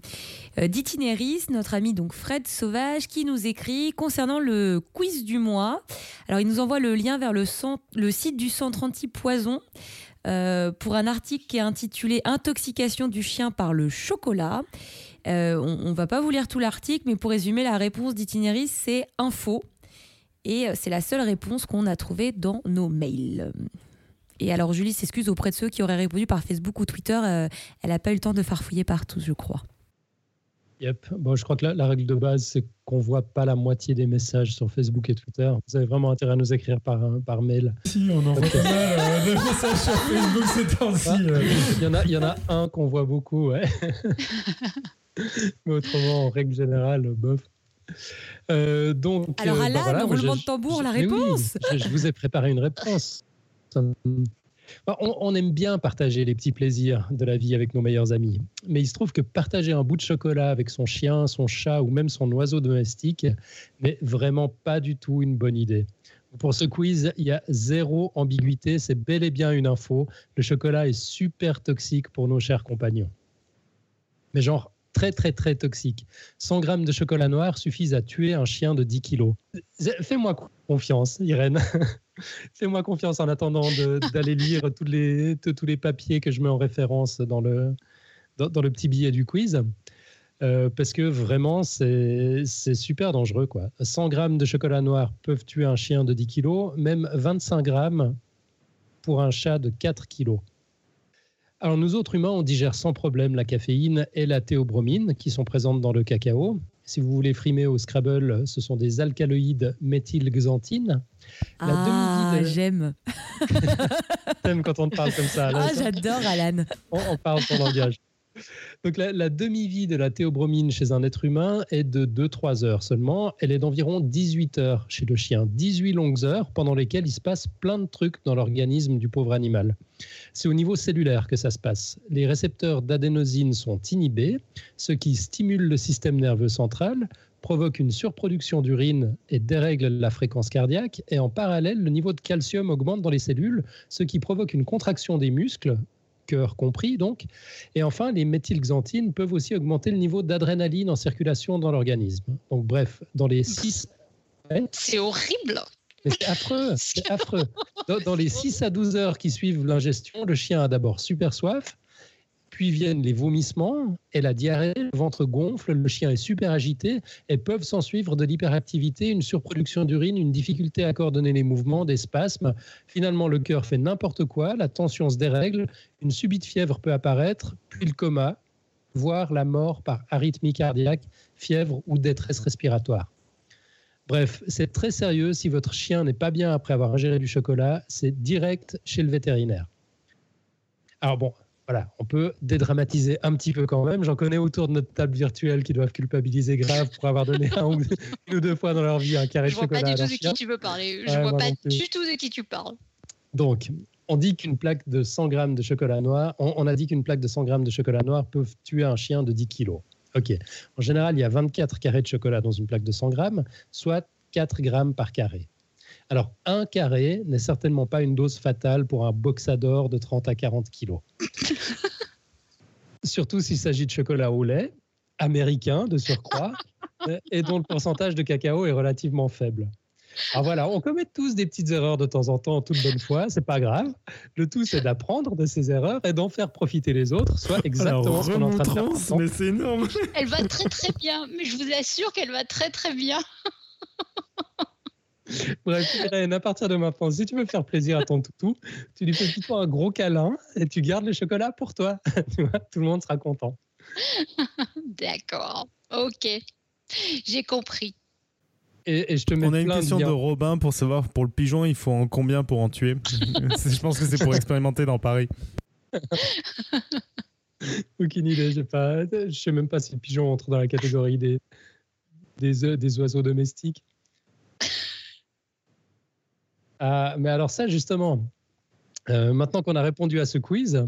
d'itinéris, notre ami donc Fred Sauvage, qui nous écrit concernant le quiz du mois. Alors il nous envoie le lien vers le, le site du centre anti-poison. Euh, pour un article qui est intitulé Intoxication du chien par le chocolat. Euh, on ne va pas vous lire tout l'article, mais pour résumer, la réponse d'Itinéris, c'est info. Et euh, c'est la seule réponse qu'on a trouvée dans nos mails. Et alors Julie s'excuse auprès de ceux qui auraient répondu par Facebook ou Twitter. elle n'a pas eu le temps de farfouiller partout, je crois. Yep. Bon, je crois que la, règle de base, c'est qu'on ne voit pas la moitié des messages sur Facebook et Twitter. Vous avez vraiment intérêt à nous écrire par, par mail. Si, on envoie pas mal euh, de messages sur Facebook ces temps-ci. Ah, euh. Il, y en a, il y en a un qu'on voit beaucoup, ouais. *laughs* Mais autrement, en règle générale, bof. Euh, donc, Alors, Alain, bah le roulement de tambour, la réponse. je, vous ai préparé une réponse. *laughs* Bah, on, aime bien partager les petits plaisirs de la vie avec nos meilleurs amis. Mais il se trouve que partager un bout de chocolat avec son chien, son chat ou même son oiseau domestique n'est vraiment pas du tout une bonne idée. Pour ce quiz, il y a zéro ambiguïté, c'est bel et bien une info. Le chocolat est super toxique pour nos chers compagnons. Mais genre très très très toxique. 100 grammes de chocolat noir suffisent à tuer un chien de 10 kilos. Fais-moi confiance, Irène. *laughs* Fais-moi confiance en attendant d'aller lire tous les, tous les papiers que je mets en référence dans le, petit billet du quiz. Euh, parce que vraiment, c'est super dangereux. Quoi. 100 grammes de chocolat noir peuvent tuer un chien de 10 kilos, même 25 grammes pour un chat de 4 kilos. Alors nous autres humains, on digère sans problème la caféine et la théobromine qui sont présentes dans le cacao. Si vous voulez frimer au Scrabble, ce sont des alcaloïdes méthylxanthine. Ah, j'aime. *laughs* T'aimes quand on te parle comme ça. *laughs* ah, j'adore, Alan. On, parle ton langage. Donc la, demi-vie de la théobromine chez un être humain est de 2-3 heures seulement. Elle est d'environ 18 heures chez le chien. 18 longues heures pendant lesquelles il se passe plein de trucs dans l'organisme du pauvre animal. C'est au niveau cellulaire que ça se passe. Les récepteurs d'adénosine sont inhibés, ce qui stimule le système nerveux central, provoque une surproduction d'urine et dérègle la fréquence cardiaque. Et en parallèle, le niveau de calcium augmente dans les cellules, ce qui provoque une contraction des muscles, cœur compris donc. Et enfin, les méthylxanthines peuvent aussi augmenter le niveau d'adrénaline en circulation dans l'organisme. Donc bref, dans les six... C'est horrible c'est affreux, c'est *laughs* affreux. Dans, les 6 à 12 heures qui suivent l'ingestion, le chien a d'abord super soif, puis viennent les vomissements et la diarrhée, le ventre gonfle, le chien est super agité et peuvent s'en suivre de l'hyperactivité, une surproduction d'urine, une difficulté à coordonner les mouvements, des spasmes. Finalement, le cœur fait n'importe quoi, la tension se dérègle, une subite fièvre peut apparaître, puis le coma, voire la mort par arythmie cardiaque, fièvre ou détresse respiratoire. Bref, c'est très sérieux. Si votre chien n'est pas bien après avoir ingéré du chocolat, c'est direct chez le vétérinaire. Alors bon, voilà, on peut dédramatiser un petit peu quand même. J'en connais autour de notre table virtuelle qui doivent culpabiliser grave pour avoir donné un ou deux, *laughs* une ou deux fois dans leur vie un carré de chocolat. Je vois pas du tout de qui tu veux parler. Je vois pas du tout de qui tu parles. Donc, on dit qu'une plaque de 100 grammes de chocolat noir, on, a dit qu'une plaque de 100 grammes de chocolat noir peut tuer un chien de 10 kilos. OK. En général, il y a 24 carrés de chocolat dans une plaque de 100 grammes, soit 4 grammes par carré. Alors, un carré n'est certainement pas une dose fatale pour un boxador de 30 à 40 kilos. *laughs* Surtout s'il s'agit de chocolat au lait, américain de surcroît, *laughs* et dont le pourcentage de cacao est relativement faible. Alors voilà, on commet tous des petites erreurs de temps en temps, en toute bonne foi, c'est pas grave. Le tout, c'est d'apprendre de ces erreurs et d'en faire profiter les autres, soit exactement ce qu'on est en train de faire. Mais c'est énorme. Elle va très très bien, mais je vous assure qu'elle va très très bien. *laughs* Bref, Irène, à partir de maintenant, si tu veux faire plaisir à ton toutou, tu lui fais plutôt un gros câlin et tu gardes le chocolat pour toi. *laughs* tu vois, tout le monde sera content. *laughs* D'accord, ok, j'ai compris. Et, je te mets On a une question de, Robin pour savoir pour le pigeon, il faut en combien pour en tuer? *laughs* Je pense que c'est pour expérimenter dans Paris. Aucune idée, je ne sais même pas si le pigeon entre dans la catégorie des, des, des oiseaux domestiques. Ah, mais alors ça, justement, euh, maintenant qu'on a répondu à ce quiz,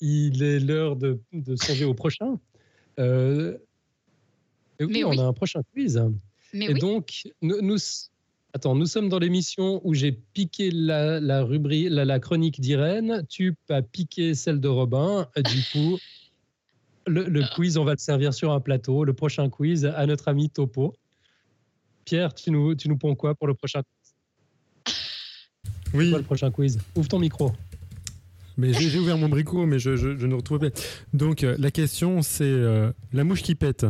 il est l'heure de, de songer au prochain. Euh, oui, on a un prochain quiz et donc, nous, attends, nous sommes dans l'émission où j'ai piqué la, rubrique, la, chronique d'Irène, tu as piqué celle de Robin. Du coup, le, ah. quiz, on va le servir sur un plateau. Le prochain quiz à notre ami Topo. Pierre, tu nous, tu nous quoi pour le prochain quiz Oui. Quoi, le prochain quiz Ouvre ton micro. Mais j'ai ouvert mon bricot, mais je, je, ne retrouve pas. Donc, euh, la question, c'est euh, la mouche qui pète.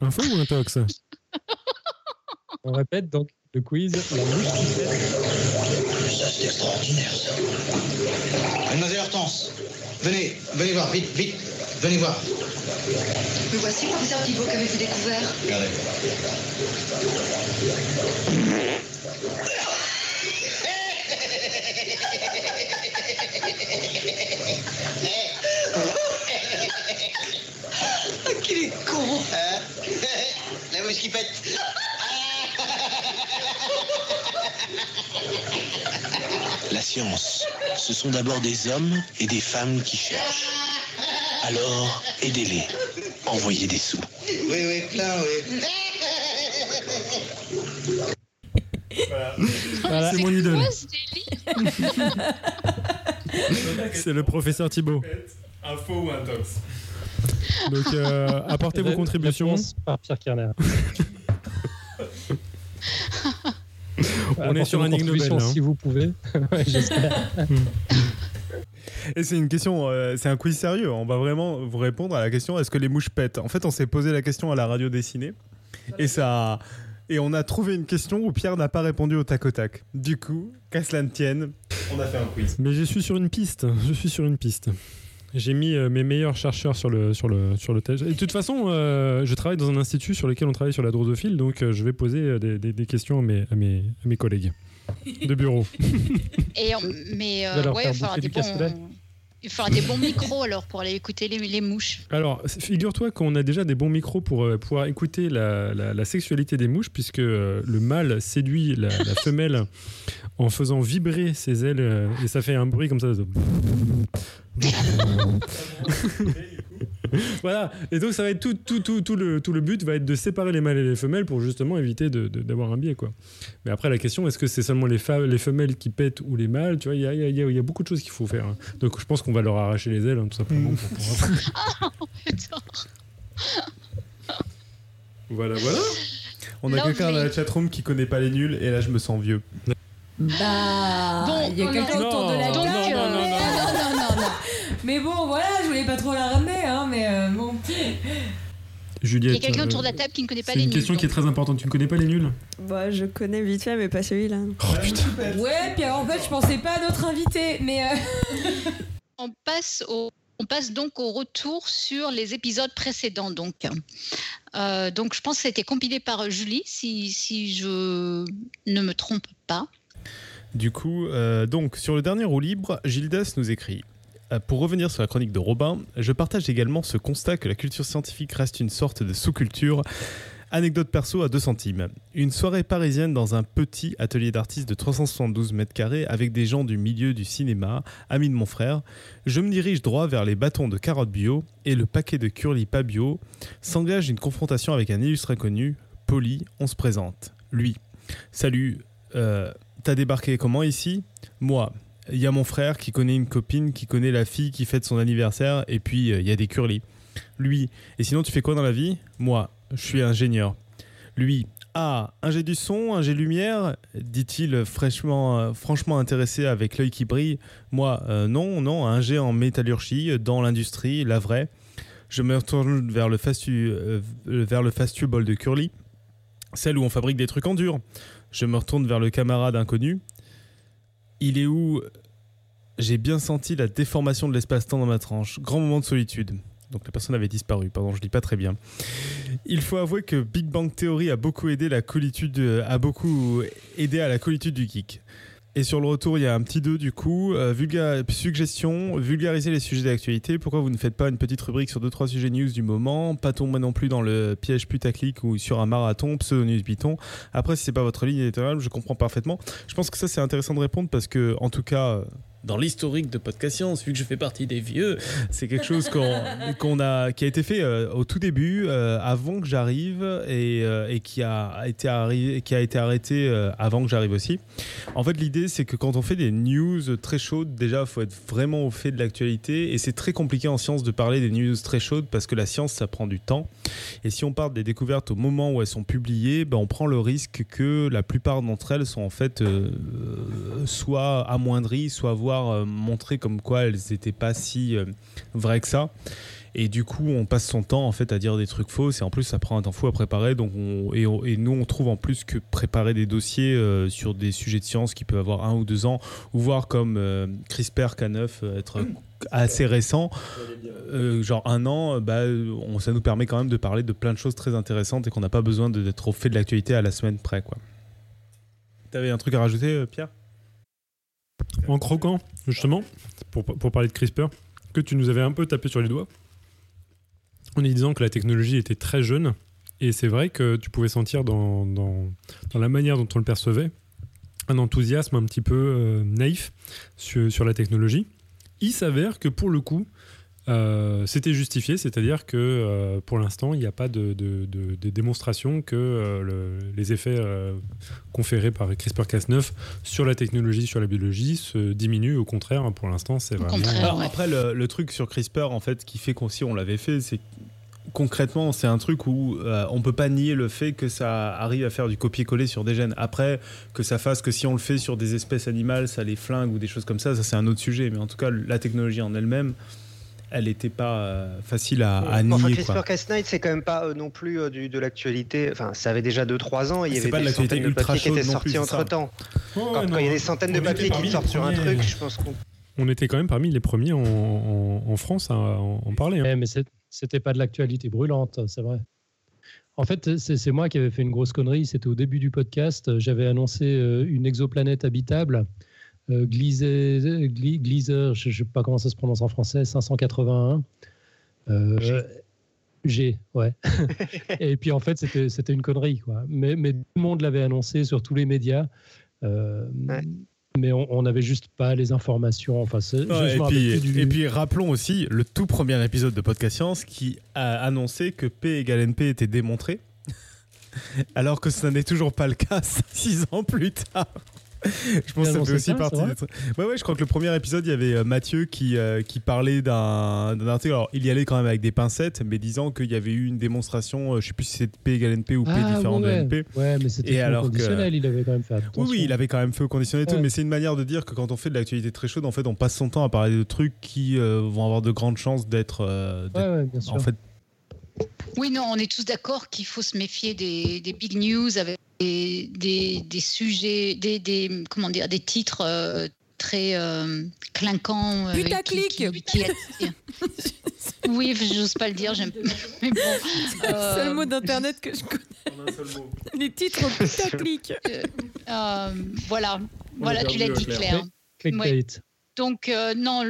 Un feu ou un tox *laughs* On répète donc le quiz. La mouche qui pète. Ça, c'est extraordinaire, ça. Mademoiselle Hortense, venez, venez voir, vite, vite, venez voir. Me voici, professeur Thibault, qu'avez-vous découvert? Regardez. Qu'il est con hein La mouche qui pète La science, ce sont d'abord des hommes et des femmes qui cherchent. Alors, aidez-les. Envoyez des sous. Oui, oui, plein, oui. Voilà. C'est mon idole. *laughs* *laughs* C'est le professeur Thibault. Un faux ou un tox Donc, euh, apportez vos contributions. Par Pierre Kerner. *laughs* On est sur un Ig Nobel. Hein. Si vous pouvez. *laughs* Et c'est une question, euh, c'est un quiz sérieux. On va vraiment vous répondre à la question est-ce que les mouches pètent? En fait, on s'est posé la question à la radio dessinée et ça, et on a trouvé une question où Pierre n'a pas répondu au tac au tac. Du coup, qu'à cela ne tienne, on a fait un quiz. Mais je suis sur une piste. Je suis sur une piste. J'ai mis euh, mes meilleurs chercheurs sur le, sur le, sur le test. Et de toute façon, euh, je travaille dans un institut sur lequel on travaille sur la drosophile, donc euh, je vais poser des, des, questions à mes, à mes, à mes collègues de bureau. Et mais ouais, faudra des. Il faudra des bons micros alors pour aller écouter les, les mouches. Alors, figure-toi qu'on a déjà des bons micros pour pouvoir écouter la, la, sexualité des mouches, puisque le mâle séduit la, *laughs* femelle en faisant vibrer ses ailes et ça fait un bruit comme ça. *laughs* *laughs* voilà. Et donc, ça va être tout, tout, tout, tout, le, tout le but va être de séparer les mâles et les femelles pour justement éviter d'avoir un biais, quoi. Mais après, la question, est-ce que c'est seulement les, les femelles qui pètent ou les mâles Tu vois, il y a, y, y a, beaucoup de choses qu'il faut faire. Hein. Donc, je pense qu'on va leur arracher les ailes, hein, tout simplement. Pour pouvoir... voilà, voilà. On a quelqu'un dans la chatroom qui connaît pas les nuls, et là, je me sens vieux. Bah, il y a quelqu'un autour de la table. Non, non, non, non, non, non, Mais bon, voilà, je voulais pas trop la ramener, hein, mais euh, bon. Juliette, il y a quelqu'un autour de la table qui ne connaît pas les nuls. C'est une question qui est très importante. Tu ne connais pas les nuls? Bah, je connais vite fait, mais pas celui-là. Oh putain. Ouais, puis en fait, je pensais pas à notre invité, mais. Euh... *laughs* On passe au on passe donc au retour sur les épisodes précédents. Donc, euh, donc je pense que ça a été compilé par Julie, si, si je ne me trompe pas. Du coup, euh, donc sur le dernier roue libre, Gildas nous écrit euh, pour revenir sur la chronique de Robin, je partage également ce constat que la culture scientifique reste une sorte de sous-culture. Anecdote perso à 2 centimes. Une soirée parisienne dans un petit atelier d'artistes de 372 mètres carrés avec des gens du milieu du cinéma, amis de mon frère. Je me dirige droit vers les bâtons de carottes bio et le paquet de curly pas bio. S'engage une confrontation avec un illustre inconnu. Poli, on se présente. Lui. Salut, euh, T'as débarqué comment ici? Moi. Il y a mon frère qui connaît une copine qui connaît la fille qui fête son anniversaire et puis euh, il y a des curly. Lui. Et sinon tu fais quoi dans la vie? Moi. Je suis ingénieur. Lui. Ah, jet du son, jet lumière dit-il fraîchement, euh, franchement intéressé avec l'œil qui brille. Moi, euh, non, non, jet en métallurgie, dans l'industrie, la vraie. Je me retourne vers le fastueux bol de curly, celle où on fabrique des trucs en dur. Je me retourne vers le camarade inconnu. Il est où? J'ai bien senti la déformation de l'espace-temps dans ma tranche. Grand moment de solitude. Donc la personne avait disparu, pardon, je dis pas très bien. Il faut avouer que Big Bang Theory a beaucoup aidé la beaucoup aidé à la colitude du geek. Et sur le retour, il y a un petit 2 du coup. Euh, suggestion, vulgariser les sujets d'actualité. Pourquoi vous ne faites pas une petite rubrique sur 2-3 sujets news du moment? Pas tomber non plus dans le piège putaclic ou sur un marathon, pseudo news Python. Après, si c'est pas votre ligne éditoriale, je comprends parfaitement. Je pense que ça, c'est intéressant de répondre parce que, en tout cas, dans l'historique de Podcast Science, vu que je fais partie des vieux, c'est quelque chose *laughs* qu'on a, qui a été fait euh, au tout début, euh, avant que j'arrive, et, euh, et, qui, a été arrivé, qui a été arrêté avant que j'arrive aussi. En fait, l'idée, c'est que quand on fait des news très chaudes, déjà, il faut être vraiment au fait de l'actualité, et c'est très compliqué en science de parler des news très chaudes, parce que la science, ça prend du temps. Et si on parle des découvertes au moment où elles sont publiées, ben, on prend le risque que la plupart d'entre elles sont en fait soit amoindries, soit voire euh, montrer comme quoi elles n'étaient pas si euh, vraies que ça. Et du coup, on passe son temps en fait à dire des trucs faux. Et en plus, ça prend un temps fou à préparer. Donc, et, nous, on trouve en plus que préparer des dossiers euh, sur des sujets de science qui peuvent avoir un ou deux ans, ou voir comme CRISPR Cas9 être *coughs* assez récent, genre un an, bah, on, ça nous permet quand même de parler de plein de choses très intéressantes et qu'on n'a pas besoin d'être au fait de l'actualité à la semaine près. Quoi. T'avais un truc à rajouter, Pierre? En croquant, justement, pour, parler de CRISPR, que tu nous avais un peu tapé sur les doigts, en disant que la technologie était très jeune. Et c'est vrai que tu pouvais sentir dans, dans, la manière dont on le percevait un enthousiasme un petit peu euh, naïf sur, sur, la technologie. Il s'avère que pour le coup, euh, c'était justifié, c'est-à-dire que euh, pour l'instant, il n'y a pas de, démonstration que euh, les effets conférés par CRISPR-Cas9 sur la technologie, sur la biologie, se diminuent. Au contraire, hein, pour l'instant, c'est vraiment. Après, le, truc sur CRISPR, en fait, qui fait qu'on si on l'avait fait, c'est concrètement, c'est un truc où on on peut pas nier le fait que ça arrive à faire du copier-coller sur des gènes. Après, que ça fasse que si on le fait sur des espèces animales, ça les flingue ou des choses comme ça, ça c'est un autre sujet. Mais en tout cas, la technologie en elle-même, elle n'était pas euh, facile à, à nier. Enfin, CRISPR-Cas9, c'est quand même pas euh, non plus euh, du, de l'actualité. Enfin, ça avait déjà 2-3 ans. Il y avait pas des centaines de papiers qui étaient sortis entre temps. quand, il y a des centaines de papiers qui sortent sur un truc, je pense qu'on. On était quand même parmi les premiers en, en, France à en, parler. Hein. mais c'était pas de l'actualité brûlante, c'est vrai. En fait, c'est moi qui avais fait une grosse connerie. C'était au début du podcast. J'avais annoncé une exoplanète habitable euh, Glizer, je ne sais pas comment ça se prononce en français, 581. Euh, G, ouais. *laughs* et puis en fait, c'était une connerie, quoi. Mais, mais, tout le monde l'avait annoncé sur tous les médias. Euh, mais on n'avait juste pas les informations. Enfin, et, puis, et puis rappelons aussi le tout premier épisode de Podcast Science qui a annoncé que P égale NP était démontré, *laughs* alors que ce n'est toujours pas le cas *laughs* six ans plus tard. *laughs* je pense que ça fait aussi partie Ouais, ouais, je crois que le premier épisode, il y avait euh, Mathieu qui, euh, qui parlait d'un article. Alors, il y allait quand même avec des pincettes, mais disant qu'il y avait eu une démonstration, euh, je sais plus si c'est P égale NP ou P ah, différent de NP. Ouais, mais c'était conditionnel, il avait quand même fait attention. Oui, oui, il avait quand même fait au conditionnel et tout, mais c'est une manière de dire que quand on fait de l'actualité très chaude, en fait, on passe son temps à parler de trucs qui vont avoir de grandes chances d'être. ouais, bien sûr. En fait, oui, non, on est tous d'accord qu'il faut se méfier des, des big news avec des, des, sujets, des, des, comment dire, des titres euh, très euh, clinquants. Euh, Putaclic *laughs* Oui, j'ose pas le dire, j'aime. Mais bon. C'est le seul mot d'internet que je connais. Les titres putaclic. voilà, voilà, tu l'as dit, Claire. Donc, non,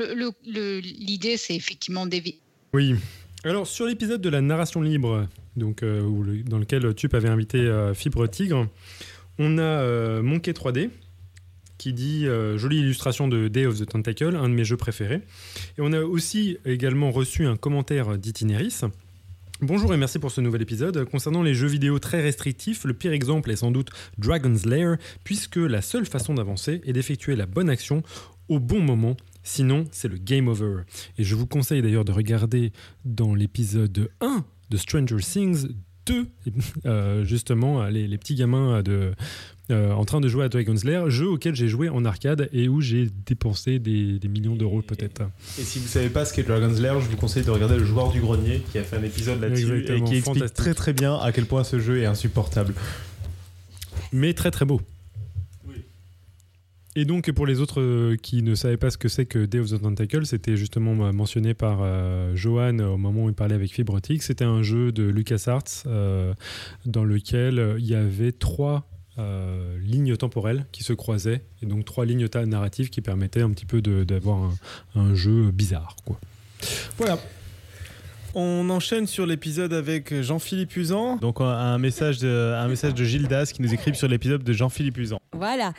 l'idée, c'est effectivement d'éviter. Oui. Alors, sur l'épisode de la narration libre, donc, euh, dans lequel Tup avait invité euh, Fibre Tigre. On a euh, Monkey 3D, qui dit jolie illustration de Day of the Tentacle, un de mes jeux préférés. Et on a aussi également reçu un commentaire d'Itineris. Bonjour et merci pour ce nouvel épisode. Concernant les jeux vidéo très restrictifs, le pire exemple est sans doute Dragon's Lair, puisque la seule façon d'avancer est d'effectuer la bonne action au bon moment Sinon, c'est le game over. Et je vous conseille d'ailleurs de regarder dans l'épisode 1 de Stranger Things 2, *laughs* euh, justement, les, petits gamins de, euh, en train de jouer à Dragon's Lair, jeu auquel j'ai joué en arcade et où j'ai dépensé des, millions d'euros peut-être. Et si vous savez pas ce qu'est Dragon's Lair, je vous conseille de regarder Le Joueur du Grenier qui a fait un épisode là-dessus et qui explique très très bien à quel point ce jeu est insupportable. Mais très très beau. Et donc, pour les autres euh, qui ne savaient pas ce que c'est que Day of the Tentacle, c'était justement euh, mentionné par euh, Johan au moment où il parlait avec Fibrotic. C'était un jeu de LucasArts dans lequel il y avait trois lignes temporelles qui se croisaient et donc trois lignes narratives qui permettaient un petit peu d'avoir un, jeu bizarre. Voilà. On enchaîne sur l'épisode avec Jean-Philippe Usan. Donc un message de, un message de Gilles Das qui nous écrit sur l'épisode de Jean-Philippe Usan. Voilà,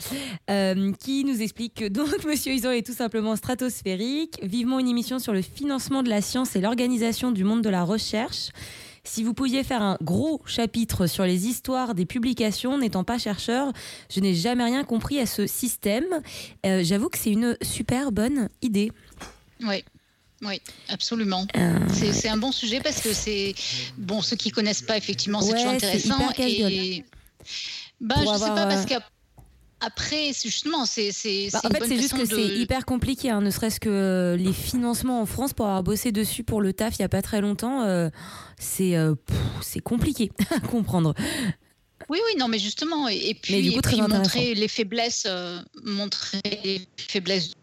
euh, qui nous explique que donc *laughs* Monsieur Usan est tout simplement stratosphérique. Vivement une émission sur le financement de la science et l'organisation du monde de la recherche. Si vous pouviez faire un gros chapitre sur les histoires des publications, n'étant pas chercheur, je n'ai jamais rien compris à ce système. Euh, j'avoue que c'est une super bonne idée. Oui. Oui, absolument. Euh, c'est un bon sujet parce que c'est bon ceux qui connaissent pas effectivement c'est toujours intéressant et bah je sais pas parce qu'après justement c'est c'est bah, en fait c'est juste que c'est hyper compliqué hein, ne serait-ce que les financements en France pour avoir bossé dessus pour le taf il y a pas très longtemps euh, c'est euh, c'est compliqué *laughs* à comprendre. Oui, oui, non, mais justement, et, puis, montrer les faiblesses, montrer les faiblesses euh,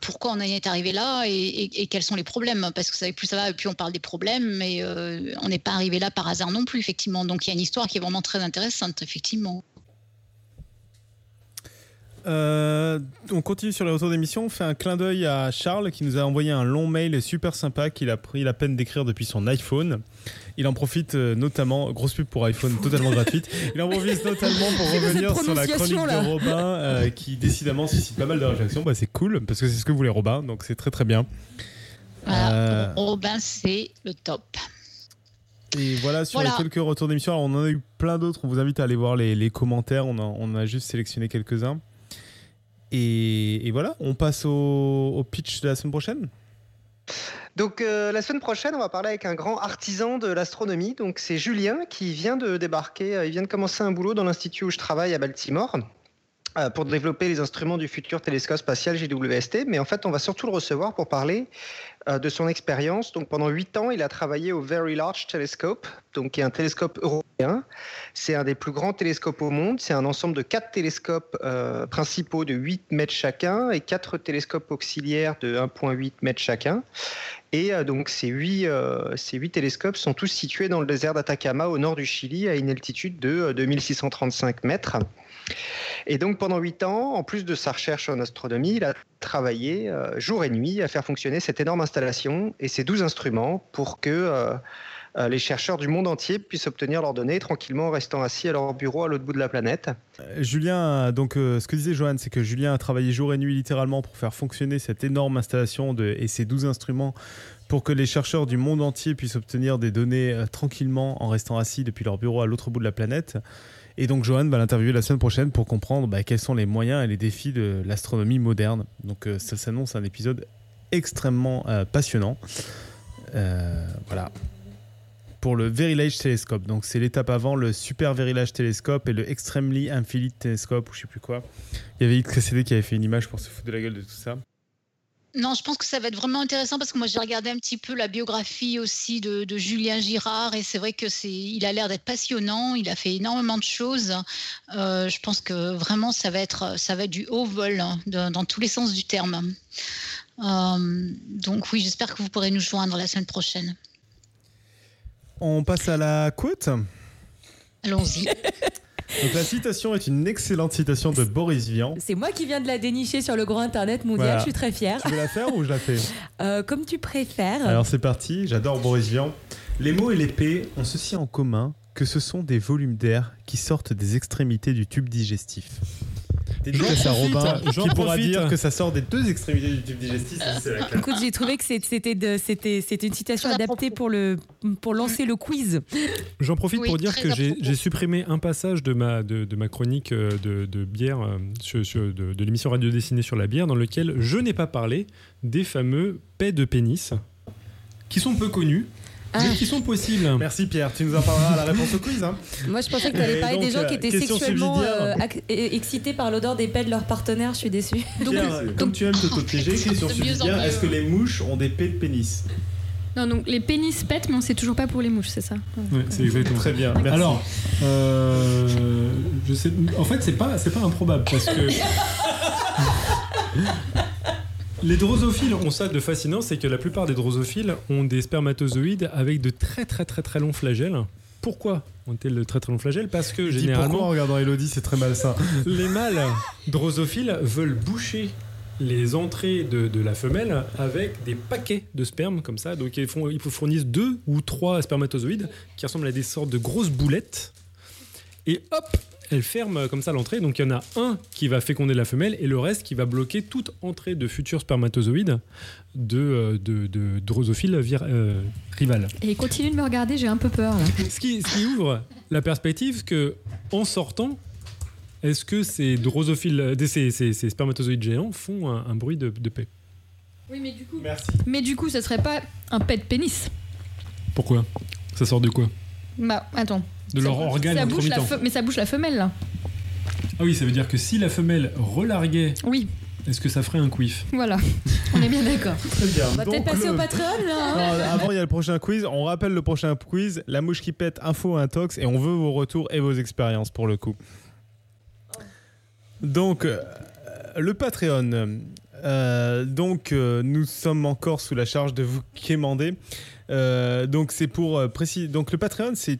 pourquoi on est arrivé là et, quels sont les problèmes? Parce que plus ça va, plus on parle des problèmes, mais euh, on n'est pas arrivé là par hasard non plus, effectivement. Donc il y a une histoire qui est vraiment très intéressante, effectivement. Euh, on continue sur les retours d'émission. On fait un clin d'œil à Charles qui nous a envoyé un long mail super sympa qu'il a pris la peine d'écrire depuis son iPhone. Il en profite euh, notamment, grosse pub pour iPhone totalement gratuite, il en profite notamment pour *laughs* revenir sur la chronique de Robin euh, qui décidément suscite pas mal de réflexions. Bah, c'est cool parce que c'est ce que voulait Robin, donc c'est très très bien. Robin, c'est le top. Et voilà sur les quelques retours d'émission. On en a eu plein d'autres. On vous invite à aller voir les, commentaires. On on a juste sélectionné quelques-uns. Et, voilà, on passe au, pitch de la semaine prochaine. Donc euh, la semaine prochaine, on va parler avec un grand artisan de l'astronomie. Donc c'est Julien qui vient de débarquer. Euh, il vient de commencer un boulot dans l'institut où je travaille à Baltimore euh, pour développer les instruments du futur télescope spatial JWST. Mais en fait, on va surtout le recevoir pour parler de son expérience. Donc pendant huit ans, il a travaillé au Very Large Telescope, donc qui est un télescope européen. C'est un des plus grands télescopes au monde. C'est un ensemble de quatre télescopes euh, principaux de 8 mètres chacun et quatre télescopes auxiliaires de 1,8 mètres chacun. Et euh, donc ces huit, ces huit télescopes sont tous situés dans le désert d'Atacama au nord du Chili à une altitude de 2635 mètres. Et donc pendant huit ans, en plus de sa recherche en astronomie, il a travaillé euh, jour et nuit à faire fonctionner cette énorme installation et ces douze instruments pour que euh, les chercheurs du monde entier puissent obtenir leurs données tranquillement en restant assis à leur bureau à l'autre bout de la planète. Julien, donc ce que disait Johan, c'est que Julien a travaillé jour et nuit littéralement pour faire fonctionner cette énorme installation et ces 12 instruments pour que les chercheurs du monde entier puissent obtenir des données tranquillement en restant assis depuis leur bureau à l'autre bout de la planète. Et donc Johan va l'interviewer la semaine prochaine pour comprendre bah, quels sont les moyens et les défis de l'astronomie moderne. Donc euh, ça s'annonce un épisode extrêmement euh, passionnant. Euh, voilà. Pour le Very Large Telescope. Donc c'est l'étape avant le Super Very Large Telescope et le Extremely Infinite Telescope ou je sais plus quoi. Il y avait CD qui avait fait une image pour se foutre de la gueule de tout ça. Non, je pense que ça va être vraiment intéressant parce que moi j'ai regardé un petit peu la biographie aussi de, Julien Girard et c'est vrai que c'est, il a l'air d'être passionnant. Il a fait énormément de choses. Euh, je pense que vraiment ça va être, ça va être du haut vol hein, dans tous les sens du terme. Euh, donc oui, j'espère que vous pourrez nous joindre la semaine prochaine. On passe à la côte. Allons-y. *laughs* Donc la citation est une excellente citation de Boris Vian. C'est moi qui viens de la dénicher sur le grand internet mondial, je suis très fière. Tu veux la faire ou je la fais *laughs* euh, Comme tu préfères. Alors c'est parti, j'adore Boris Vian. Les mots et l'épée ont ceci en commun que ce sont des volumes d'air qui sortent des extrémités du tube digestif. Dédicace à Robin qui pourra dire que ça sort des deux extrémités du tube digestif. Écoute, j'ai trouvé que c'était c'était une citation adaptée pour le pour lancer le quiz. J'en profite pour dire que j'ai supprimé un passage de ma de, ma chronique euh, de, de bière euh, de, de l'émission radio dessinée sur la bière dans lequel je n'ai pas parlé des fameux paix de pénis qui sont peu connus qui sont possibles. Merci Pierre, tu nous en parleras à la réponse au quiz. Hein. Moi je pensais que tu allais parler des gens qui étaient sexuellement euh, excités par l'odeur des pets de leur partenaire, je suis déçu. donc, comme tu aimes te piéger, *laughs* question subsidiaire, est-ce que les mouches ont des pets de pénis? Non, donc les pénis pètent, mais on sait toujours pas pour les mouches, c'est ça? Oui, c'est exactement. Très bien. Merci. Alors, euh, je sais, en fait, c'est pas, c'est pas improbable parce que *laughs* Les drosophiles ont ça de fascinant, c'est que la plupart des drosophiles ont des spermatozoïdes avec de très très très très longs flagelles. Pourquoi ont-ils de très très longs flagelles? Parce que généralement. Pourquoi en regardant Elodie, c'est très malsain. *laughs* Les mâles drosophiles veulent boucher les entrées de, la femelle avec des paquets de sperme comme ça. Donc ils, font, ils fournissent deux ou trois spermatozoïdes qui ressemblent à des sortes de grosses boulettes. Et hop, elle ferme comme ça l'entrée. Donc il y en a un qui va féconder la femelle et le reste qui va bloquer toute entrée de futurs spermatozoïdes de, euh, de, de drosophiles euh, rivales. Et continue de me regarder, j'ai un peu peur. Ce, qui, ouvre la perspective que en sortant, est-ce que ces drosophiles, ces, ces, ces, spermatozoïdes géants font un, bruit de, paix? Oui, mais du coup. Merci. Mais du coup, ça serait pas un pet de pénis? Pourquoi? Ça sort de quoi? Bah, attends de leur organe ça bouge Mais ça bouge la femelle là. Ah oui, ça veut dire que si la femelle relarguait. Oui. Est-ce que ça ferait un quiff? Voilà, on est bien d'accord. *laughs* Très bien. On va peut-être passer au Patreon là. avant, il y a le prochain quiz. On rappelle le prochain quiz la mouche qui pète, info intox, et on veut vos retours et vos expériences pour le coup. Donc, euh, le Patreon. Euh, donc, euh, nous sommes encore sous la charge de vous quémander. Euh, donc c'est pour euh, préciser. Donc le Patreon, c'est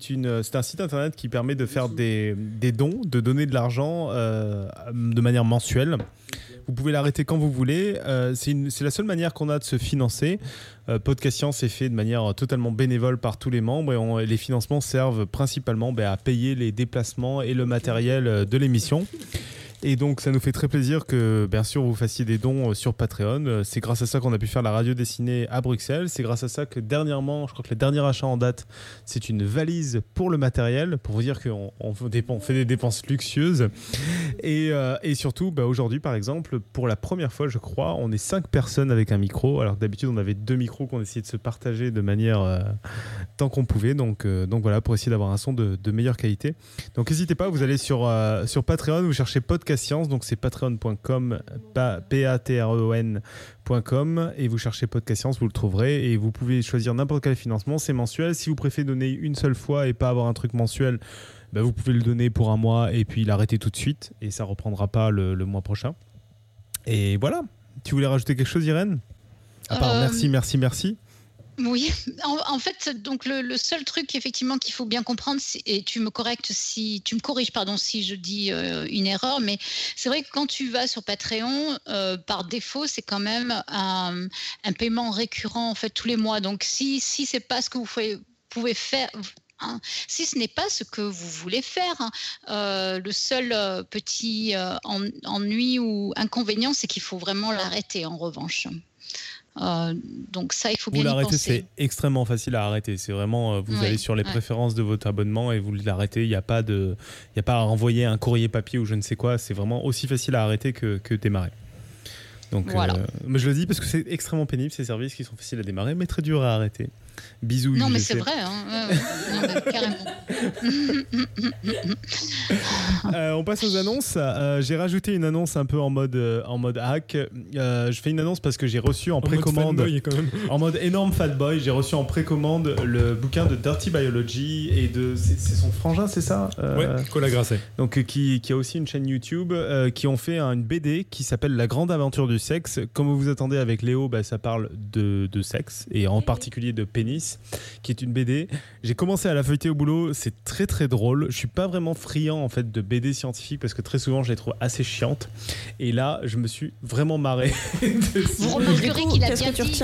un site internet qui permet de faire des, dons, de donner de l'argent euh, de manière mensuelle. Vous pouvez l'arrêter quand vous voulez. c'est, c'est la seule manière qu'on a de se financer. Podcast Science est fait de manière totalement bénévole par tous les membres et, les financements servent principalement ben, à payer les déplacements et le matériel de l'émission. Et donc, ça nous fait très plaisir que, bien sûr, vous fassiez des dons euh, sur Patreon. Euh, c'est grâce à ça qu'on a pu faire la radio dessinée à Bruxelles. C'est grâce à ça que, dernièrement, je crois que le dernier achat en date, c'est une valise pour le matériel, pour vous dire qu'on on fait des dépenses luxueuses. Et, euh, surtout, bah, aujourd'hui, par exemple, pour la première fois, je crois, on est cinq personnes avec un micro, alors d'habitude, on avait deux micros qu'on essayait de se partager de manière tant qu'on pouvait. Donc, voilà, pour essayer d'avoir un son de, meilleure qualité. Donc, n'hésitez pas, vous allez sur Patreon, vous cherchez podcast Science, donc c'est patreon.com, P-A-T-R-E-O-N.com, et vous cherchez Podcast Science, vous le trouverez, et vous pouvez choisir n'importe quel financement, c'est mensuel. Si vous préférez donner une seule fois et pas avoir un truc mensuel, bah, vous pouvez le donner pour un mois et puis l'arrêter tout de suite, et ça reprendra pas le, mois prochain. Et voilà. Tu voulais rajouter quelque chose, Irène? À part euh, merci, merci, merci. Oui, en, fait, donc le, seul truc effectivement qu'il faut bien comprendre, et tu me correctes si tu me corriges pardon si je dis euh, une erreur, mais c'est vrai que quand tu vas sur Patreon, euh, par défaut, c'est quand même un, paiement récurrent en fait tous les mois. Donc si si c'est pas ce que vous pouvez faire. Hein, si ce n'est pas ce que vous voulez faire, hein. euh, le seul petit ennui ou inconvénient, c'est qu'il faut vraiment l'arrêter en revanche. Donc ça, il faut bien vous l'arrêter, c'est extrêmement facile à arrêter. C'est vraiment, vous allez sur les préférences de votre abonnement et vous l'arrêtez. Il n'y a pas de, il a pas à envoyer un courrier papier ou je ne sais quoi. C'est vraiment aussi facile à arrêter que, que démarrer. Donc, voilà. mais je le dis parce que c'est extrêmement pénible ces services qui sont faciles à démarrer, mais très durs à arrêter. Bisous. Non, mais c'est vrai, hein. carrément. *laughs* Euh, on passe aux annonces. Euh, j'ai rajouté une annonce un peu en mode, euh, en mode hack. je fais une annonce parce que j'ai reçu en, précommande. En mode énorme fat boy, j'ai reçu en précommande le bouquin de Dirty Biology et de. C'est son frangin, c'est ça Ouais, Cola Grasset. Donc, qui, qui, a aussi une chaîne YouTube, qui ont fait une BD qui s'appelle La grande aventure du sexe. Comme vous vous attendez avec Léo, bah, ça parle de, de sexe et en particulier de pénis qui est une BD. J'ai commencé à la feuilleter au boulot, c'est très très drôle. Je suis pas vraiment friand en fait de BD scientifiques parce que très souvent je les trouve assez chiantes. Et là, je me suis vraiment marré. *laughs* Vous remarquerez qu'il a bien dit,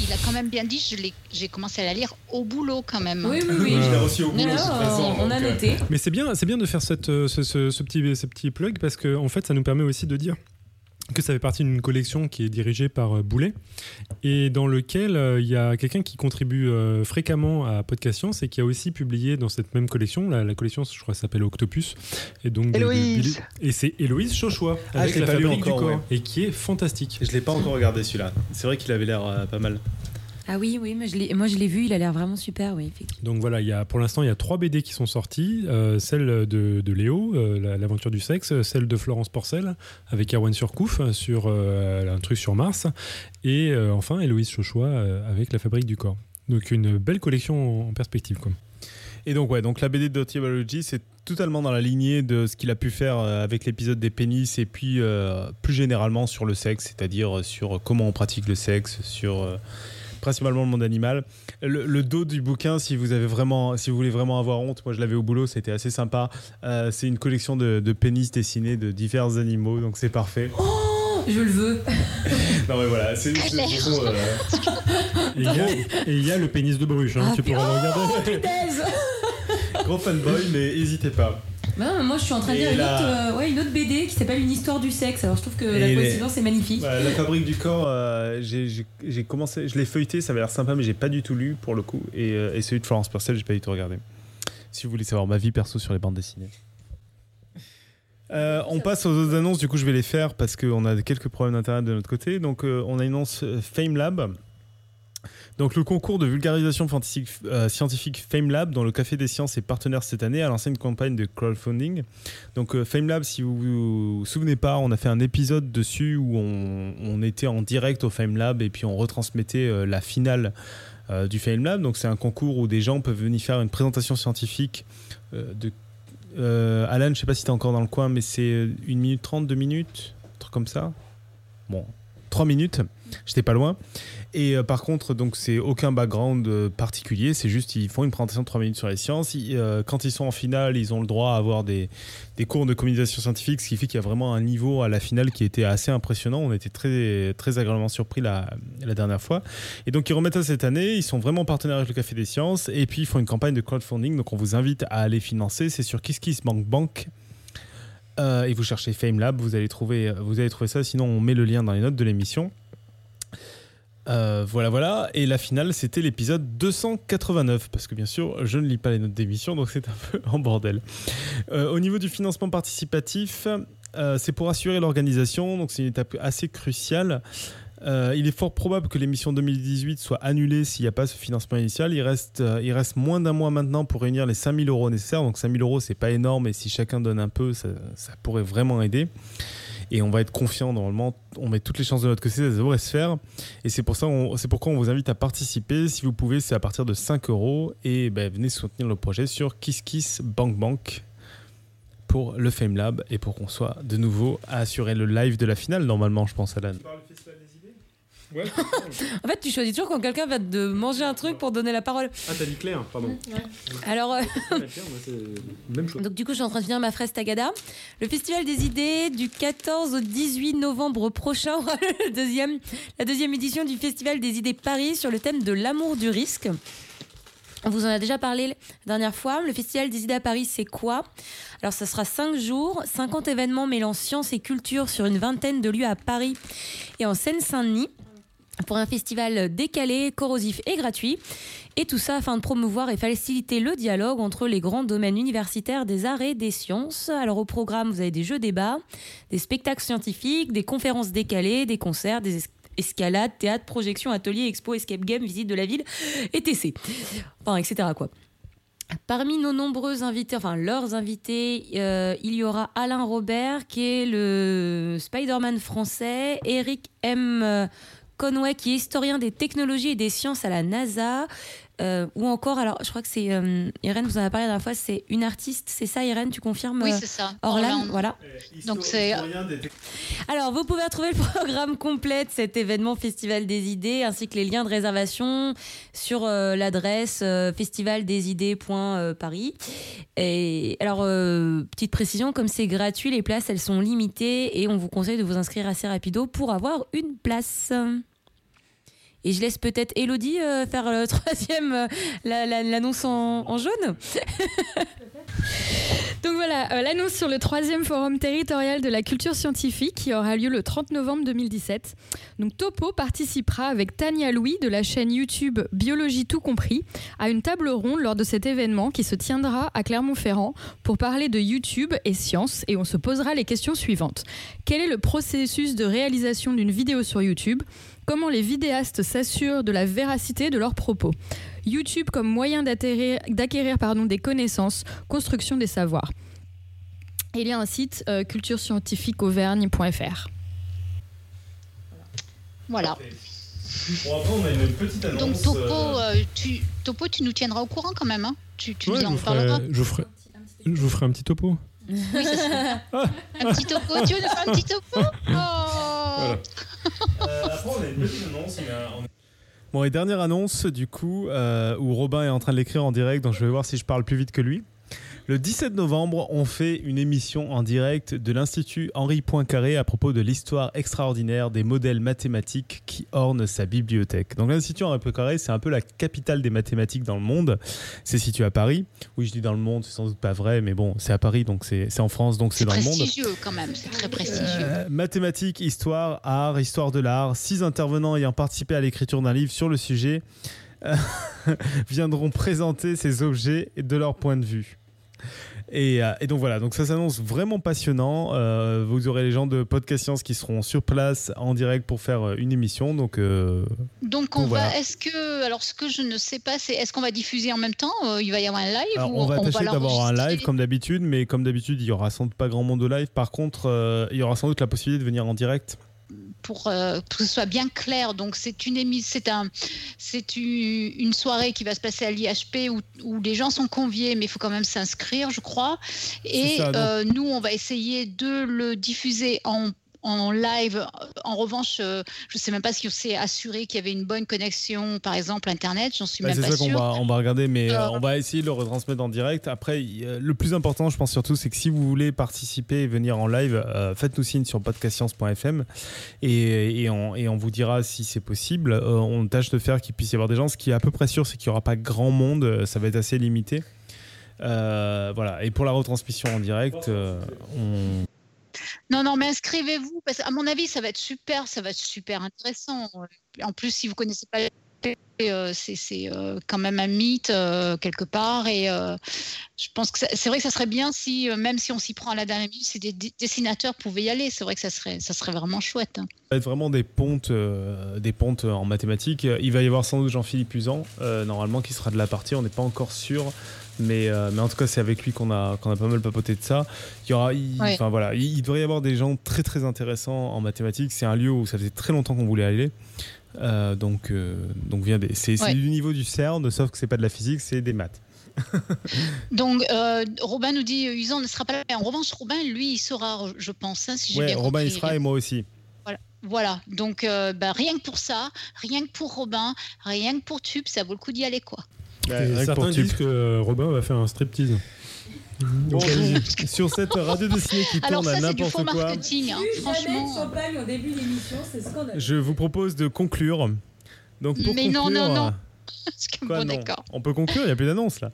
il a, quand même bien dit, j'ai commencé à la lire au boulot quand même. Oui, oui, oui. Je l'ai reçu au boulot. on a euh, noté. Mais c'est bien, c'est bien de faire cette, euh, ce, ce, petit, ce petit plug parce que en fait, ça nous permet aussi de dire que ça fait partie d'une collection qui est dirigée par euh, Boulet et dans lequel euh, il y a quelqu'un qui contribue euh, fréquemment à Podcast Science et qui a aussi publié dans cette même collection, la, collection je crois s'appelle Octopus et donc Héloïse et c'est Héloïse Chauchois ah, avec la fabrique du corps et qui est fantastique. Je l'ai pas encore regardé celui-là. C'est vrai qu'il avait l'air pas mal. Ah oui, oui, moi je l'ai vu, il a l'air vraiment super, oui. Donc voilà, il y a, pour l'instant, il y a trois BD qui sont sorties. Euh, celle de, de Léo, euh, L'aventure du sexe, celle de Florence Porcel, avec Erwan Surcouf, sur euh, un truc sur Mars, et enfin Héloïse Chauchois avec La fabrique du corps. Donc une belle collection en perspective. Quoi. Et donc, ouais, donc la BD de Biology, c'est totalement dans la lignée de ce qu'il a pu faire avec l'épisode des pénis et puis plus généralement sur le sexe, c'est-à-dire sur comment on pratique le sexe, sur principalement le monde animal. Le, dos du bouquin, si vous avez vraiment, si vous voulez vraiment avoir honte, moi je l'avais au boulot, c'était assez sympa. Euh, c'est une collection de, pénis dessinés de divers animaux, donc c'est parfait. Oh, je le veux. non mais voilà, c'est euh, *laughs* et il y, a le pénis de Bruche, hein, ah, tu pourras le regarder. Oh, Gros fanboy, mais n'hésitez pas. Bah moi, je suis en train de lire une autre, euh, ouais, une autre, BD qui s'appelle Une histoire du sexe. Alors, je trouve que la coïncidence est magnifique. la fabrique du corps, euh, j'ai commencé, je l'ai feuilleté, ça avait l'air sympa, mais j'ai pas du tout lu pour le coup. Et, euh, et celui de Florence Purcell, j'ai pas du tout regardé. Si vous voulez savoir ma vie perso sur les bandes dessinées. *laughs* on passe aux autres annonces, du coup je vais les faire parce qu'on a quelques problèmes d'internet de notre côté. Donc on a une annonce Fame Lab donc le concours de vulgarisation euh, scientifique FameLab, dont le Café des Sciences est partenaire cette année, a lancé une campagne de crowdfunding. Donc euh, FameLab, si vous vous souvenez pas, on a fait un épisode dessus où on, était en direct au FameLab et puis on retransmettait euh, la finale du FameLab. Donc c'est un concours où des gens peuvent venir faire une présentation scientifique de Alan, je sais pas si tu es encore dans le coin, mais c'est une minute trente, deux minutes, un truc comme ça? Bon, trois minutes, j'étais pas loin. Et euh, par contre, donc c'est aucun background euh, particulier, c'est juste ils font une présentation de 3 minutes sur les sciences. Euh, quand ils sont en finale, ils ont le droit à avoir des, des cours de communication scientifique, ce qui fait qu'il y a vraiment un niveau à la finale qui était assez impressionnant. On était très, très agréablement surpris la, dernière fois. Et donc ils remettent ça cette année, ils sont vraiment partenaires avec le Café des Sciences, et puis ils font une campagne de crowdfunding, donc on vous invite à aller financer, c'est sur KissKissBankBank. Euh, et vous cherchez FameLab, vous allez trouver, vous allez trouver ça. Sinon, on met le lien dans les notes de l'émission. Euh, voilà, voilà. Et la finale, c'était l'épisode 289, parce que bien sûr, je ne lis pas les notes d'émission, donc c'est un *laughs* peu en bordel. Euh, au niveau du financement participatif, euh, c'est pour assurer l'organisation, donc c'est une étape assez cruciale. il est fort probable que l'émission 2018 soit annulée s'il n'y a pas ce financement initial. Il reste, il reste moins d'un mois maintenant pour réunir les 5000 euros nécessaires. Donc 5000 euros, c'est pas énorme, et si chacun donne un peu, ça, ça pourrait vraiment aider et on va être confiant normalement. On met toutes les chances de notre côté, ça devrait se faire. Et c'est pour ça, c'est pourquoi on vous invite à participer. Si vous pouvez, c'est à partir de 5 euros et ben, venez soutenir le projet sur KissKissBankBank pour le FameLab et pour qu'on soit de nouveau à assurer le live de la finale normalement, je pense, Alan. *laughs* en fait, tu choisis toujours quand quelqu'un va te manger un truc pour donner la parole. Ah, t'as dit Claire, pardon. Alors, euh, donc du coup, je suis en train de finir ma fraise Tagada. Le Festival des idées du 14 au 18 novembre prochain *laughs* le deuxième, la deuxième édition du Festival des idées Paris sur le thème de l'amour du risque. On vous en a déjà parlé la dernière fois. Le Festival des idées à Paris, c'est quoi? Alors, ça sera 5 jours, 50 événements mêlant science et culture sur une vingtaine de lieux à Paris et en Seine-Saint-Denis pour un festival décalé, corrosif et gratuit. Et tout ça afin de promouvoir et faciliter le dialogue entre les grands domaines universitaires des arts et des sciences. Alors au programme, vous avez des jeux débats, des spectacles scientifiques, des conférences décalées, des concerts, des escalades, théâtre, projections, ateliers, expos, escape game, visite de la ville, etc. Enfin, etc. quoi. Parmi nos nombreux invités, enfin leurs invités, euh, il y aura Alain Robert qui est le Spider-Man français, Eric M. Conway qui est historien des technologies et des sciences à la NASA, euh, ou encore, alors je crois que c'est euh, Irène, vous en avez parlé la dernière fois, c'est une artiste, c'est ça Irène, tu confirmes Oui, c'est ça. Orlan, voilà. Donc c'est. Alors vous pouvez retrouver le programme complet de cet événement Festival des idées ainsi que les liens de réservation sur euh, l'adresse festivaldesidées.paris. Et alors petite précision, comme c'est gratuit, les places elles sont limitées et on vous conseille de vous inscrire assez rapido pour avoir une place. Et je laisse peut-être Elodie euh, faire le *laughs* troisième, euh, l'annonce en, jaune. *laughs* Donc voilà, euh, l'annonce sur le troisième forum territorial de la culture scientifique qui aura lieu le 30 novembre 2017. Donc Topo participera avec Tania Louis de la chaîne YouTube Biologie tout compris à une table ronde lors de cet événement qui se tiendra à Clermont-Ferrand pour parler de YouTube et science et on se posera les questions suivantes. Quel est le processus de réalisation d'une vidéo sur YouTube? Comment les vidéastes s'assurent de la véracité de leurs propos YouTube comme moyen d'acquérir des connaissances, construction des savoirs. il y a un site euh, culturescientifiqueauvergne.fr. Voilà. Bon, après, on a une petite annonce. Donc, Topo, euh, euh, tu, topo, tu nous tiendras au courant quand même. Hein tu, tu ouais, en je, ferai, je, ferai, je vous ferai un petit topo. Oui, c'est ça. *laughs* un petit topo. Tu veux nous faire un petit topo? *laughs* Oh. Voilà. Euh, après, on a une petite annonce. Bon, et dernière annonce, du coup, euh, où Robin est en train de l'écrire en direct, donc je vais voir si je parle plus vite que lui. Le 17 novembre, on fait une émission en direct de l'Institut Henri Poincaré à propos de l'histoire extraordinaire des modèles mathématiques qui ornent sa bibliothèque. Donc l'Institut Henri Poincaré, c'est un peu la capitale des mathématiques dans le monde. C'est situé à Paris. Oui, je dis dans le monde, c'est sans doute pas vrai, mais bon, c'est à Paris, donc c'est en France, donc c'est dans le monde. C'est prestigieux quand même, c'est très prestigieux. Euh, mathématiques, histoire, art, histoire de l'art. Six intervenants ayant participé à l'écriture d'un livre sur le sujet *laughs* viendront présenter ces objets de leur point de vue. Euh, et, donc voilà, donc ça s'annonce vraiment passionnant. Euh, vous aurez les gens de Podcast Science qui seront sur place en direct pour faire euh, une émission. Donc, donc on va. Est-ce que alors ce que je ne sais pas, c'est est-ce qu'on va diffuser en même temps Il va y avoir un live On va tâcher d'avoir un live comme d'habitude, mais comme d'habitude, il y aura sans doute pas grand monde de live. Par contre, il y aura sans doute la possibilité de venir en direct pour, euh, que ce soit bien clair. Donc c'est une c'est un, c'est une soirée qui va se passer à l'IHP où, où, les gens sont conviés, mais il faut quand même s'inscrire, je crois. Et euh, nous, on va essayer de le diffuser en en live. En revanche, euh, je ne sais même pas si on s'est assuré qu'il y avait une bonne connexion, par exemple, Internet. J'en suis bah, même pas sûre. C'est ça qu'on va, on va regarder, mais euh, on va essayer de le retransmettre en direct. Après, le plus important, je pense surtout, c'est que si vous voulez participer et venir en live, euh, faites-nous signe sur podcastscience.fm et, et, on, et on vous dira si c'est possible. on tâche de faire qu'il puisse y avoir des gens. Ce qui est à peu près sûr, c'est qu'il n'y aura pas grand monde. Ça va être assez limité. voilà. Et pour la retransmission en direct, on non, non, mais inscrivez-vous, parce qu'à mon avis, ça va être super, ça va être super intéressant. En plus, si vous connaissez pas euh, c'est euh, quand même un mythe euh, quelque part et je pense que c'est vrai que ça serait bien si même si on s'y prend à la dernière minute si des dessinateurs pouvaient y aller c'est vrai que ça serait ça serait vraiment chouette hein. ça va être vraiment des pontes des pontes en mathématiques il va y avoir sans doute Jean-Philippe Usan normalement qui sera de la partie on n'est pas encore sûr mais, euh, mais en tout cas, c'est avec lui qu'on a, qu'on a pas mal papoté de ça. Il, y aura, enfin, voilà, il, devrait y avoir des gens très très intéressants en mathématiques. C'est un lieu où ça faisait très longtemps qu'on voulait aller. Euh, donc, euh, donc vient des, c'est, du niveau du CERN, sauf que c'est pas de la physique, c'est des maths. *laughs* donc Robin nous dit Usan ne sera pas là. En revanche, Robin, lui, il sera, je pense, hein, si j'ai ouais, bien Robin il sera et moi aussi. Voilà. Voilà, donc bah, rien que pour ça, rien que pour Robin, rien que pour Tube, ça vaut le coup d'y aller quoi. Bah, certains disent que euh, Robin va faire un striptease. Bon, sur cette radio dessinée qui Alors tourne ça, à n'importe quoi. Marketing, hein, franchement. Champagne au début d'émission, c'est scandaleux. Je vous propose de conclure. Donc pour Mais conclure, non, non, *laughs* non. Quoi, non On peut conclure, il n'y a plus d'annonce là.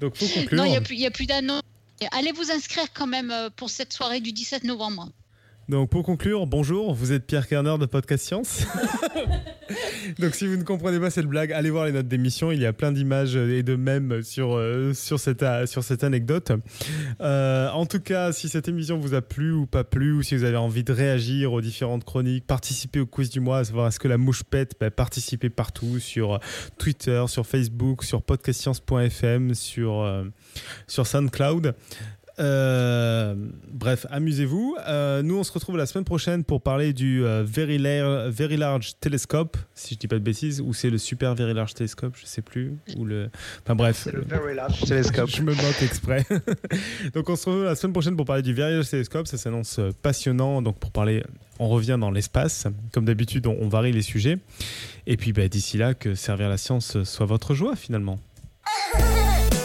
Donc faut conclure. Non, il n'y a plus, plus d'annonce. Allez vous inscrire quand même euh, pour cette soirée du 17 novembre. Donc pour conclure, bonjour, vous êtes Pierre Kerner de Podcast Science. *laughs* Donc si vous ne comprenez pas cette blague, allez voir les notes d'émission, il y a plein d'images et de mèmes sur, euh, sur, cette, euh, sur cette anecdote. Euh, en tout cas, si cette émission vous a plu ou pas plu, ou si vous avez envie de réagir aux différentes chroniques, participer au quiz du mois, savoir est-ce que la mouche pète, bah, participez partout sur Twitter, sur Facebook, sur podcastscience.fm, sur, sur SoundCloud. Euh, bref, amusez-vous. Euh, nous, on se retrouve la semaine prochaine pour parler du euh, Very, Very, Large Telescope, si je dis pas de bêtises, ou c'est le Super Very Large Telescope, je sais plus. Ou le... Enfin bref. C'est le Very Large Telescope. je me moque exprès. *laughs* donc, on se retrouve la semaine prochaine pour parler du Very Large Telescope. Ça s'annonce passionnant. Donc, pour parler, on revient dans l'espace. Comme d'habitude, on, varie les sujets. Et puis, bah, d'ici là, que servir la science soit votre joie finalement. *laughs*